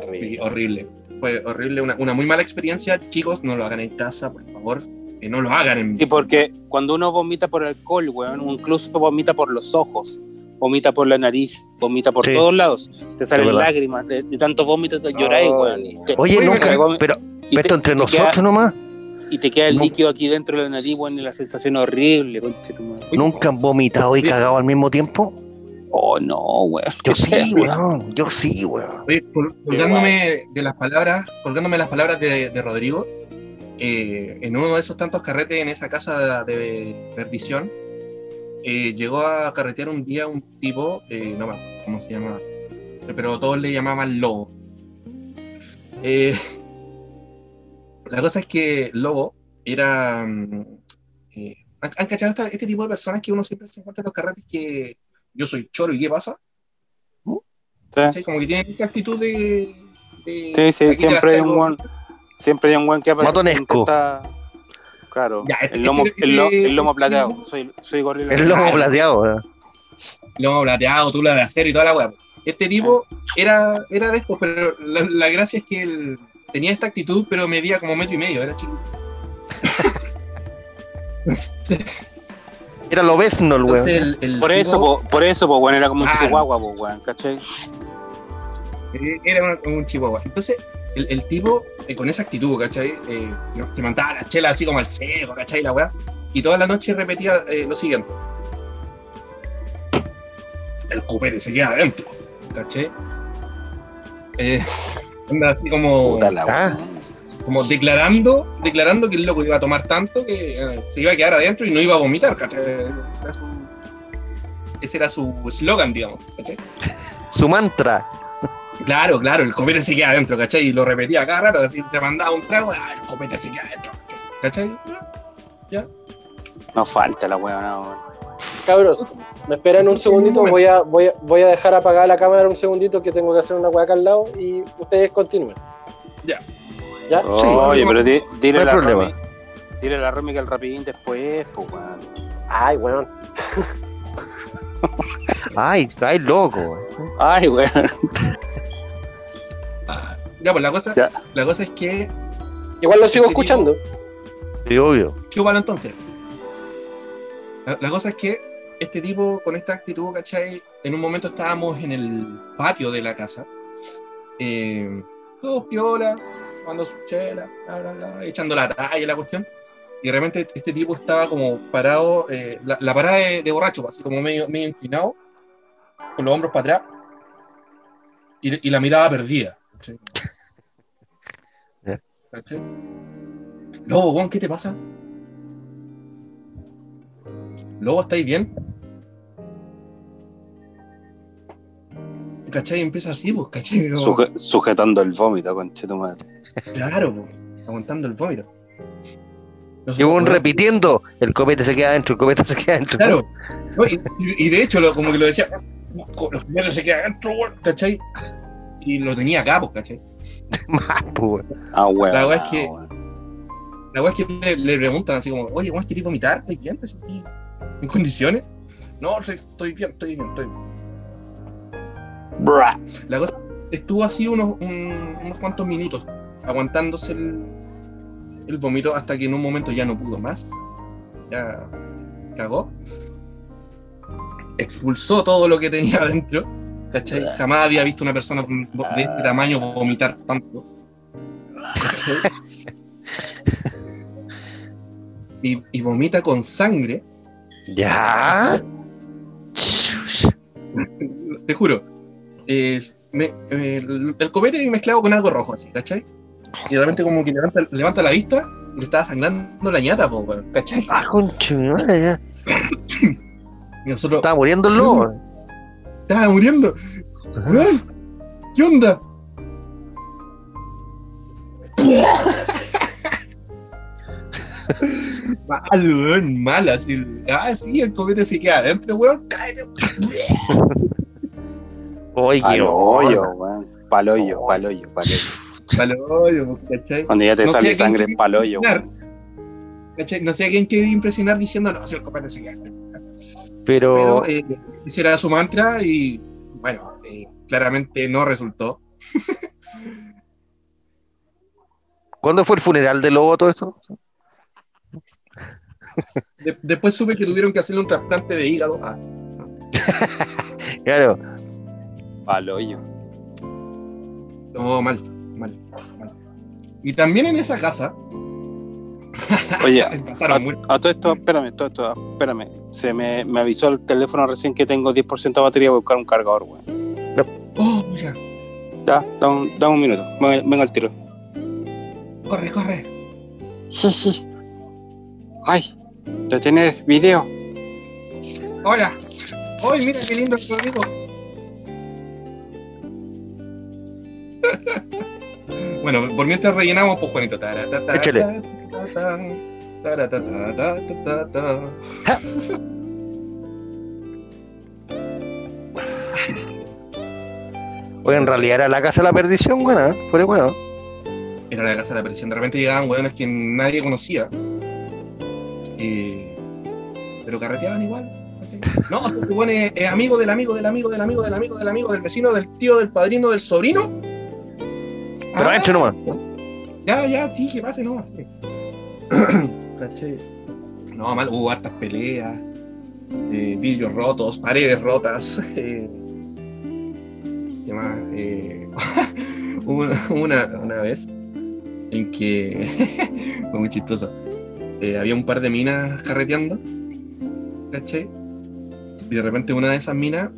Terrible. Sí, horrible. Fue horrible, una, una muy mala experiencia. Chicos, no lo hagan en casa, por favor. Que no lo hagan en Sí, porque cuando uno vomita por alcohol, weón, incluso vomita por los ojos, vomita por la nariz, vomita por Sí. todos lados, te salen lágrimas, de, de tanto vómito te lloráis, Ay. weón. y te- Oye, nunca, pero- pero y te- esto entre nosotros queda- nomás. y te queda el No. líquido aquí dentro de la nariz, weón, y la sensación horrible, conche. ¿Nunca han vomitado y cagado al mismo tiempo? Oh, no, weón. Yo [LAUGHS] sí, feo. weón. Yo sí, weón. Oye, col- colgándome de las palabras, colgándome las palabras de, de Rodrigo, eh, en uno de esos tantos carretes en esa casa de perdición, eh, llegó a carretear un día un tipo, eh, no me acuerdo cómo se llama, pero todos le llamaban Lobo. Eh, [LAUGHS] la cosa es que Lobo era... mm, eh, ¿han, han cachado esta- este tipo de personas que uno siempre se encuentra en los carretes que yo soy choro y qué pasa? Como que tienen esa actitud de... de- sí, sí, siempre hay un weón, siempre hay un weón que aparece Matonesco. intenta- Claro, Ya, este- el, lomo, este- el, lo- este- el lomo plateado, soy, soy gorila. El lomo plateado, weón. lomo plateado, tula de acero y toda la weá. Este tipo era, era de estos, pero la, la gracia es que él tenía esta actitud, pero medía como metro y medio, era chico. [LAUGHS] Era lo besno, el weón. el, el Por tipo, eso, po, por eso, po, weón, era como un chihuahua, po, weón, ¿cachai? eh, era un, un chihuahua. Entonces, el, el tipo, eh, con esa actitud, ¿cachai? Eh, se, se mandaba las chelas así como al seco, ¿cachai? La weá. Y toda la noche repetía eh, lo siguiente. El copete se queda adentro, ¿cachai? Eh, anda así como... Puta la Ah. Como declarando, declarando que el loco iba a tomar tanto que eh, se iba a quedar adentro y no iba a vomitar, ¿cachai? Ese era su, ese era su eslogan, digamos, ¿cachai? Su mantra. Claro, claro, el copete se queda adentro, ¿cachai? Y lo repetía cada rato, así se mandaba un trago, ah, el copete se queda adentro, ¿cachai? No falta la weón, no, weón. Cabros, me esperan un segundito, voy a, voy, a, voy a dejar apagada la cámara un segundito que tengo que hacer una hueá acá al lado y ustedes continúen. Ya. ¿Ya? Oye, pero di- dile No la problema. Romy. Dile la Romy que el rapidín después, pues, weón. Ay, weón. [LAUGHS] Ay, ay, loco. Ay, weón. Ah, ya, pues la cosa, Ya. la cosa es que, Igual lo sigo Este tipo- escuchando. Sí, obvio. chúpalo entonces. La, la cosa es que este tipo, con esta actitud, ¿cachai? En un momento estábamos en el patio de la casa, eh, todos piola, tomando su chela, bla, bla, bla, echando la talla, la cuestión. Y realmente este tipo estaba como parado, eh, la, parada de, borracho, así como medio, medio inclinado, con los hombros para atrás, y, y la mirada perdida. Lobo, ¿qué te pasa? Lobo, ¿estáis bien? ¿Cachai? Empieza así, pues, ¿cachai? Como- Suje- sujetando el vómito, conche tu madre. Claro, pues, aguantando el vómito. Nosotros, Y un repitiendo, el copete se queda adentro, el copete se queda adentro. Claro. No, y, de hecho, lo- como que lo decía, "Con los primeros se queda adentro, weón", ¿cachai? Y lo tenía acá, pues, ¿cachai? Más, [LAUGHS] pues, weón. Ah, weón. La weá es que- ah. La weá es que le, le preguntan así como, oye, ¿cómo ¿querés vomitar? ¿Estás bien? ¿Te sentís en condiciones? No, estoy bien, estoy bien, estoy bien. Bra. La cosa estuvo así unos, un- unos cuantos minutos, aguantándose el, el vómito hasta que en un momento ya no pudo más. Ya cagó. Expulsó todo lo que tenía [LAUGHS] adentro. ¿Cachai? Jamás había visto una persona de este tamaño vomitar tanto. [LAUGHS] Y, y vomita con sangre, Ya. [LAUGHS] te juro. Es- me- eh, el, el copete mezclado con algo rojo, así, ¿cachai? Y de repente como que levanta, levanta la vista le estaba sangrando la ñata, po, ¿cachai? Ah, ya. Y nosotros, Estaba muriendo el lobo. estaba muriendo. Weón, ¿qué onda? [LAUGHS] mal, weón, mal, así. Ah, sí, el copete se queda adentro, weón, cállate. [LAUGHS] Oye, qué Paloyo, onda. weón. Paloyo, paloyo, paloyo. Paloyo, ¿cachai? Cuando ya te No sale sangre, paloyo. No sé a quién quiere impresionar diciendo, no, si el copete se queda. Pero, Pero eh, ese era su mantra y, bueno, eh, claramente no resultó. [LAUGHS] ¿cuándo fue el funeral del lobo todo esto? De- después supe que tuvieron que hacerle un trasplante de hígado. Ah, [LAUGHS] Claro. Paloyo. no, mal, mal, mal. Y también en esa casa Oye, [LAUGHS] a, todo esto, espérame, todo esto, espérame. Se me, me avisó el teléfono recién que tengo 10% de batería, voy a buscar un cargador, weón. Oh, ya, Ya, dame un, dame un minuto, venga, venga al tiro. corre, corre. Sí, sí. Ay, ¿lo tenés video? Hola. ¡Ay, mira qué lindo el amigo! Bueno, por mientras rellenamos, pues Juanito. Échale. Oye, en realidad era la casa de la perdición, bueno, ¿eh? Fue bueno. Era la casa de la presión. De repente llegaban hueones que nadie conocía. Eh, pero carreteaban igual. No, [LAUGHS] se supone es amigo del amigo del amigo del amigo del amigo del amigo del vecino, del tío, del padrino, del sobrino. Pero Ah, entre nomás. Ya, ya, sí, que pase nomás. Sí. [COUGHS] ¿Cachai? No, mal, hubo hartas peleas, eh, vidrios rotos, paredes rotas. [LAUGHS] eh, ¿Qué más? Eh, [LAUGHS] hubo una, una, una vez en que [LAUGHS] fue muy chistoso. Eh, había un par de minas carreteando, ¿cachai? Y de repente una de esas minas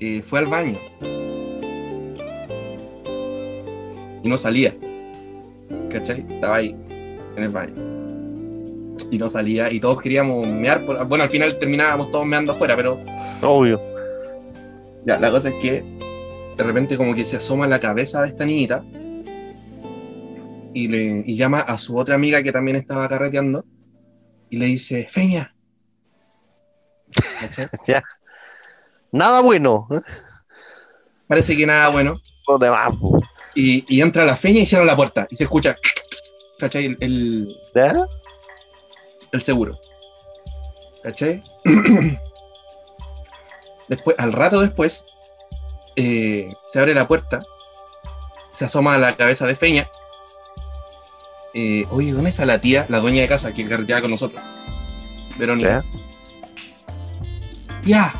eh, fue al baño y no salía. ¿cachai? Estaba ahí, en el baño. Y no salía, y todos queríamos mear. por- Bueno, al final terminábamos todos meando afuera, pero Obvio. ya, la cosa es que de repente como que se asoma la cabeza de esta niñita y, le, y llama a su otra amiga que también estaba carreteando y le dice, Feña. ¿Cachai? [LAUGHS] Nada bueno. Parece que nada bueno. Demás, po. Y, y entra la Feña y cierra la puerta y se escucha, ¿cachai? El, el, ¿Ya? el seguro. ¿Cachai? [CLEARS THROAT] después, al rato después, eh, se abre la puerta, se asoma la cabeza de Feña. Eh, Oye, ¿dónde está la tía, la dueña de casa que carreteaba con nosotros? Verónica. ¿Ya? Tía,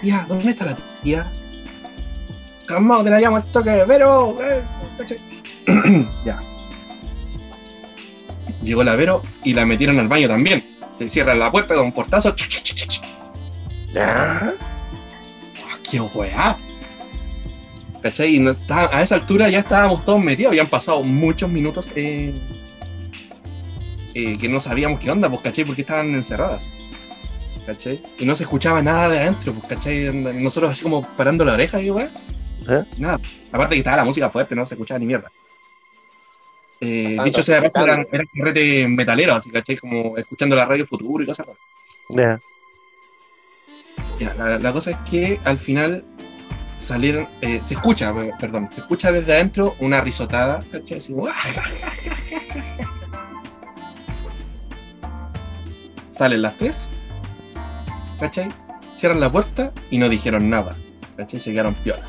tía, ¿dónde está la tía? Calmado, te la llamo al toque, Vero. eh, ¿cachai? [CLEARS THROAT] ya. Llegó la Vero y la metieron al baño también. Se cierra la puerta con un portazo. ch, ch, ch. Ah, ¡Qué weá! ¿Cachai? Y no está- a esa altura ya estábamos todos metidos. Habían pasado muchos minutos eh, eh, que no sabíamos qué onda, pues, ¿cachai? Porque estaban encerradas. ¿Cachai? Y no se escuchaba nada de adentro, pues, ¿cachai? Nosotros así como parando la oreja y weá. ¿Eh? Nada. Aparte que estaba la música fuerte, no se escuchaba ni mierda. Eh, Ah, dicho sea de paso, eran, eran carretes metaleros, así, ¿cachai? Como escuchando la radio futuro y cosas raras. ¿Ya? Ya, la, la cosa es que al final salieron, eh, se escucha, perdón, se escucha desde adentro una risotada, ¿cachai? Así como, Salen las tres, ¿cachai? Cierran la puerta y no dijeron nada, ¿cachai? Se quedaron piola.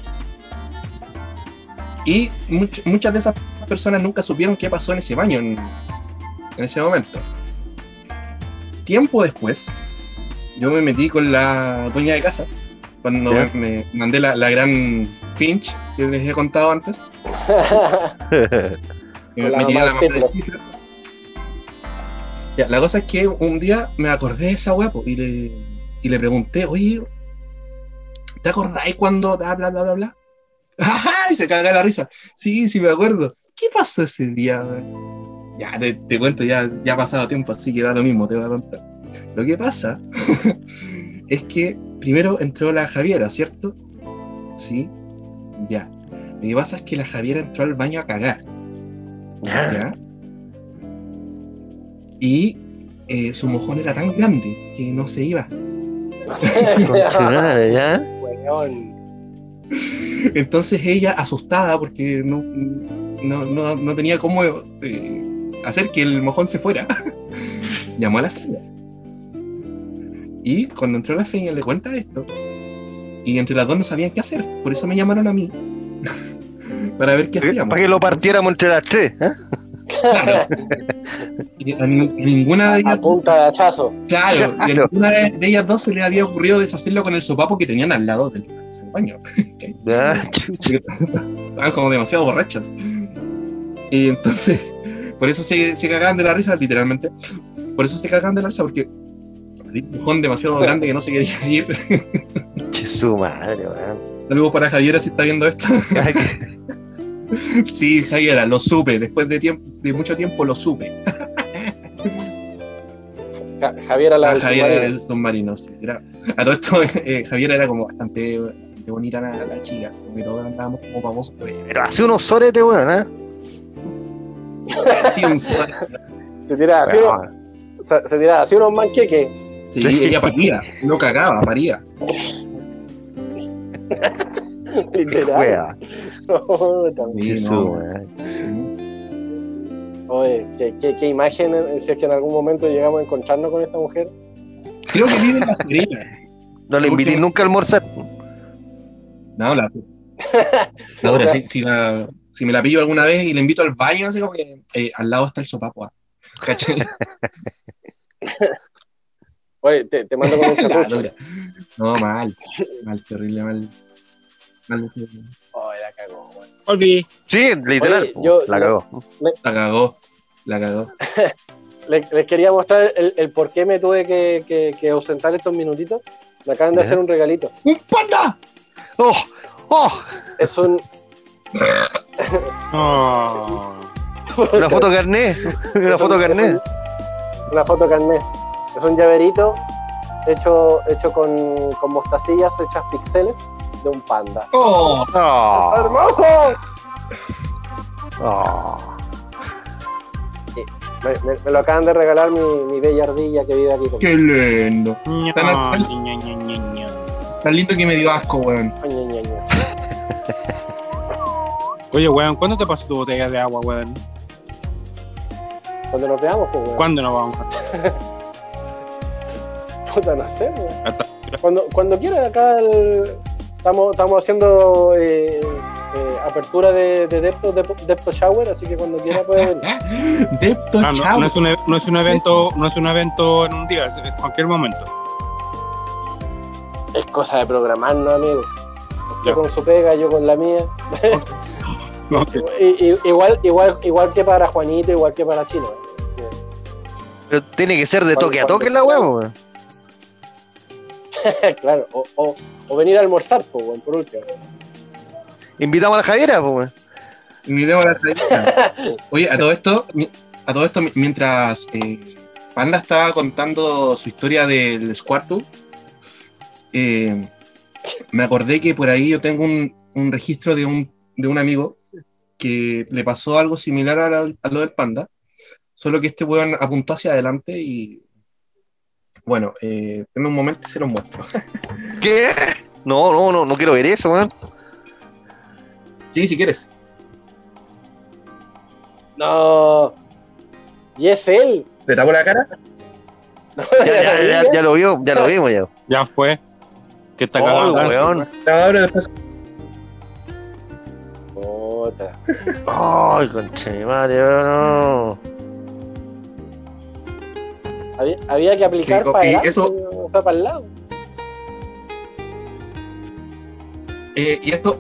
Y much- muchas de esas personas nunca supieron qué pasó en ese baño en, en ese momento. Tiempo después, yo me metí con la dueña de casa cuando me, mandé la, la gran Finch que les he contado antes. [LAUGHS] la me la del mamá de. Ya, la cosa es que un día me acordé de esa hueá po, y le, y le pregunté, oye, ¿te acordáis cuando bla bla bla bla bla? ¡Ajá! Y se caga la risa. Sí, sí me acuerdo. ¿Qué pasó ese día? Ya, te, te cuento, ya, ya ha pasado tiempo, así que da lo mismo, te voy a contar. Lo que pasa [LAUGHS] es que primero entró la Javiera, ¿cierto? Sí, ya. Lo que pasa es que la Javiera entró al baño a cagar, ¿ya? Y eh, su mojón era tan grande que no se iba. [LAUGHS] ¿ya? Entonces ella, asustada porque no, no, no- no tenía cómo eh, hacer que el mojón se fuera, [LAUGHS] llamó a la feña. Y cuando entró la feña le cuenta esto. Y entre las dos no sabían qué hacer. Por eso me llamaron a mí. [LAUGHS] para ver qué hacíamos. Para que lo partiéramos entre las tres. ¿eh? Claro. A, ninguna de ellas, A punta de hachazo. claro, y a Claro. ninguna de, de ellas dos se le había ocurrido deshacerlo con el sopapo que tenían al lado del, del baño. [LAUGHS] Ya. Estaban como demasiado borrachas. Y entonces, por eso se, se cagaban de la risa, literalmente. Por eso se cagaban de la risa, porque había un mojón demasiado grande que no se quería ir. Che, su madre, weón. Saludos para Javiera si está viendo esto. [LAUGHS] [LAUGHS] Sí, Javiera, lo supe. Después de, tiempo, de mucho tiempo lo supe. Ja- Javier a la Ah, del Javiera era submarino. el submarino, sí. Era- a todo esto, [LAUGHS] eh, Javiera era como bastante, bastante bonita la, la chica, así como que todos andábamos como famosos ella. Pero hace unos soretes, weón, ¿eh? Sí, un sol. Se tiraba así, unos, Weón. se, se tiraba así unos manqueques. Sí, ella paría, no cagaba, paría. [LAUGHS] [LAUGHS] Literal. [LAUGHS] Oye, ¿qué, qué, qué imagen, eh, si es que en algún momento llegamos a encontrarnos con esta mujer. Creo que vive en la Serena. No le invité nunca a almorzar. No, la. No, pero si, si, la- si me la pillo alguna vez y le invito al baño, así como que eh, al lado está el sopapo. ah. [LAUGHS] Oye, te, te mando con un La. No, mal. Mal, terrible, mal. Oye, la cagó. Volví. Sí, literal. Oye, yo- la cagó. La cagó. La cagó. [LAUGHS] Le- Les, quería mostrar el, el por qué me tuve que, que- que ausentar estos minutitos. Me acaban de hacer un regalito. ¡Un panda! ¡Oh! ¡Oh! Es un. [LAUGHS] No. [LAUGHS] Una foto carné. Una foto un- carné. Una foto carnet. Es un llaverito hecho, hecho con, con mostacillas hechas pixeles de un panda. ¡Oh! Oh, ¡Hermoso! oh. Me, me- me lo acaban de regalar mi, mi bella ardilla que vive aquí conmigo. ¡Qué lindo! Ño, Tan- ño. Tan lindo que me dio asco, weón. [LAUGHS] Oye, weón, ¿cuándo te pasó tu botella de agua, weón? Cuando nos veamos, pues, weón. ¿Cuándo nos vamos? [LAUGHS] Puta, no sé, weón. Hasta- Cuando, cuando quiera, acá el- estamos, estamos haciendo eh, eh, apertura de, de Depto, de, Depto Shower, así que cuando quiera puede venir. [LAUGHS] Depto, Ah, no, chao. no es un, no es un evento, no es un evento en un día, es en cualquier momento. Es cosa de programarnos, amigo. Usted Ya. con su pega, yo con la mía. [LAUGHS] No, igual, igual, igual que para Juanito, igual que para Chino. ¿eh? Pero tiene que ser de toque a toque la huevo, weón. [LAUGHS] claro, o, o, o venir a almorzar, pues, weón, por último. Invitamos a la Javiera, pues, weón. Miremos la tradición. Oye, a todo esto, a todo esto, mi- mientras eh, Panda estaba contando su historia del Squirtle, eh, me acordé que por ahí yo tengo un, un registro de un, de un amigo que le pasó algo similar a, la- a lo del Panda, solo que este weón apuntó hacia adelante y. Bueno, eh, en un momento se lo muestro. [LAUGHS] ¿Qué? No, no, no, no quiero ver eso, weón. Sí, si quieres. No. ¿Y es él? ¿Te tapo la cara? No, Ya, ya, ya, ya lo vio, ya lo vimos ya. ya fue. Que está Oh, cagado. weón. Después. Puta. Ay, conche mi madre, weón, no. Había, había que aplicar Sí, para adelante, eso- o sea, para el lado. Eh, y esto,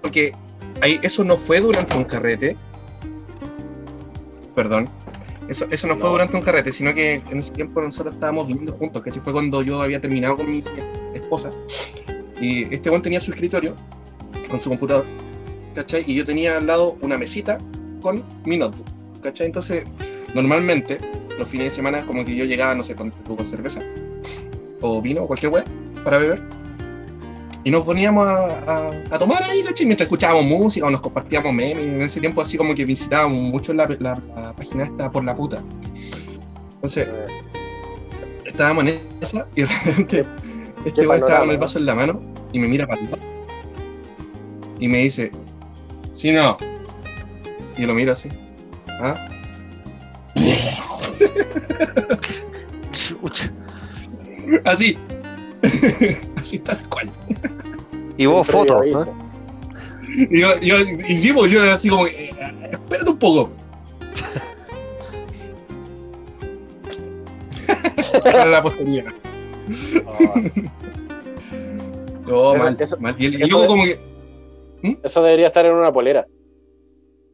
porque ahí, eso no fue durante un carrete. Perdón. Eso, eso no, fue durante un carrete, sino que en ese tiempo nosotros estábamos viviendo juntos, ¿cachai? Fue cuando yo había terminado con mi esposa. Y este buen tenía su escritorio con su computador, ¿cachai? Y yo tenía al lado una mesita con mi notebook, ¿cachai? Entonces, normalmente, los fines de semana, como que yo llegaba, no sé, con, con cerveza, o vino, o cualquier weá, para beber. Y nos poníamos a, a- a tomar ahí, ¿cachai? Mientras escuchábamos música o nos compartíamos memes. En ese tiempo, así como que visitábamos mucho la, la- la página esta por la puta. Entonces, estábamos en esa y de repente este güey estaba con el vaso en la mano y me mira para lado y me dice, si no. Y yo lo miro así. ¿Ah? Chucha. Así. [LAUGHS] así tal cual. Y vos, foto. ¿no? Y yo, yo, y sí, pues, yo así como, eh, espérate un poco. Para la posteridad. Ah, [LAUGHS] No, mal, eso- mal. Y, el- eso luego de- como que, Eso debería estar en una polera.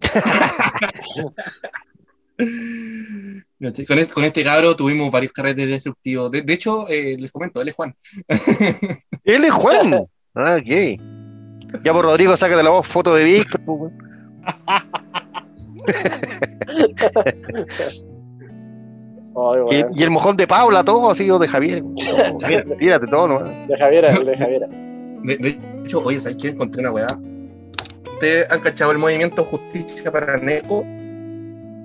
[LAUGHS] Con este, con este cabro tuvimos varios carretes destructivos. De, de hecho, eh, les comento, él es Juan. [LAUGHS] Él es Juan. Ah, ok. Ya por Rodrigo, saca de la voz foto de Víctor. pues, [LAUGHS] y, el mojón de Paula, todo así, o de Javier. Mira, tírate todo, ¿no? De Javiera, el de Javiera. De, de hecho, oye, ¿sabes qué? Encontré una weá. ¿Ustedes han cachado el movimiento Justicia para Neco?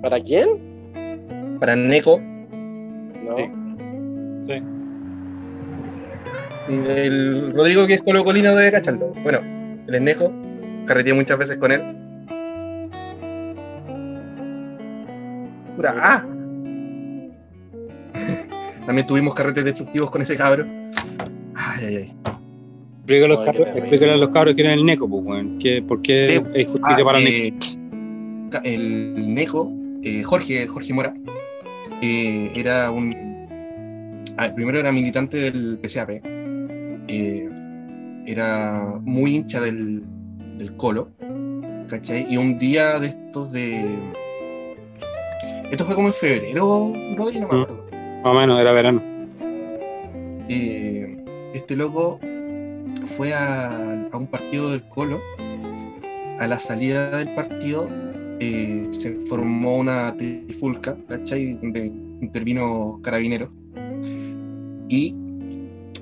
¿Para quién? Para Neco. No. Sí. Y el Rodrigo, que es Colo Colino, debe cacharlo. Bueno, él es Neco. Carreteé muchas veces con él. Pura ¡Ah! [LAUGHS] También tuvimos carretes destructivos con ese cabro. Ay, ay, ay. Explícale a los cabros, qué terrible. explícale a los cabros quién es el Neco, pues, weón. ¿Qué- ¿Por qué Sí. hay justicia Ah, para eh, Neco? ca- el Neco, eh, Jorge, Jorge Mora, eh, era un. primero era militante del PCAP. eh, era muy hincha del, del Colo. ¿Cachai? Y un día de estos de. Esto fue como en febrero, Rodri, no me acuerdo. Más o menos, era verano. eh, este loco fue a, a un partido del Colo. A la salida del partido eh, se formó una trifulca, ¿cachai? Donde intervino Carabinero. Y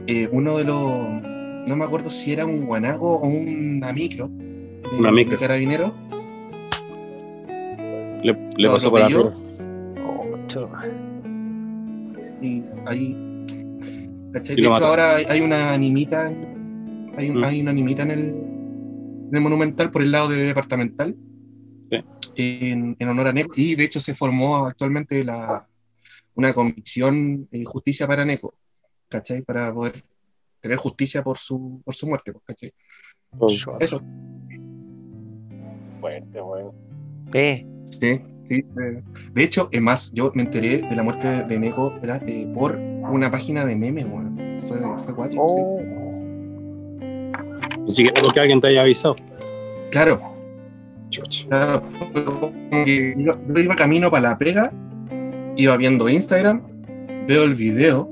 eh, uno de los. No me acuerdo si era un guanaco o una micro. De, Una micro. de Carabinero. Le, pasó por arriba. Y ahí. ¿cachai? Y De hecho, ahora hay, una animita. hay, Mm. hay una animita en el, en el Monumental por el lado de Departamental. Sí. En, en honor a Neco. Y de hecho, se formó actualmente la, una comisión eh, Justicia para Neco. ¿cachai? Para poder tener justicia por su, por su muerte. pues, ¿cachai? Eso. Fuerte. Eh, Sí, sí. eh, De hecho, es más, yo me enteré de la muerte de era, eh, por una página de memes, weón. Fue, fue sí. Oh, Ni siquiera porque alguien te haya avisado. Claro, Chucha. claro, fue como que yo, yo iba camino para la pega, iba viendo Instagram, veo el video,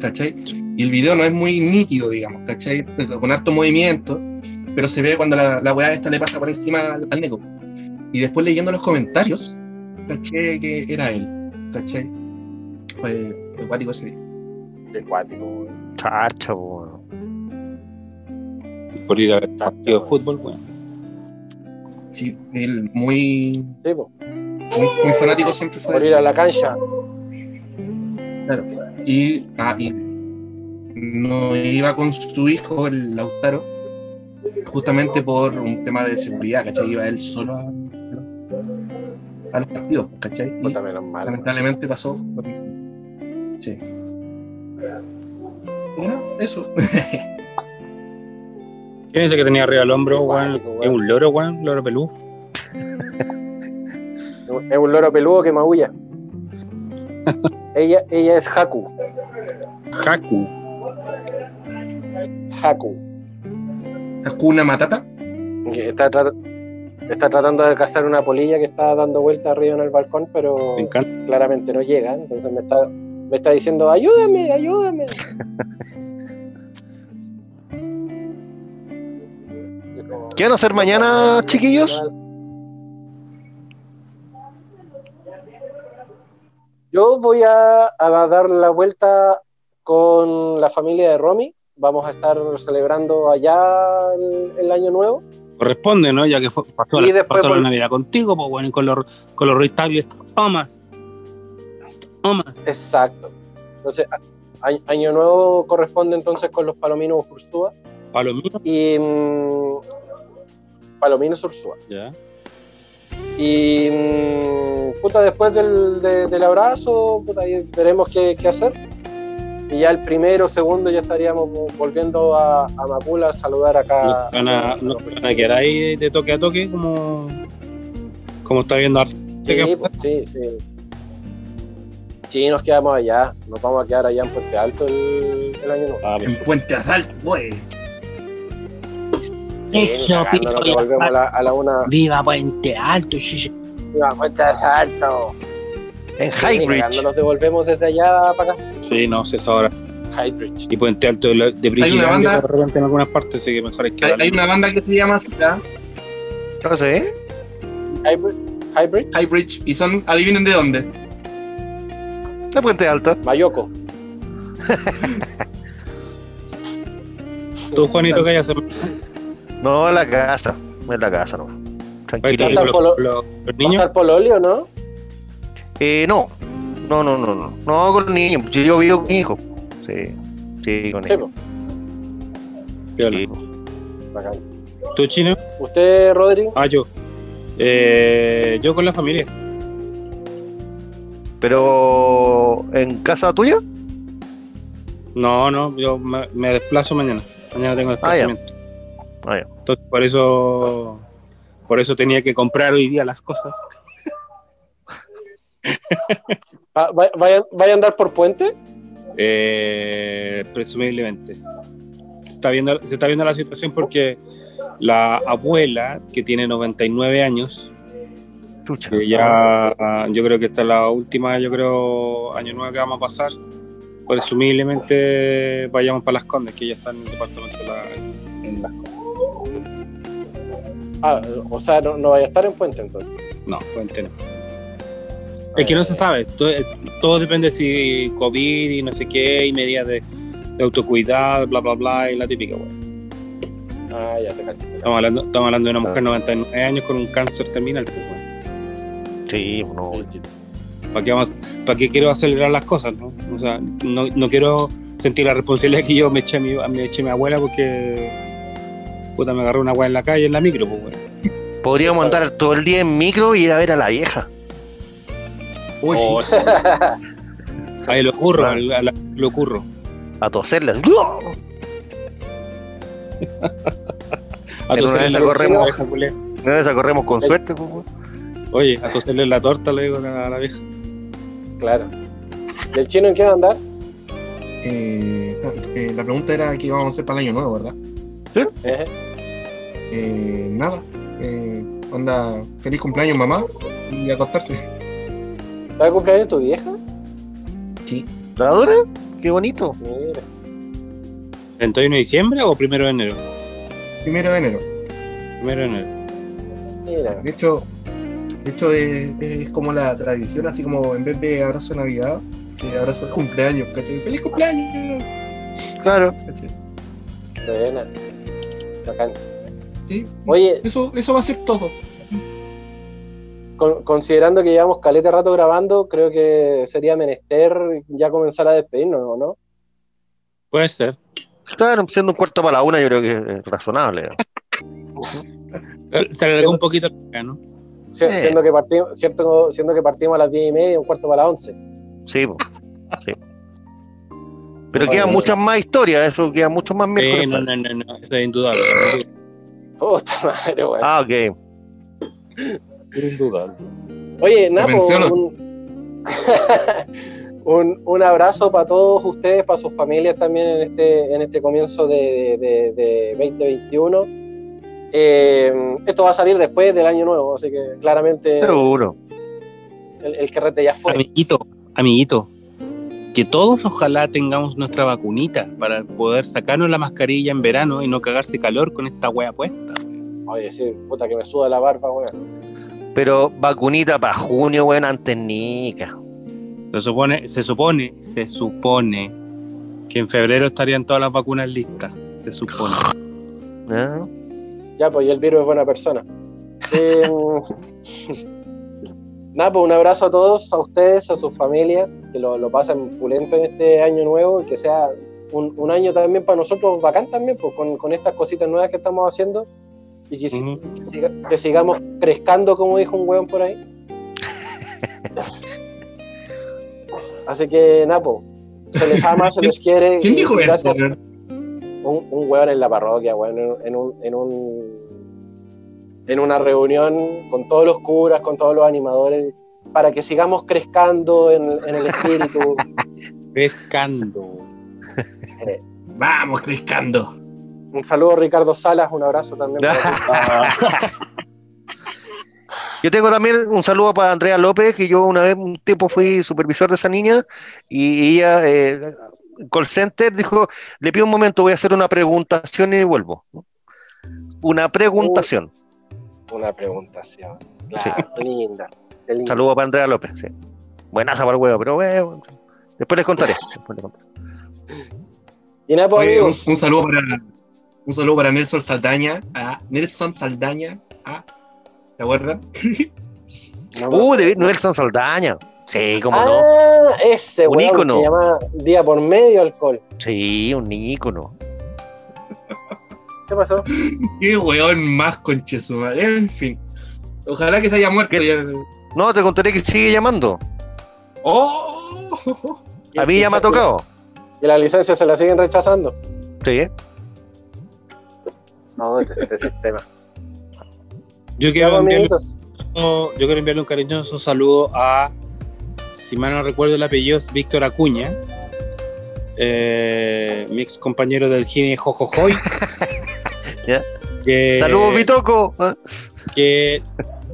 ¿cachai? Y el video no es muy nítido, digamos, ¿cachai? Con harto movimiento, pero se ve cuando la, la weá esta le pasa por encima al, al Neco. Y después leyendo los comentarios, caché que era él, ¿cachai? Fue, fue cuático ese día. qué cuático, po. Por ir a ver partido de fútbol, weón. Sí, él muy, Sí, muy, muy fanático siempre fue. Por ir a la cancha. Claro. Y, ah, y no iba con su hijo, el Lautaro, justamente por un tema de seguridad, ¿cachai? Iba él solo a, a los partidos, ¿cachai? Y mal. lamentablemente pasó. Sí. Y no, eso. [LAUGHS] ¿Quién dice que tenía arriba el hombro, weón? Es un loro, weón, loro peludo. [LAUGHS] Es un loro peludo que maulla. [LAUGHS] ella, ella es Haku. Haku. Haku. Hakuna Matata. que Está, tra- está tratando de cazar una polilla que está dando vuelta arriba en el balcón, pero claramente no llega. Entonces me está, me está diciendo, ayúdame, ayúdame. [LAUGHS] ¿Qué van a hacer mañana, chiquillos? Yo voy a, a dar la vuelta con la familia de Romy. Vamos a estar celebrando allá el, el año nuevo. Corresponde, ¿no? Ya que fue, pasó, Y la, después pasó la por- Navidad contigo, pues bueno, y con los, con los Ristables Thomas. Thomas. Exacto. Entonces, año nuevo corresponde entonces con los palominos Ursúa Palomino. y palominos Ursúa. Ya. Y mm, puta, después del, de- del abrazo, puta, ahí veremos qué, qué hacer. Y ya el primero, segundo, ya estaríamos volviendo a, a Macula a saludar acá. No se van a, van quedar ahí de toque a toque como, como está viendo Arte. Sí, pues, sí, sí. Sí, nos quedamos allá. Nos vamos a quedar allá en Puente Alto el, el año nuevo. Ah, En Puente Asalto, güey. Sí, Eso, pico, nos ya devolvemos a la, a la una. Viva Puente Alto, sí, sí. Viva Puente Alto. En Sí, Highbridge. cagando, nos devolvemos desde allá para acá. Sí, no sé, eso ahora. Highbridge. Y Puente Alto de, de Brigilandia, banda- de repente en algunas partes, así que mejor hay que Hay, hay una banda que se llama así, ¿ah? No sé. Highbridge. Highbridge. High Bridge. Y son, adivinen de dónde. De Puente Alta. Mayoko. Tú, Juanito, que hayas No, en la casa. En la casa, no. Tranquilo. ¿Va a niños. estar Pololio, no? Eh, no. No, no, no, no. No con niños. Yo, yo vivo con mi hijo. Sí. Sí, con él. Sí. ¿Tú, chino? ¿Usted, Rodri? Ah, yo. Eh, yo con la familia. Pero en casa tuya, No, no, yo me, me desplazo mañana. Mañana tengo Ah, desplazamiento. Ah. Entonces, por eso, por eso tenía que comprar hoy día las cosas. ¿Va, [LAUGHS] va- vaya, vaya a andar por puente? Eh, presumiblemente. Se está, viendo, se está viendo la situación porque la abuela, que tiene 99 años, que ya yo creo que esta es la última, yo creo, año nuevo que vamos a pasar, presumiblemente vayamos para Las Condes, que ya está en el departamento de la, Ah, o sea, no, no vaya a estar en puente entonces. No, Puente no. Es que no se sabe, todo, todo depende si COVID y no sé qué, y medidas de, de autocuidado, bla, bla, bla, y la típica, güey. Ah, ya te cacho. Estamos hablando, estamos hablando de una mujer de 99 años con un cáncer terminal, pues, güey. Sí, no. ¿Para qué, vamos, ¿Para qué quiero acelerar las cosas, no? O sea, no, no quiero sentir la responsabilidad que yo me eché a mi, me eché a mi abuela porque puta me agarró una abuela en la calle en la micro, pues, güey. Podríamos andar todo el día en micro y ir a ver a la vieja. Uy, Oh, sí. [LAUGHS] Ahí lo curro, [LAUGHS] a la- a la- lo curro. A toserlas. A toserle la corremos. Una vez corremos con suerte, pues, weón. Oye, a toserle la torta le digo a la, a la vieja. Claro. ¿Y el chino en qué va a andar? Eh, eh, la pregunta era qué íbamos a hacer para el año nuevo, ¿verdad? Eh, Eh, nada. Eh, onda, feliz cumpleaños, mamá. Y acostarse. ¿Va a cumpleaños tu vieja? Sí. ¿La dura? Qué bonito. Mira. ¿31 de diciembre o primero de enero? Primero de enero. Primero de enero. Mira. De hecho, de hecho es, es como la tradición, así como en vez de abrazo de Navidad, eh, abrazo de cumpleaños, ¿cachai? ¡Feliz cumpleaños! Claro. ¿cachai? Buena. Bacán. Sí. Oye, Eso, eso va a ser todo. con- considerando que llevamos caleta rato grabando, creo que sería menester ya comenzar a despedirnos, ¿o ¿no? Puede ser. Claro, siendo un cuarto para la una, yo creo que es razonable. Se alargó un poquito acá, ¿no? Si- Eh. Siendo, que partimos, cierto, siendo que partimos a las 10 y media, un cuarto para las 11. Sí, sí. Pero quedan muchas más historias, eso queda mucho más miércoles. Sí, no, no, no, no, eso es indudable. Puta madre, weón. Ah, ok. Indudable. Oye, Napo, [LAUGHS] un, un abrazo para todos ustedes, para sus familias también en este, en este comienzo de, de- de 2021. Eh, esto va a salir después del año nuevo, así que claramente Seguro. el, el carrete ya fue. Amiguito, amiguito, que todos ojalá tengamos nuestra vacunita para poder sacarnos la mascarilla en verano y no cagarse calor con esta wea puesta. Oye, sí, puta que me suda la barba, weón. Pero vacunita para junio, weón, antes nica. Se supone, se supone, se supone que en febrero estarían todas las vacunas listas. Se supone. ¿Ah? Ya, pues y el virus es buena persona. [LAUGHS] Eh, nada, pues un abrazo a todos, a ustedes, a sus familias, que lo, lo pasen pulento en este año nuevo y que sea un, un año también para nosotros bacán también, pues con, con estas cositas nuevas que estamos haciendo y que, si- Ujú. que siga- que sigamos crezcando, como dijo un weón por ahí. [LAUGHS] Así que, Napo, se les ama, se les quiere. ¿Quién dijo eso? un, un weón en la parroquia, weón, en, en un, en un en una reunión con todos los curas, con todos los animadores, para que sigamos crezcando en, en el espíritu. [LAUGHS] Pescando. Vamos, crezcando. Un saludo a Ricardo Salas, un abrazo también. para. [LAUGHS] Yo tengo también un saludo para Andrea López, que yo una vez, un tiempo fui supervisor de esa niña y ella, eh, call center, dijo, le pido un momento, voy a hacer una preguntación y vuelvo. Una preguntación. Una preguntación. Claro, qué linda. linda. Saludo para Andrea López, sí. Buenaza para el huevo, pero bueno, después les contaré. [LAUGHS] después les contaré. Y nada, pues, Oye, un, saludo para un saludo para Nelson Saldaña, a Nelson Saldaña, a ¿se acuerdan? [LAUGHS] no Uh, de Nelson Saldaña. Sí, cómo no. ah, ese Un ícono. que llama Día por Medio Alcohol. Sí, un ícono. ¿Qué pasó? Qué weón más conche su madre. En fin. Ojalá que se haya muerto ¿Qué? ya. No, te contaré que sigue llamando. ¡Oh! A mí ya me ha tocado. Y la licencia se la siguen rechazando. Sí. No, este, este sistema. Yo quiero, enviarle, yo quiero enviarle un cariñoso saludo a, si mal no recuerdo el apellido, es Víctor Acuña, eh, mi ex compañero del Gine Jojojoy. [LAUGHS] [LAUGHS] Ya. Que, Saludos, Bitoco. Ah, que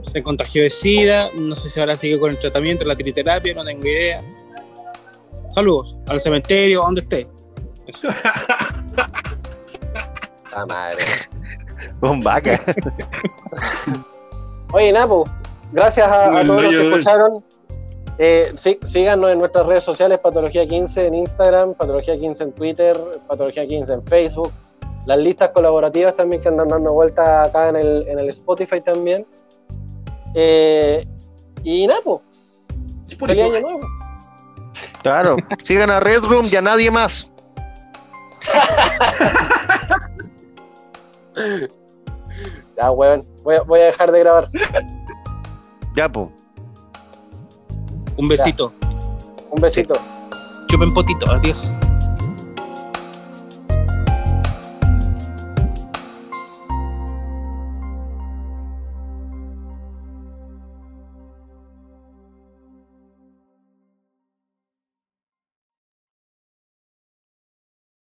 se contagió de SIDA, no sé si ahora sigue con el tratamiento, la triterapia, no tengo idea. Saludos al cementerio, a donde esté. Ah, [LAUGHS] madre. Con vaca. [LAUGHS] Oye, Napo, gracias a, todos los que escucharon. Eh, sí- síganos en nuestras redes sociales, Patología 15 en Instagram, Patología 15 en Twitter, Patología 15 en Facebook. Las listas colaborativas también que andan dando vuelta acá en el, en el Spotify también. Eh, y Napo, feliz año nuevo. Claro. [LAUGHS] Sigan a Red Room y a nadie más. [LAUGHS] Ya, weón, voy, a- voy a dejar de grabar. Ya, pues. Un besito. Un besito. Chupen potito, adiós.